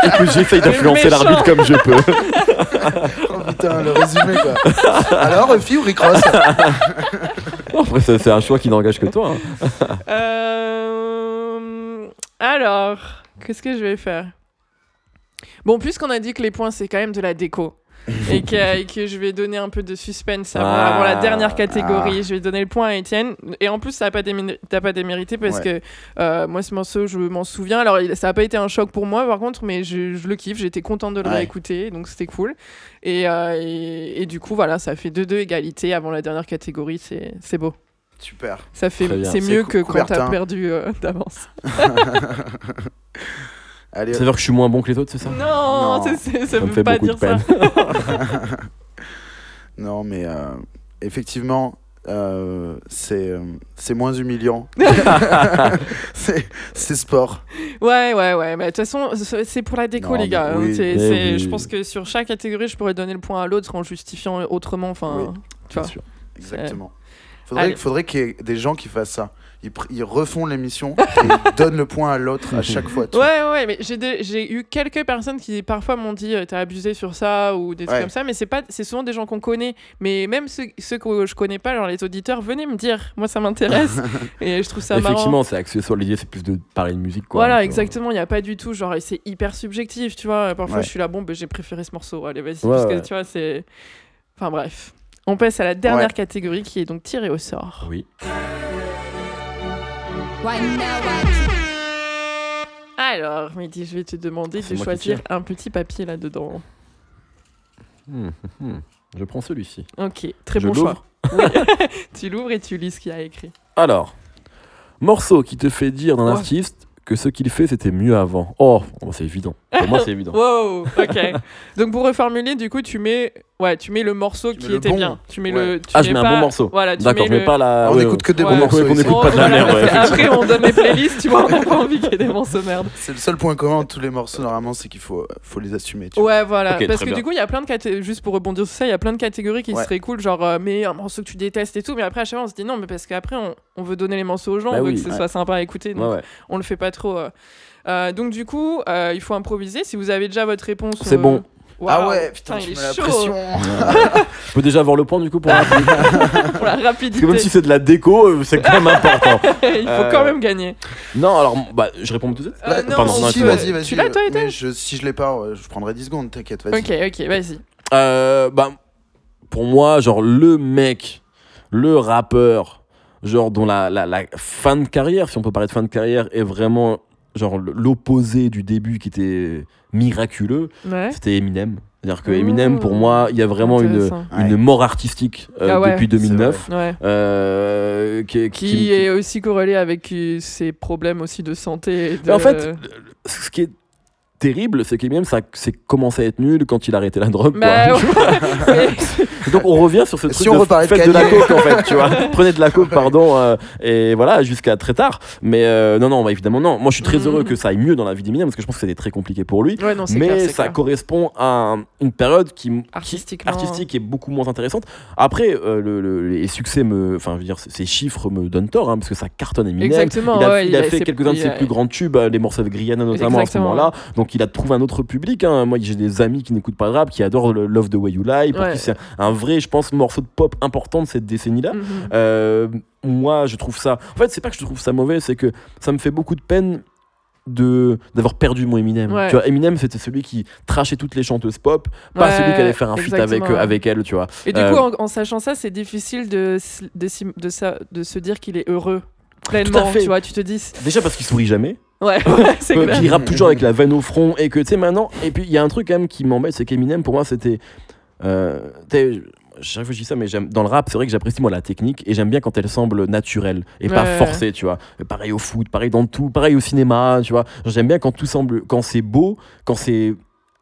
et que j'essaye d'influencer l'arbitre comme je peux Oh putain, le résumé quoi. Alors, Ruffy ou Rick Ross Après, c'est un choix qui n'engage que toi. hein. Euh, Alors, qu'est-ce que je vais faire? Bon, puisqu'on a dit que les points, c'est quand même de la déco. et, que, et que je vais donner un peu de suspense avant, Ah. avant la dernière catégorie. Je vais donner le point à Étienne. Et en plus, ça n'a pas, démérité parce que euh, moi, ce morceau, je m'en souviens. Alors, ça n'a pas été un choc pour moi, par contre, mais je, je le kiffe. J'étais contente de le Ouais. réécouter, donc c'était cool. Et, euh, et, et du coup, voilà, ça fait 2-2 égalité avant la dernière catégorie. C'est beau. Super. Ça fait, c'est mieux cou- que quand t'as Coubertin. perdu euh, d'avance. Allez, Ça veut dire que je suis moins bon que les autres, c'est ça Non, ça Ça me veut fait pas beaucoup dire de ça. Non, mais euh, effectivement, euh, c'est euh, c'est moins humiliant. c'est sport. Ouais, ouais, ouais. Mais de toute façon, c'est pour la déco, Non, les gars. hein. oui. Oui. Je pense que sur chaque catégorie, je pourrais donner le point à l'autre en justifiant autrement. Enfin, Oui. tu vois. Bien sûr. Exactement. Faudrait, faudrait qu'il y ait des gens qui fassent ça. Ils, refont l'émission et ils donnent le point à l'autre à chaque fois. tu vois. Ouais, ouais, mais j'ai eu quelques personnes qui parfois m'ont dit euh, t'as abusé sur ça ou des trucs Ouais. comme ça, mais c'est pas, c'est souvent des gens qu'on connaît. Mais même ceux, ceux que je connais pas, genre les auditeurs, venez me dire. Moi, ça m'intéresse et je trouve ça marrant. Effectivement, c'est accessoire. L'idée, c'est plus de parler de musique. Quoi. Voilà, exactement. Il n'y a pas du tout, genre, et c'est hyper subjectif, tu vois. Parfois, Ouais. je suis là, bon, ben, j'ai préféré ce morceau. Allez, vas-y, Ouais, parce que tu vois, c'est. Enfin, bref. On passe à la dernière Ouais. catégorie qui est donc tirée au sort. Oui. Alors, Mehdi, je vais te demander de choisir un petit papier là-dedans. Hmm, hmm, hmm. Je prends celui-ci. Ok, très Je bon choix. Oui. tu l'ouvres et tu lis ce qu'il y a écrit. Alors, morceau qui te fait dire d'un Ouais. artiste que ce qu'il fait c'était mieux avant. Oh, oh, c'est évident. Pour moi, c'est évident. Wow, ok. Donc pour reformuler, du coup, tu mets, ouais, tu mets le morceau Tu qui était bon. bien. Tu mets Ouais. le. tu Ah, je mets un pas- bon morceau. Voilà, tu D'accord, mets je mets le- pas la. On ouais, écoute que des Ouais. bons On morceaux. on ici. écoute Oh, pas de la voilà, merde, ouais, parce que Après, on donne les playlists, tu vois, on n'a pas envie qu'il y ait des morceaux merde. C'est le seul point commun de tous les morceaux, normalement, c'est qu'il faut, faut les assumer. Ouais, voilà. Parce que bien. du coup, il y a plein de catégories, juste pour rebondir sur ça, il y a plein de catégories qui Ouais. seraient cool, genre, euh, mais un morceau que tu détestes et tout, mais après, à chaque fois, on se dit non, mais parce qu'après, on, on veut donner les morceaux aux gens, Bah on veut que ce soit sympa à écouter, donc on le fait pas trop. euh. Euh, donc, du coup, euh, il faut improviser. Si vous avez déjà votre réponse. C'est euh, bon. Ah ouais, putain, tu il mets est la chaud pression. Je peux déjà avoir le point du coup pour la Parce pour la rapidité. que même si c'est de la déco, euh, c'est quand même important. il faut Euh, quand même gagner. Non, alors, bah, je réponds tout de suite. Euh, non, pardon, si non, vas-y, vas-y. Tu l'as, toi, euh, Ethan mais je, Si je l'ai pas, je prendrai 10 secondes, t'inquiète, vas-y. Ok, ok, vas-y. Euh, bah, pour moi, genre, le mec, le rappeur, genre, dont la, la, la fin de carrière, si on peut parler de fin de carrière, est vraiment, genre, l'opposé du début qui était miraculeux, Ouais. c'était Eminem. C'est-à-dire que Ouh. Eminem, pour moi, il y a vraiment une, une Ouais. mort artistique euh, Ah ouais, depuis 2009. Ouais. euh, qui, Qui est aussi corrélé avec euh, ses problèmes aussi de santé. et de- Mais en fait, ce qui est terrible, c'est qu'Eminem, ça c'est commencé à être nul quand il a arrêté la drogue. Bah, quoi. ouais. Donc on revient sur ce Si truc on de reparlait de faites de la coke en fait, tu vois. Prenez de la coke, pardon, euh, et voilà, jusqu'à très tard. Mais euh, non, non, bah, évidemment non. Moi, je suis très Mhm. heureux que ça aille mieux dans la vie d'Eminem parce que je pense que c'était très compliqué pour lui. Ouais, non, c'est Mais clair, ça clair. correspond à un- une période qui, qui artistique est beaucoup moins intéressante. Après, euh, le- le- les succès me, enfin, je veux dire, ces chiffres me donnent tort hein, parce que ça cartonne Eminem. Exactement, il a, ouais, il a il a- fait quelques-uns de ses plus grands tubes, les morceaux avec Rihanna notamment à ce moment-là. Donc il a trouvé un autre public. hein. Moi, j'ai des amis qui n'écoutent pas de rap, qui adorent le Love the Way You Lie, pour Ouais. qui c'est un vrai, je pense, morceau de pop important de cette décennie-là. Mhm. Euh, moi, je trouve ça. En fait, c'est pas que je trouve ça mauvais, c'est que ça me fait beaucoup de peine de d'avoir perdu mon Eminem. Ouais. Tu vois, Eminem, c'était celui qui trachait toutes les chanteuses pop, pas Ouais, celui qui allait faire un feat avec euh, avec elle, tu vois. Et du Euh, coup, en, en sachant ça, c'est difficile de, de, de, se dire qu'il est heureux pleinement. Tu vois, tu te dis. Déjà parce qu'il sourit jamais, Ouais, ouais, c'est euh, clair. qu'il rappe toujours avec la veine au front et que tu sais maintenant. Et puis il y a un truc quand même qui m'embête, c'est qu'Eminem pour moi c'était. Euh, chaque fois que je dis ça, mais j'aime dans le rap, c'est vrai que j'apprécie moi la technique et j'aime bien quand elle semble naturelle et pas Ouais. forcée, tu vois. Pareil au foot, pareil dans tout, pareil au cinéma, tu vois. J'aime bien quand tout semble, quand c'est beau, quand c'est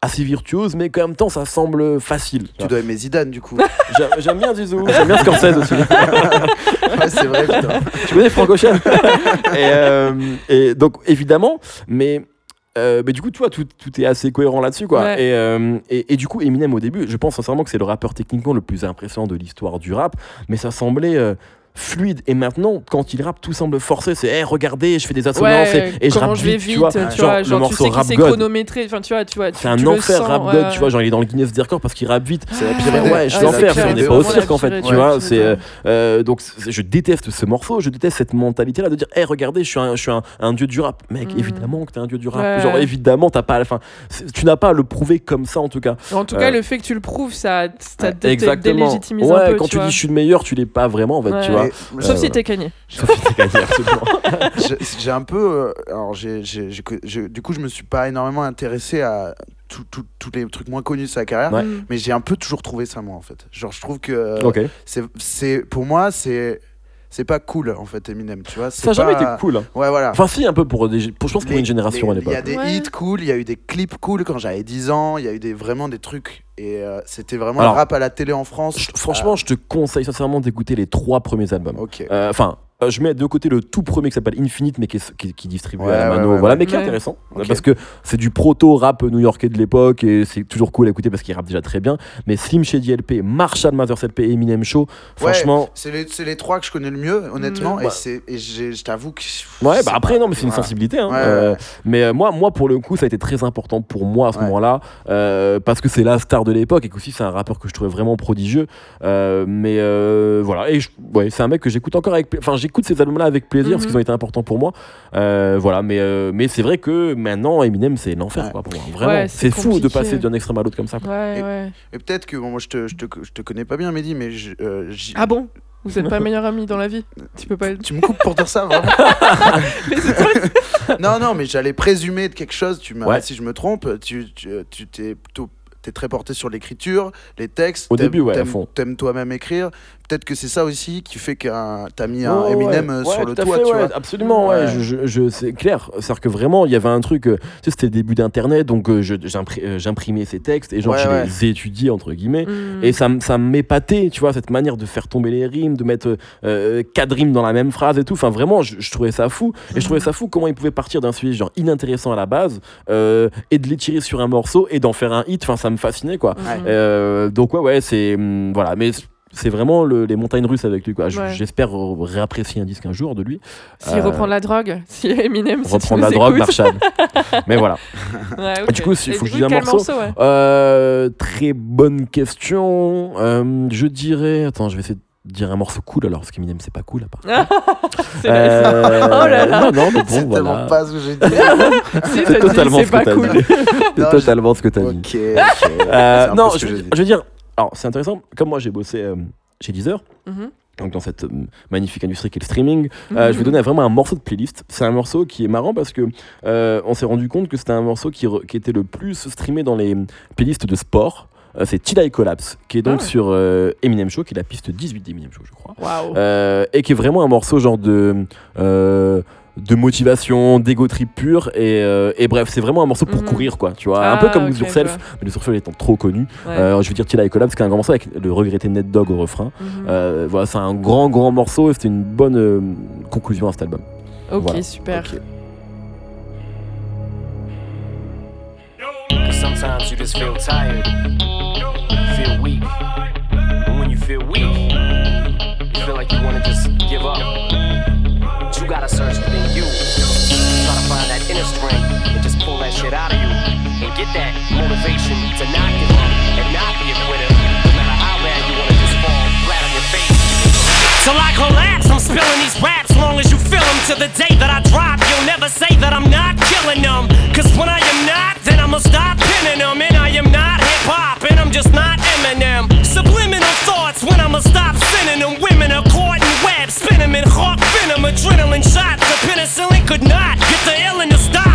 assez virtuose, mais qu'en même temps ça semble facile. tu dois aimer Zidane, du coup. J'aime- bien Zizou, j'aime bien Scorsese aussi. ouais, c'est vrai, putain. tu connais Franck Ocean? Et, euh, et donc évidemment, mais euh, mais du coup, tu vois, tout, tout est assez cohérent là-dessus, quoi. Ouais. Et, euh, et, et du coup, Eminem, au début, je pense sincèrement que c'est le rappeur techniquement le plus impressionnant de l'histoire du rap, mais ça semblait euh, fluide. Et maintenant, quand il rappe, tout semble forcé. C'est, hey, regardez, je fais des assonances Ouais, et, et je rappe je vais vite, vite, tu vois. tu Genre, vois, le genre, tu morceau sais Rap God, chronométré, enfin tu vois, tu vois, c'est un tu enfer sens, rap ouais, god, ouais. tu vois, genre il est dans le Guinness des records parce qu'il rappe vite. C'est la Ouais, pire Ouais, ouais, je ouais, l'enfer, c'est on n'est pas au cirque en fait, tu vois. Ouais, C'est, euh, euh, donc je déteste ce morceau, je déteste cette mentalité-là de dire, hé, regardez, je suis un, je suis un, un dieu du rap. Mec, Mm. évidemment que t'es un dieu du rap. Ouais. Genre évidemment, t'as pas à la fin, tu n'as pas à le prouver comme ça en tout cas. En tout Euh, cas, le fait que tu le prouves, ça, ça délégitimise ouais, un peu. quand tu dis je suis le meilleur, tu l'es pas vraiment en fait, Ouais. tu vois. Sauf Euh, si t'es Kanye. Sauf si t'es gagné, absolument. j'ai- un peu. euh, alors, j'ai, j'ai- j'ai que- je- du coup, je me suis pas énormément intéressé à tout- tout- tous les trucs moins connus de sa carrière. Ouais. Mais j'ai un peu toujours trouvé ça, moi, en fait. Genre, je trouve que. c'est, pour moi, c'est. C'est pas cool, en fait, Eminem, tu vois. Ça a jamais pas- été cool. hein. Ouais, voilà. Enfin, si, un peu pour, des, pour je pense pour Les- une génération les- à Il y a l'époque. des Ouais. hits cool, il y a eu des clips cool quand j'avais 10 ans, il y a eu des, vraiment des trucs. Et euh, c'était vraiment Alors, le rap à la télé en France. Je- Franchement, je te conseille sincèrement d'écouter les trois premiers albums. Ok. Euh, Enfin, euh, je mets de côté le tout premier qui s'appelle Infinite, mais qui, est- qui, qui distribue Ouais, à la ouais, mano, ouais, voilà, ouais. mais qui est Ouais. intéressant Ok. parce que c'est du proto-rap new-yorkais de l'époque et c'est toujours cool à écouter parce qu'il rappe déjà très bien. Mais Slim Shady LP, Marshall Mathers LP et Eminem Show, franchement. C'est les, trois que je connais le mieux, honnêtement. Mm. Et, Bah. c'est- et je t'avoue que. Ouais, bah après, non, mais c'est une sensibilité. hein. Ouais, Euh, ouais. mais euh, moi, moi, pour le coup, ça a été très important pour moi à ce Ouais. moment-là, euh, parce que c'est la star de l'époque et qu'aussi c'est un rappeur que je trouvais vraiment prodigieux. Euh, mais euh, voilà, et je- ouais, c'est un mec que j'écoute encore avec, enfin, j'écoute ces albums-là avec plaisir parce Mhm. qu'ils ont été importants pour moi. Euh, voilà, mais euh, mais c'est vrai que maintenant Eminem, c'est l'enfer, Ouais. quoi, pour moi. Vraiment, Ouais, c'est fou de passer d'un extrême à l'autre comme ça. quoi. Ouais, Et- ouais. Et peut-être que, bon, moi je te, je, te, je te connais pas bien, Mehdi, mais je, euh, j'y- Ah bon? Vous êtes pas meilleurs amis dans la vie Tu peux pas Tu me coupes pour dire ça, vraiment Non, non, mais j'allais présumer de quelque chose. Tu si je me trompe, tu, tu, tu t'es plutôt t'es très porté sur l'écriture, les textes. Au début, ouais, à t'aimes- fond. T'aimes toi-même écrire. Peut-être que c'est ça aussi qui fait que t'as mis un Ouais, Eminem ouais. euh, Ouais, sur le toit, fait, tu ouais, vois. Absolument, ouais. Ouais. Je, je- je- c'est clair. C'est-à-dire que vraiment, il y avait un truc. euh, tu sais, c'était le début d'Internet, donc euh, je- j'impri- j'imprimais ces textes et genre Ouais, je ouais. les étudiais entre guillemets. Mm. Et ça, ça m'épatait, tu vois, cette manière de faire tomber les rimes, de mettre euh, quatre rimes dans la même phrase et tout. Enfin, vraiment, je, je trouvais ça fou. Et je trouvais ça fou comment ils pouvaient partir d'un sujet genre inintéressant à la base euh, et de l'étirer sur un morceau et d'en faire un hit. Enfin, ça me fascinait, quoi. Euh, donc, ouais, ouais, c'est. hum, voilà, mais. C'est vraiment le- les montagnes russes avec lui. quoi. J- Ouais. J'espère réapprécier un disque un jour de lui. S'il Euh, reprend de la drogue, si Eminem, si Reprendre la drogue. Marshall. Mais voilà. Ouais, du coup, s'il Et faut que je dise un morceau. ouais. Euh, très bonne question. Euh, je dirais. Attends, je vais essayer de dire un morceau cool alors, parce qu'Eminem, c'est pas cool à part. Euh, Oh là là. Non, non, mais bon, c'est voilà. tellement pas ce que j'ai dit. Si, C'est totalement ce que t'as dit. C'est Non, totalement ce que t'as dit. non, je veux dire. Alors, c'est intéressant. Comme moi, j'ai bossé euh, chez Deezer. Mhm. donc dans cette euh, magnifique industrie qui est le streaming. Euh, Mhm. je vais donner vraiment un morceau de playlist. C'est un morceau qui est marrant parce que on s'est rendu compte que c'était un morceau qui, était le plus streamé dans les playlists de sport. C'est Till I Collapse, qui est donc Ah. sur euh, Eminem Show, qui est la piste 18 d'Eminem Show, je crois. Euh, et qui est vraiment un morceau genre de euh, de motivation, d'ego trip pur et, euh, et bref c'est vraiment un morceau pour Mhm. courir quoi tu vois Ah, un peu comme ok, Lose je Yourself mais Lose Yourself étant trop connu Ouais. Euh, je veux dire Till I Collapse qui est un grand morceau avec le regretté Ned Dogg au refrain Mhm. euh, voilà, c'est un grand, grand morceau et c'était une bonne euh, conclusion à cet album. ok, voilà. super. Ok. Cause sometimes you just feel tired, feel weak. And when you feel weak, you feel like you wanna just give up. Shit out of you. And get that motivation to not give up and not be a quitter. No matter how bad you wanna just fall flat on your face. Till I collapse, I'm spilling these raps long as you feel them. To the day that I drop, you'll never say that I'm not killing them. Cause when I am not, then I'ma stop pinning them. And I am not hip hop, and I'm just not Eminem. Subliminal thoughts when I'ma stop sending them. Women are caught in webs, spin 'em in hawk venom. Adrenaline shots, the penicillin could not get the illin to stop.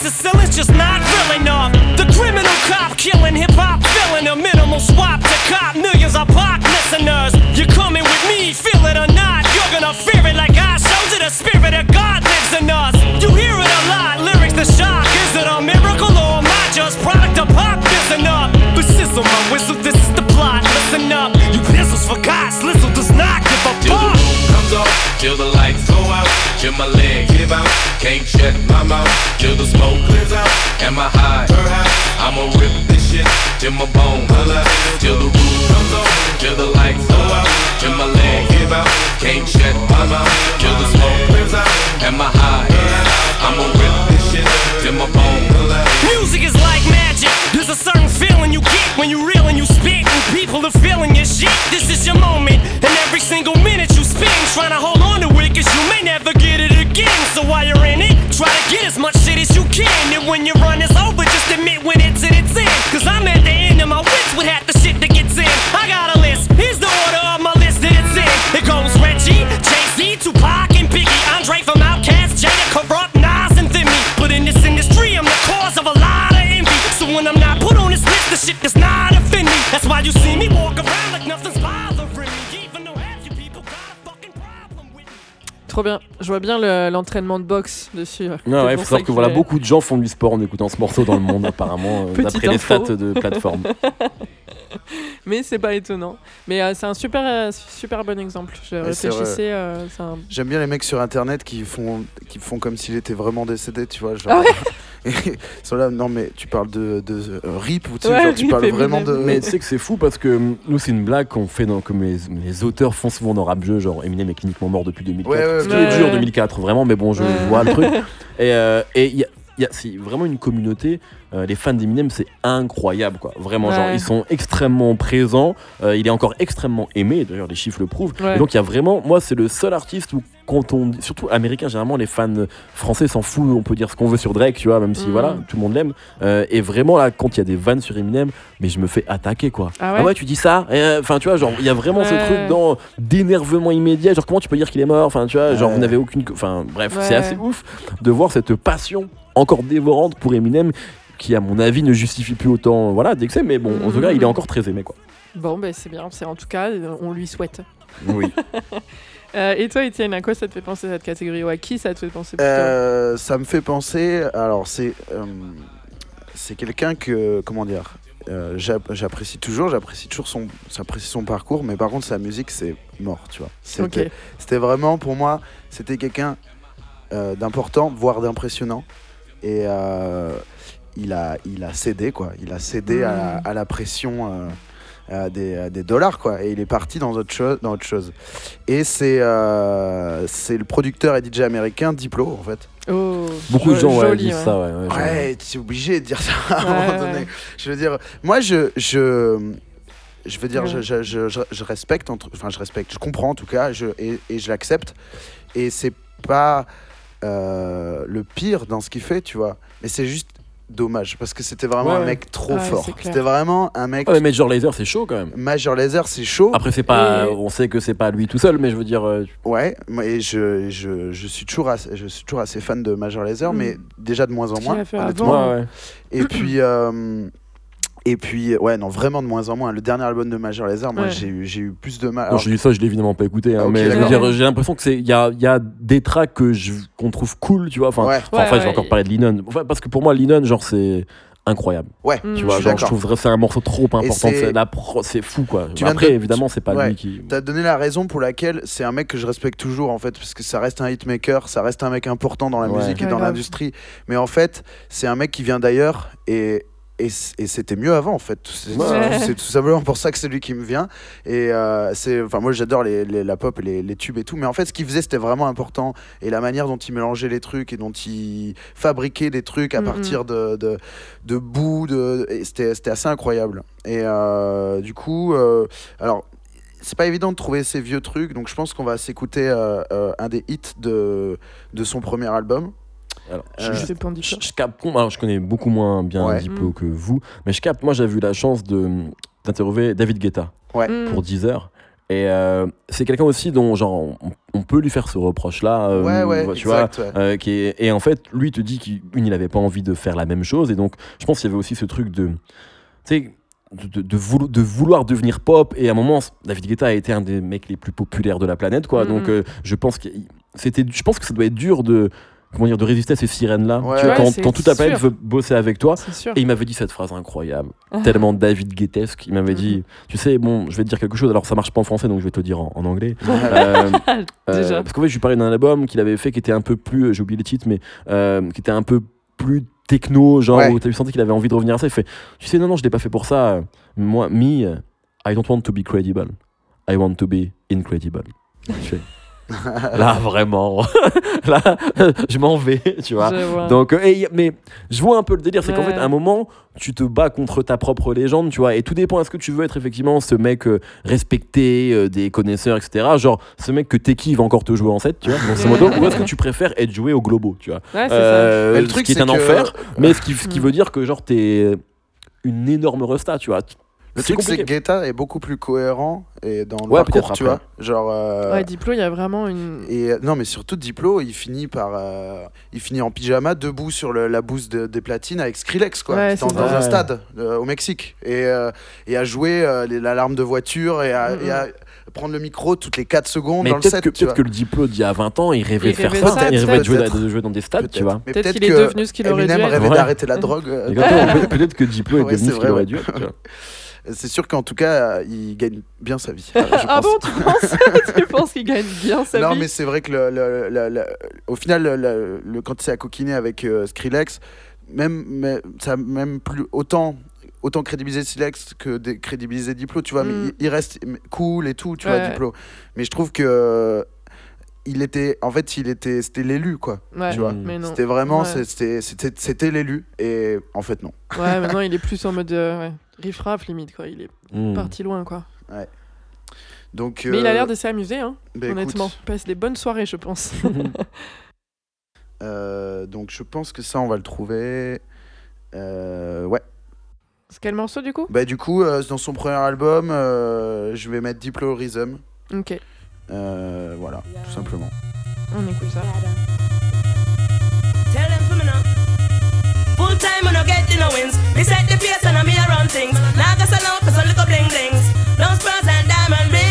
Amoxicillin's just not real enough. The criminal cop killing hip hop, filling a minimal swap to cop millions of pop listeners. You're coming with me, feel it or not. You're gonna fear it like I showed you. The spirit of God lives in us. And my high, I'ma rip this shit till my bone till the roof till the lights go out, till my leg give out, can't shut Bien. Je vois bien le- l'entraînement de boxe dessus. Non, ouais, faut savoir que voilà, beaucoup de gens font du sport en écoutant ce morceau dans le monde, apparemment, euh, d'après les stats de plateforme. Mais c'est pas étonnant. Mais euh, c'est un super, euh, super bon exemple. Je réfléchissais. euh, c'est un- J'aime bien les mecs sur internet qui font, qui font comme s'il était vraiment décédé, tu vois. Genre, Ah ouais Ils sont là, non mais tu parles de, de euh, RIP ou tu, sais, Ouais, genre, tu RIP parles vraiment de. Mais tu sais que c'est fou parce que hum, nous, c'est une blague qu'on fait dans, comme les, les auteurs font souvent dans rap jeu. Genre, Eminem est cliniquement mort depuis 2004. Ouais, ouais, Ce qui ouais. est dur, Ouais. 2004, vraiment, mais bon, je Ouais. vois le truc. Et euh, et il y a, il y a- c'est vraiment une communauté. Euh, les fans d'Eminem, c'est incroyable, quoi. Vraiment, genre, Ouais. ils sont extrêmement présents. euh, il est encore extrêmement aimé, d'ailleurs, les chiffres le prouvent. Ouais. Et donc, il y a vraiment, moi, c'est le seul artiste où, quand on, surtout américain, généralement, les fans français s'en foutent. On peut dire ce qu'on veut sur Drake, tu vois, même si, Mhm. voilà, tout le monde l'aime. Euh, et vraiment, là, quand il y a des vannes sur Eminem, mais je me fais attaquer, quoi. Ah ouais tu dis ça? Et, euh, Enfin, tu vois, genre, il y a vraiment ce Ouais. truc dans d'énervement immédiat. Genre, comment tu peux dire qu'il est mort? Enfin, tu vois, genre, Ouais. vous n'avez aucune. Enfin, bref, Ouais. c'est assez ouf de voir cette passion encore dévorante pour Eminem qui, à mon avis, ne justifie plus autant voilà, d'excès. Mais bon, en tout cas, il est encore très aimé, quoi. Bon, ben c'est bien. C'est en tout cas, euh, on lui souhaite. Oui. Euh, et toi, Étienne, à quoi ça te fait penser cette catégorie? Ou à qui ça te fait penser Euh, ça me fait penser. Alors, c'est. euh, c'est quelqu'un que. Comment dire euh, j'app- J'apprécie toujours, j'apprécie toujours son, j'apprécie son parcours, mais par contre, sa musique, c'est mort, tu vois. C'était Ok. c'était vraiment, pour moi, c'était quelqu'un euh, d'important, voire d'impressionnant. Et euh, il, a, il a cédé, quoi. Il a cédé à, la, Mm. à la pression euh, à des, à des dollars, quoi. Et il est parti dans autre chose. Dans autre chose. Et c'est euh, c'est le producteur et DJ américain Diplo, en fait. Oh, Beaucoup de gens ouais, joli, disent ouais. ça, ouais. ouais. Ouais, tu es obligé de dire ça à un moment ouais. donné. Je veux dire, moi, je, je, je veux dire, Ouais. je, je, je, je- je respecte, entre- enfin, je respecte, je comprends en tout cas, je, et, et je l'accepte. Et c'est pas euh, le pire dans ce qu'il fait, tu vois. Mais c'est juste dommage parce que c'était vraiment Ouais, un mec trop Ouais, fort. C'était vraiment un mec. Ouais, mais Major Lazer, c'est chaud quand même. Major Laser, c'est chaud. Après, c'est pas. Et- On sait que c'est pas lui tout seul, mais je veux dire. euh, Ouais, moi, et je, je, je, suis toujours assez, je suis toujours assez fan de Major Laser, Mm. mais déjà de moins en moins. honnêtement. avant. ouais, ouais. Et puis, euh, et puis, ouais, non, vraiment de moins en moins. Le dernier album de Major Lazer, moi, Ouais. j'ai eu, j'ai eu plus de mal. Non, je dis ça, je l'ai évidemment pas écouté, hein, Ah, mais je j'ai l'impression que c'est il y a, il y a des tracks que je qu'on trouve cool, tu vois. Enfin, ouais, enfin, Ouais, en fait, je vais encore parler de Lennon. Enfin, parce que pour moi, Lennon, genre, c'est incroyable. ouais, Mm. Tu Je vois, suis genre, je trouve que c'est un morceau trop important. c'est- C'est la pro- c'est fou, quoi. Tu viens de Après, te- évidemment, c'est pas ouais. lui qui. T'as donné la raison pour laquelle c'est un mec que je respecte toujours en fait, parce que ça reste un hitmaker, ça reste un mec important dans la Ouais. musique et Ouais, dans l'industrie. Mais en fait, c'est un mec qui vient d'ailleurs et, et, c'était mieux avant en fait. C'est Ouais. tout simplement pour ça que c'est lui qui me vient. Et euh, c'est, enfin moi j'adore les, les- la pop, et les, les tubes et tout. Mais en fait, ce qu'il faisait c'était vraiment important et la manière dont il mélangeait les trucs et dont il fabriquait des trucs à partir de de, de c'était c'était assez incroyable. Et euh, du coup, euh, alors c'est pas évident de trouver ces vieux trucs, donc je pense qu'on va s'écouter euh, un des hits de, de son premier album. Alors, Euh, je, Je je, capte. Alors, je connais beaucoup moins bien Ouais. Diplo Mm. que vous, mais je capte. Moi, j'ai eu la chance de d'interviewer David Guetta Mm. pour Deezer. Et euh, c'est quelqu'un aussi dont genre on, on peut lui faire ce reproche là ouais, ouais, tu vois ouais. Euh, qui est- et en fait, lui te dit qu'il une, il avait pas envie de faire la même chose. Et donc, je pense qu'il y avait aussi ce truc de. Tu sais. De, de, de voulo- de vouloir devenir pop et à un moment David Guetta a été un des mecs les plus populaires de la planète quoi donc euh, je pense que c'était je pense que ça doit être dur de comment dire de résister à ces sirènes là Ouais. tu vois, Ouais, quand, quand toute la planète veut bosser avec toi et il m'avait dit cette phrase incroyable, tellement David Guettesque. Il m'avait dit, tu sais, bon, je vais te dire quelque chose. Alors ça marche pas en français, donc je vais te le dire en, en anglais. Euh, euh, Déjà. parce qu'en fait, je lui parlais d'un album qu'il avait fait qui était un peu plus, j'ai oublié le titre, mais euh, qui était un peu plus techno, genre Ouais. où t'as senti qu'il avait envie de revenir à ça. Il fait, tu sais, non, non, je l'ai pas fait pour ça. Moi, me, I don't want to be credible. I want to be incredible. Je fais, Là, vraiment. Là, je m'en vais, tu vois. Donc, euh, et mais je vois un peu le délire, c'est qu'en fait, à un moment, tu te bats contre ta propre légende, tu vois, et tout dépend. Est-ce que tu veux être effectivement ce mec euh, respecté euh, des connaisseurs, etc. Genre, ce mec que Teki va encore te jouer en 7, tu vois, modo, ou est-ce que tu préfères être joué au globo, tu vois Ouais, c'est Euh, Mais le ce truc, qui est un que- enfer, mais ce qui, ce qui Mm. veut dire que, genre, t'es une énorme resta, tu vois. Le truc, c'est que. Guetta est beaucoup plus cohérent et dans le Ouais, parcours, tu vois. Genre. euh. Ouais, Diplo, il y a vraiment une. Et euh, non, mais surtout Diplo, il finit par, euh, il finit en pyjama, debout sur le- la bouse de- des platines avec Skrillex, quoi, Ouais, dans, c'est dans un stade euh, au Mexique, et, euh, et à jouer euh, l'alarme de voiture et à, et à prendre le micro toutes les 4 secondes Mais dans le peut-être set. peut-être que le diplôme d'il y a 20 ans, il rêvait Il de faire ça. il rêvait de jouer, peut-être. de jouer dans des stades, tu Peut-être. vois. Peut-être qu'il est devenu ce qu'il aurait dû Eminem être. rêvait d'arrêter la drogue. peut-être que Diplo est devenu ce qu'il aurait dû être. tu vois. c'est sûr qu'en tout cas, il gagne bien sa vie. euh, je Ah pense. bon, tu penses, tu penses qu'il gagne bien sa non, vie mais c'est vrai que le, le- le- au final, le, quand il s'est coquiné avec euh, Skrillex, même, mais, ça même plus autant. Autant crédibiliser Silex que crédibiliser Diplo, tu vois, Mm. mais il, il reste cool et tout, tu Ouais. vois, Diplo. Mais je trouve que euh, il était, en fait, il était, c'était l'élu, quoi. Ouais, tu vois. mais non. C'était vraiment, Ouais. c'est- c'était, c'était, c'était l'élu, et en fait non. Ouais, maintenant il est plus en mode euh, ouais, riff-raff limite quoi. Il est Hmm. parti loin quoi. Donc, Mais il a euh, l'air de s'amuser, hein, bah, écoute, honnêtement. Il passe des bonnes soirées, je pense. euh, donc je pense que ça, on va le trouver. Euh, ouais. c'est quel morceau du coup? Bah du coup, euh, dans son premier album, euh, je vais mettre Diplorism. Ok, Euh, voilà, tout simplement. on écoute ça. Tell them for me now. Full time when I get the knowings. Me set the pace and I me run things. Now I got some love for some little bling blings. Long spurs and diamond rings.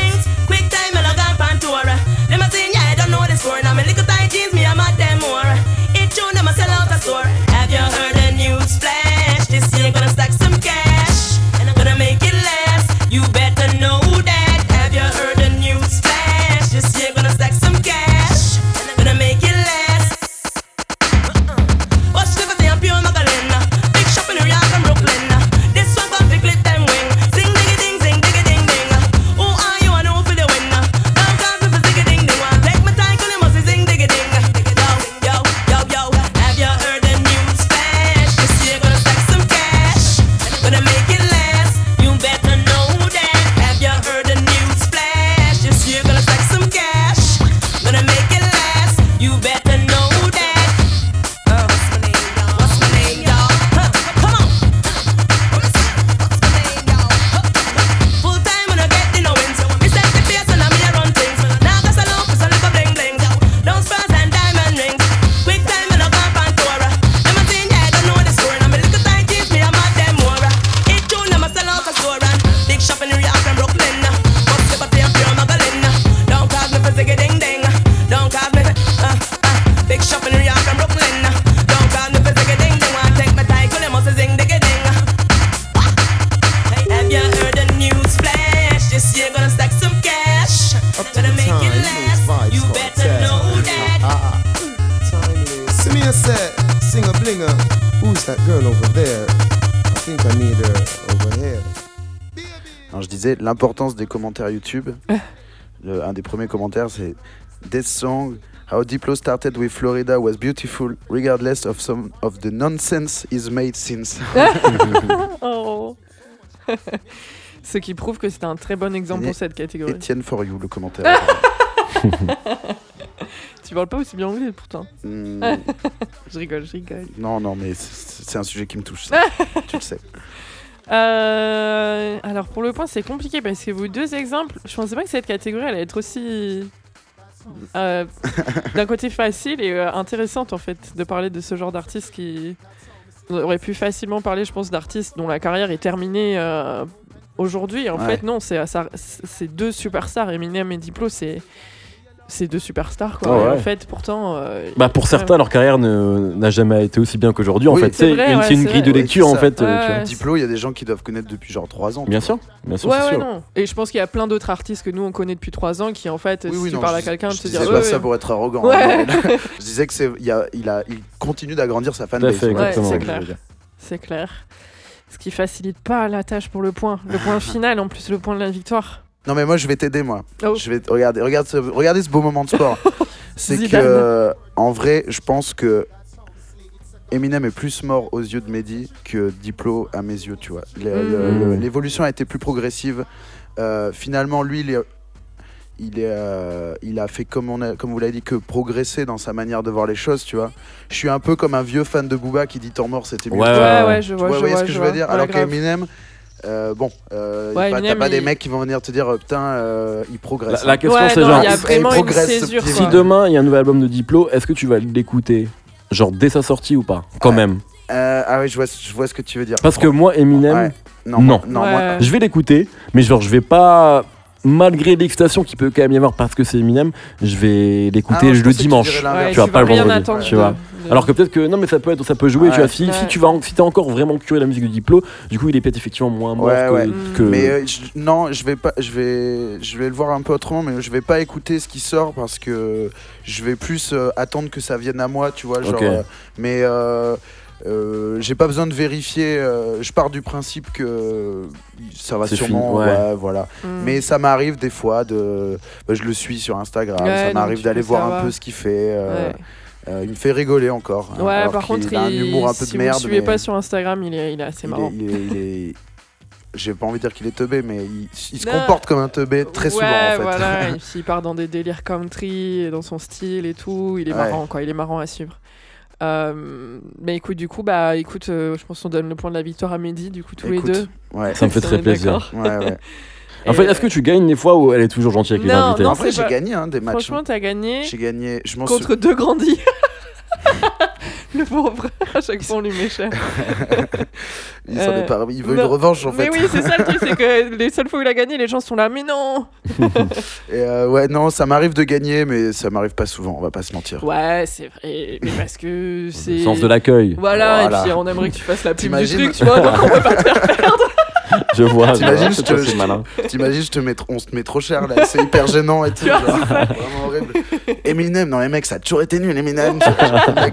Commentaires YouTube. Le- un des premiers commentaires, c'est This song, how Diplo started with Florida was beautiful, regardless of some of the nonsense is made since. Oh. Ce qui prouve que c'était un très bon exemple pour cette catégorie. Etienne for you, le commentaire. Tu parles pas aussi bien anglais pourtant. Hmm, je rigole, je rigole. non, non, mais c'est c'est un sujet qui me touche, ça. tu le sais. Euh, alors pour le point c'est compliqué parce que vos deux exemples, je pensais pas que cette catégorie allait être aussi euh, d'un côté facile et euh, intéressante en fait de parler de ce genre d'artistes qui on aurait pu facilement parler je pense d'artistes dont la carrière est terminée aujourd'hui. En Ouais. fait non c'est deux superstars Eminem et Diplo c'est c'est deux superstars quoi. Ouais. En fait pourtant euh, Bah pour certains, leur carrière n'a jamais été aussi bien qu'aujourd'hui. En Oui. fait, C'est une, ouais, grille vrai. de lecture Ouais, en fait. euh, tu Ouais. vois. Diplo, il y a des gens qui doivent connaître depuis genre 3 ans. Bien sûr, bien sûr, Ouais, c'est ouais, sûr. non. Et je pense qu'il y a plein d'autres artistes que nous on connaît depuis trois ans qui en fait, Oui, si oui, tu non, parles je- à quelqu'un, je tu te dire pas ouais, ça pour être arrogant. Ouais. hein, je disais que c'est, il, a- il, a, il continue d'agrandir sa fanbase. C'est clair. Ce qui facilite pas la tâche pour le point. Le point final, en plus, le point de la victoire. Non mais moi je vais t'aider moi. Oh. Je vais regarder, regarde, ce, regardez ce beau moment de sport. c'est que euh, en vrai, je pense que Eminem est plus mort aux yeux de Mehdi que Diplo à mes yeux, tu vois. Mm. le- L'évolution a été plus progressive. Euh, finalement, lui, il est, il, est, euh, il a fait comme on a, comme vous l'avez dit que progresser dans sa manière de voir les choses, tu vois. Je suis un peu comme un vieux fan de Booba qui dit temps mort, c'était mieux. Ouais, Ouais, je tu vois, vois, je voyez vois. ce que je veux dire Ouais, Alors qu'Eminem, euh, bon, euh, Ouais, t'as pas des mecs qui vont venir te dire euh, putain, euh, il progresse. La, la question Ouais, c'est genre, il progresse, césure. si demain il y a un nouvel album de Diplo, est-ce que tu vas l'écouter Genre dès sa sortie ou pas Quand Ouais. même? Euh, ah oui, je vois, je vois ce que tu veux dire. Parce que moi, Eminem, Ouais. non, non. non, Ouais. moi- je vais l'écouter, mais genre je vais pas malgré l'excitation qu'il peut quand même y avoir parce que c'est Eminem, je vais l'écouter Ah, je le dimanche. Ouais, tu tu pas vas le vendredi. attendre Tu de- vois. de- Alors que peut-être que non, mais ça peut être, ça peut jouer. Ouais. tu vois, si, Ouais. si tu vas, en- si t'es encore vraiment curieux de la musique de Diplo, du coup, il est peut-être effectivement moins mort Ouais, que. ouais. que- Mais euh, je- non, je vais pas, je vais, je vais le voir un peu autrement, mais je vais pas écouter ce qui sort parce que je vais plus euh, attendre que ça vienne à moi, tu vois. Genre, Ok. euh, mais euh, j'ai pas besoin de vérifier. euh, je pars du principe que ça va sûrement, fini, ouais. ouais, voilà. Mm. Mais ça m'arrive des fois de, bah, je le suis sur Instagram, Ouais, ça m'arrive d'aller voir un peu ce qu'il fait. euh, Ouais. euh, il me fait rigoler encore. hein, Ouais, alors par qu'il contre, a un il- humour un peu si de vous merde. le suivez mais pas sur Instagram, il est, il est assez il est- marrant. il est- il est- J'ai pas envie de dire qu'il est teubé, mais il, il se Non. comporte comme un teubé très souvent en fait. voilà, et puis il part dans des délires country, dans son style et tout. Il est Ouais. marrant, quoi. Il est marrant à suivre. Euh, mais écoute, du coup, bah, écoute, euh, je pense qu'on donne le point de la victoire à Mehdi, du coup, tous Écoute, les deux. Ouais. Ça me fait très plaisir. d'accord. Ouais, ouais. En fait, est-ce que tu gagnes des fois ou elle est toujours gentille avec les invités non, En vrai, j'ai pas- gagné hein, des matchs. Franchement, t'as gagné J'ai gagné. Je contre deux grandis. le pauvre, à chaque fois on lui met cher. sou- Il s'en est Euh, pas. Il veut non. une revanche en fait. Mais oui, c'est ça le truc, c'est que les seules fois où il a gagné, les gens sont là, mais non Et euh, ouais, non, ça m'arrive de gagner, mais ça m'arrive pas souvent. On va pas se mentir. Ouais, c'est vrai, mais parce que c'est. Le sens de l'accueil. Voilà, Voilà. et puis on aimerait que tu fasses la pub du truc, tu vois, donc on peut pas te faire perdre. Je vois. je T'imagines, vois, je c'est te- pas si malin. T'imagines, je te mets, on se met trop cher là. C'est hyper gênant et tout. Genre, vraiment horrible. Eminem, non les mecs, ça a toujours été nul. Eminem,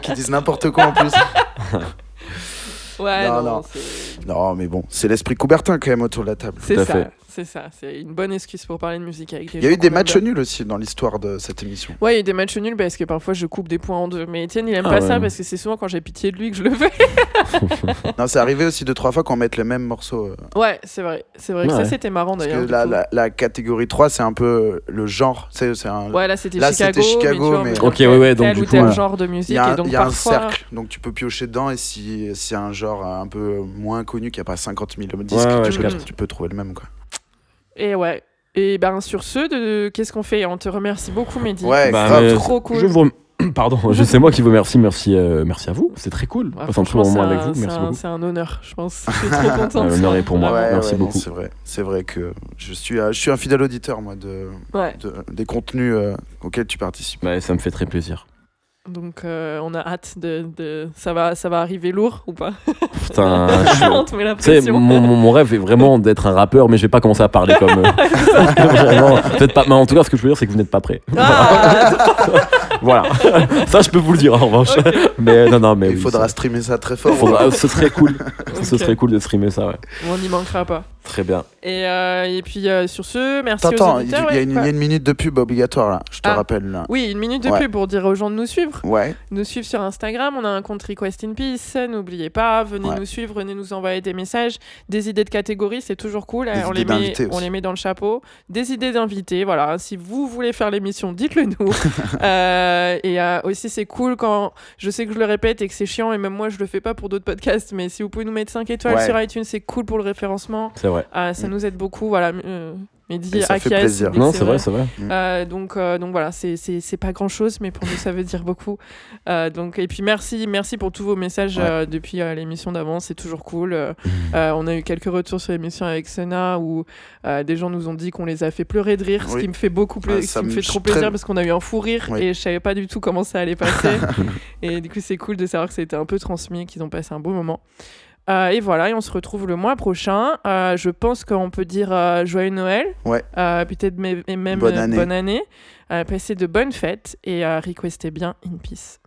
qui disent n'importe quoi en plus. Ouais, Non, non, non. mais bon, c'est l'esprit Coubertin quand même autour de la table. c'est ça, fait. C'est ça, c'est une bonne excuse pour parler de musique avec les Il y a eu des matchs nuls aussi dans l'histoire de cette émission. Ouais, il y a eu des matchs nuls parce que parfois je coupe des points en deux. Mais Étienne, il aime Ah pas ouais. ça parce que c'est souvent quand j'ai pitié de lui que je le fais. Non, c'est arrivé aussi deux trois fois qu'on mette les mêmes morceaux. euh, Ouais, c'est vrai. C'est vrai que ça c'était marrant Parce d'ailleurs. que du la, coup. la, la catégorie 3, c'est un peu le genre. C'est c'est un, Ouais, là c'était Là, Chicago. c'était Chicago, mais, tu vois, mais- Ok, ouais, ouais, tel donc ou du coup, tel genre de Il musique. y a, et un- donc il y a un cercle, donc tu peux piocher dedans et si c'est un genre un peu moins connu qui a pas 50 000 disques, Ouais, ouais, tu, je peux, capte. tu peux trouver le même quoi. Et ouais. Et ben sur ce, de... qu'est-ce qu'on fait? On te remercie beaucoup, Mehdi. Ouais, Bah, grave. mais Trop cool. Je vous rem- Pardon, je sais moi qui vous remercie, merci, euh, merci à vous, c'est très cool. Ouais, Passer un moment c'est avec un- vous, c'est merci un- beaucoup. C'est un honneur, je pense. Je suis trop contente. Euh, l'honneur est pour moi. Ouais, merci ouais, beaucoup. c'est vrai, c'est vrai que je suis, je suis un fidèle auditeur moi de, Ouais. de- des contenus euh, auxquels tu participes. Ouais, ça me fait très plaisir. Donc euh, on a hâte de, de... Ça, va, ça va arriver lourd ou pas? Putain, je- On te met la Tu sais, pression. mon, mon- mon rêve est vraiment d'être un rappeur, mais je vais pas commencer à parler comme. euh, vraiment, pas. Mais en tout cas, ce que je veux dire, c'est que vous n'êtes pas prêts. Ah, Voilà. Ça, je peux vous le dire en revanche. Mais non, non, mais. Il oui, faudra streamer ça très fort. faudra- ce serait cool. Ce serait cool de streamer ça, ouais. on n'y manquera pas. Très bien. Et, euh, et puis euh, sur ce, merci Attends, aux il il y, auditeurs. a ouais, une, il y a une minute de pub obligatoire là, je te Ah. rappelle là. Oui, une minute de Ouais. pub pour dire aux gens de nous suivre. Ouais, Nous suivre sur Instagram, on a un compte Request in Peace, n'oubliez pas, venez Ouais. nous suivre, venez nous envoyer des messages, des idées de catégories, c'est toujours cool, Des on, les met, on les met dans le chapeau, des idées d'invités, voilà, si vous voulez faire l'émission, dites-le nous. Euh, et euh, aussi c'est cool quand, je sais que je le répète et que c'est chiant, et même moi je le fais pas pour d'autres podcasts, mais si vous pouvez nous mettre 5 étoiles Ouais. sur iTunes, c'est cool pour le référencement, C'est vrai. Euh, ça Mm. nous aide beaucoup, voilà. euh, Mehdi ça fait plaisir. Non, c'est vrai, c'est vrai. euh, donc, euh, donc voilà, c'est- pas grand chose, mais pour nous ça veut dire beaucoup. Euh, donc, et puis merci, merci pour tous vos messages Ouais. euh, depuis euh, l'émission d'avant, c'est toujours cool. Euh, euh, on a eu quelques retours sur l'émission avec Sena où euh, des gens nous ont dit qu'on les a fait pleurer de rire, ce qui me fait beaucoup plaisir, ça ce qui me fait trop très- plaisir parce qu'on a eu un fou rire Oui. et je savais pas du tout comment ça allait passer. et du coup, c'est cool de savoir que ça a été un peu transmis, qu'ils ont passé un beau moment. Euh, et voilà, et on se retrouve le mois prochain. Euh, je pense qu'on peut dire euh, joyeux Noël. Ouais. Peut-être même Bonne année. bonne année. Passez de bonnes fêtes et requestez bien in peace.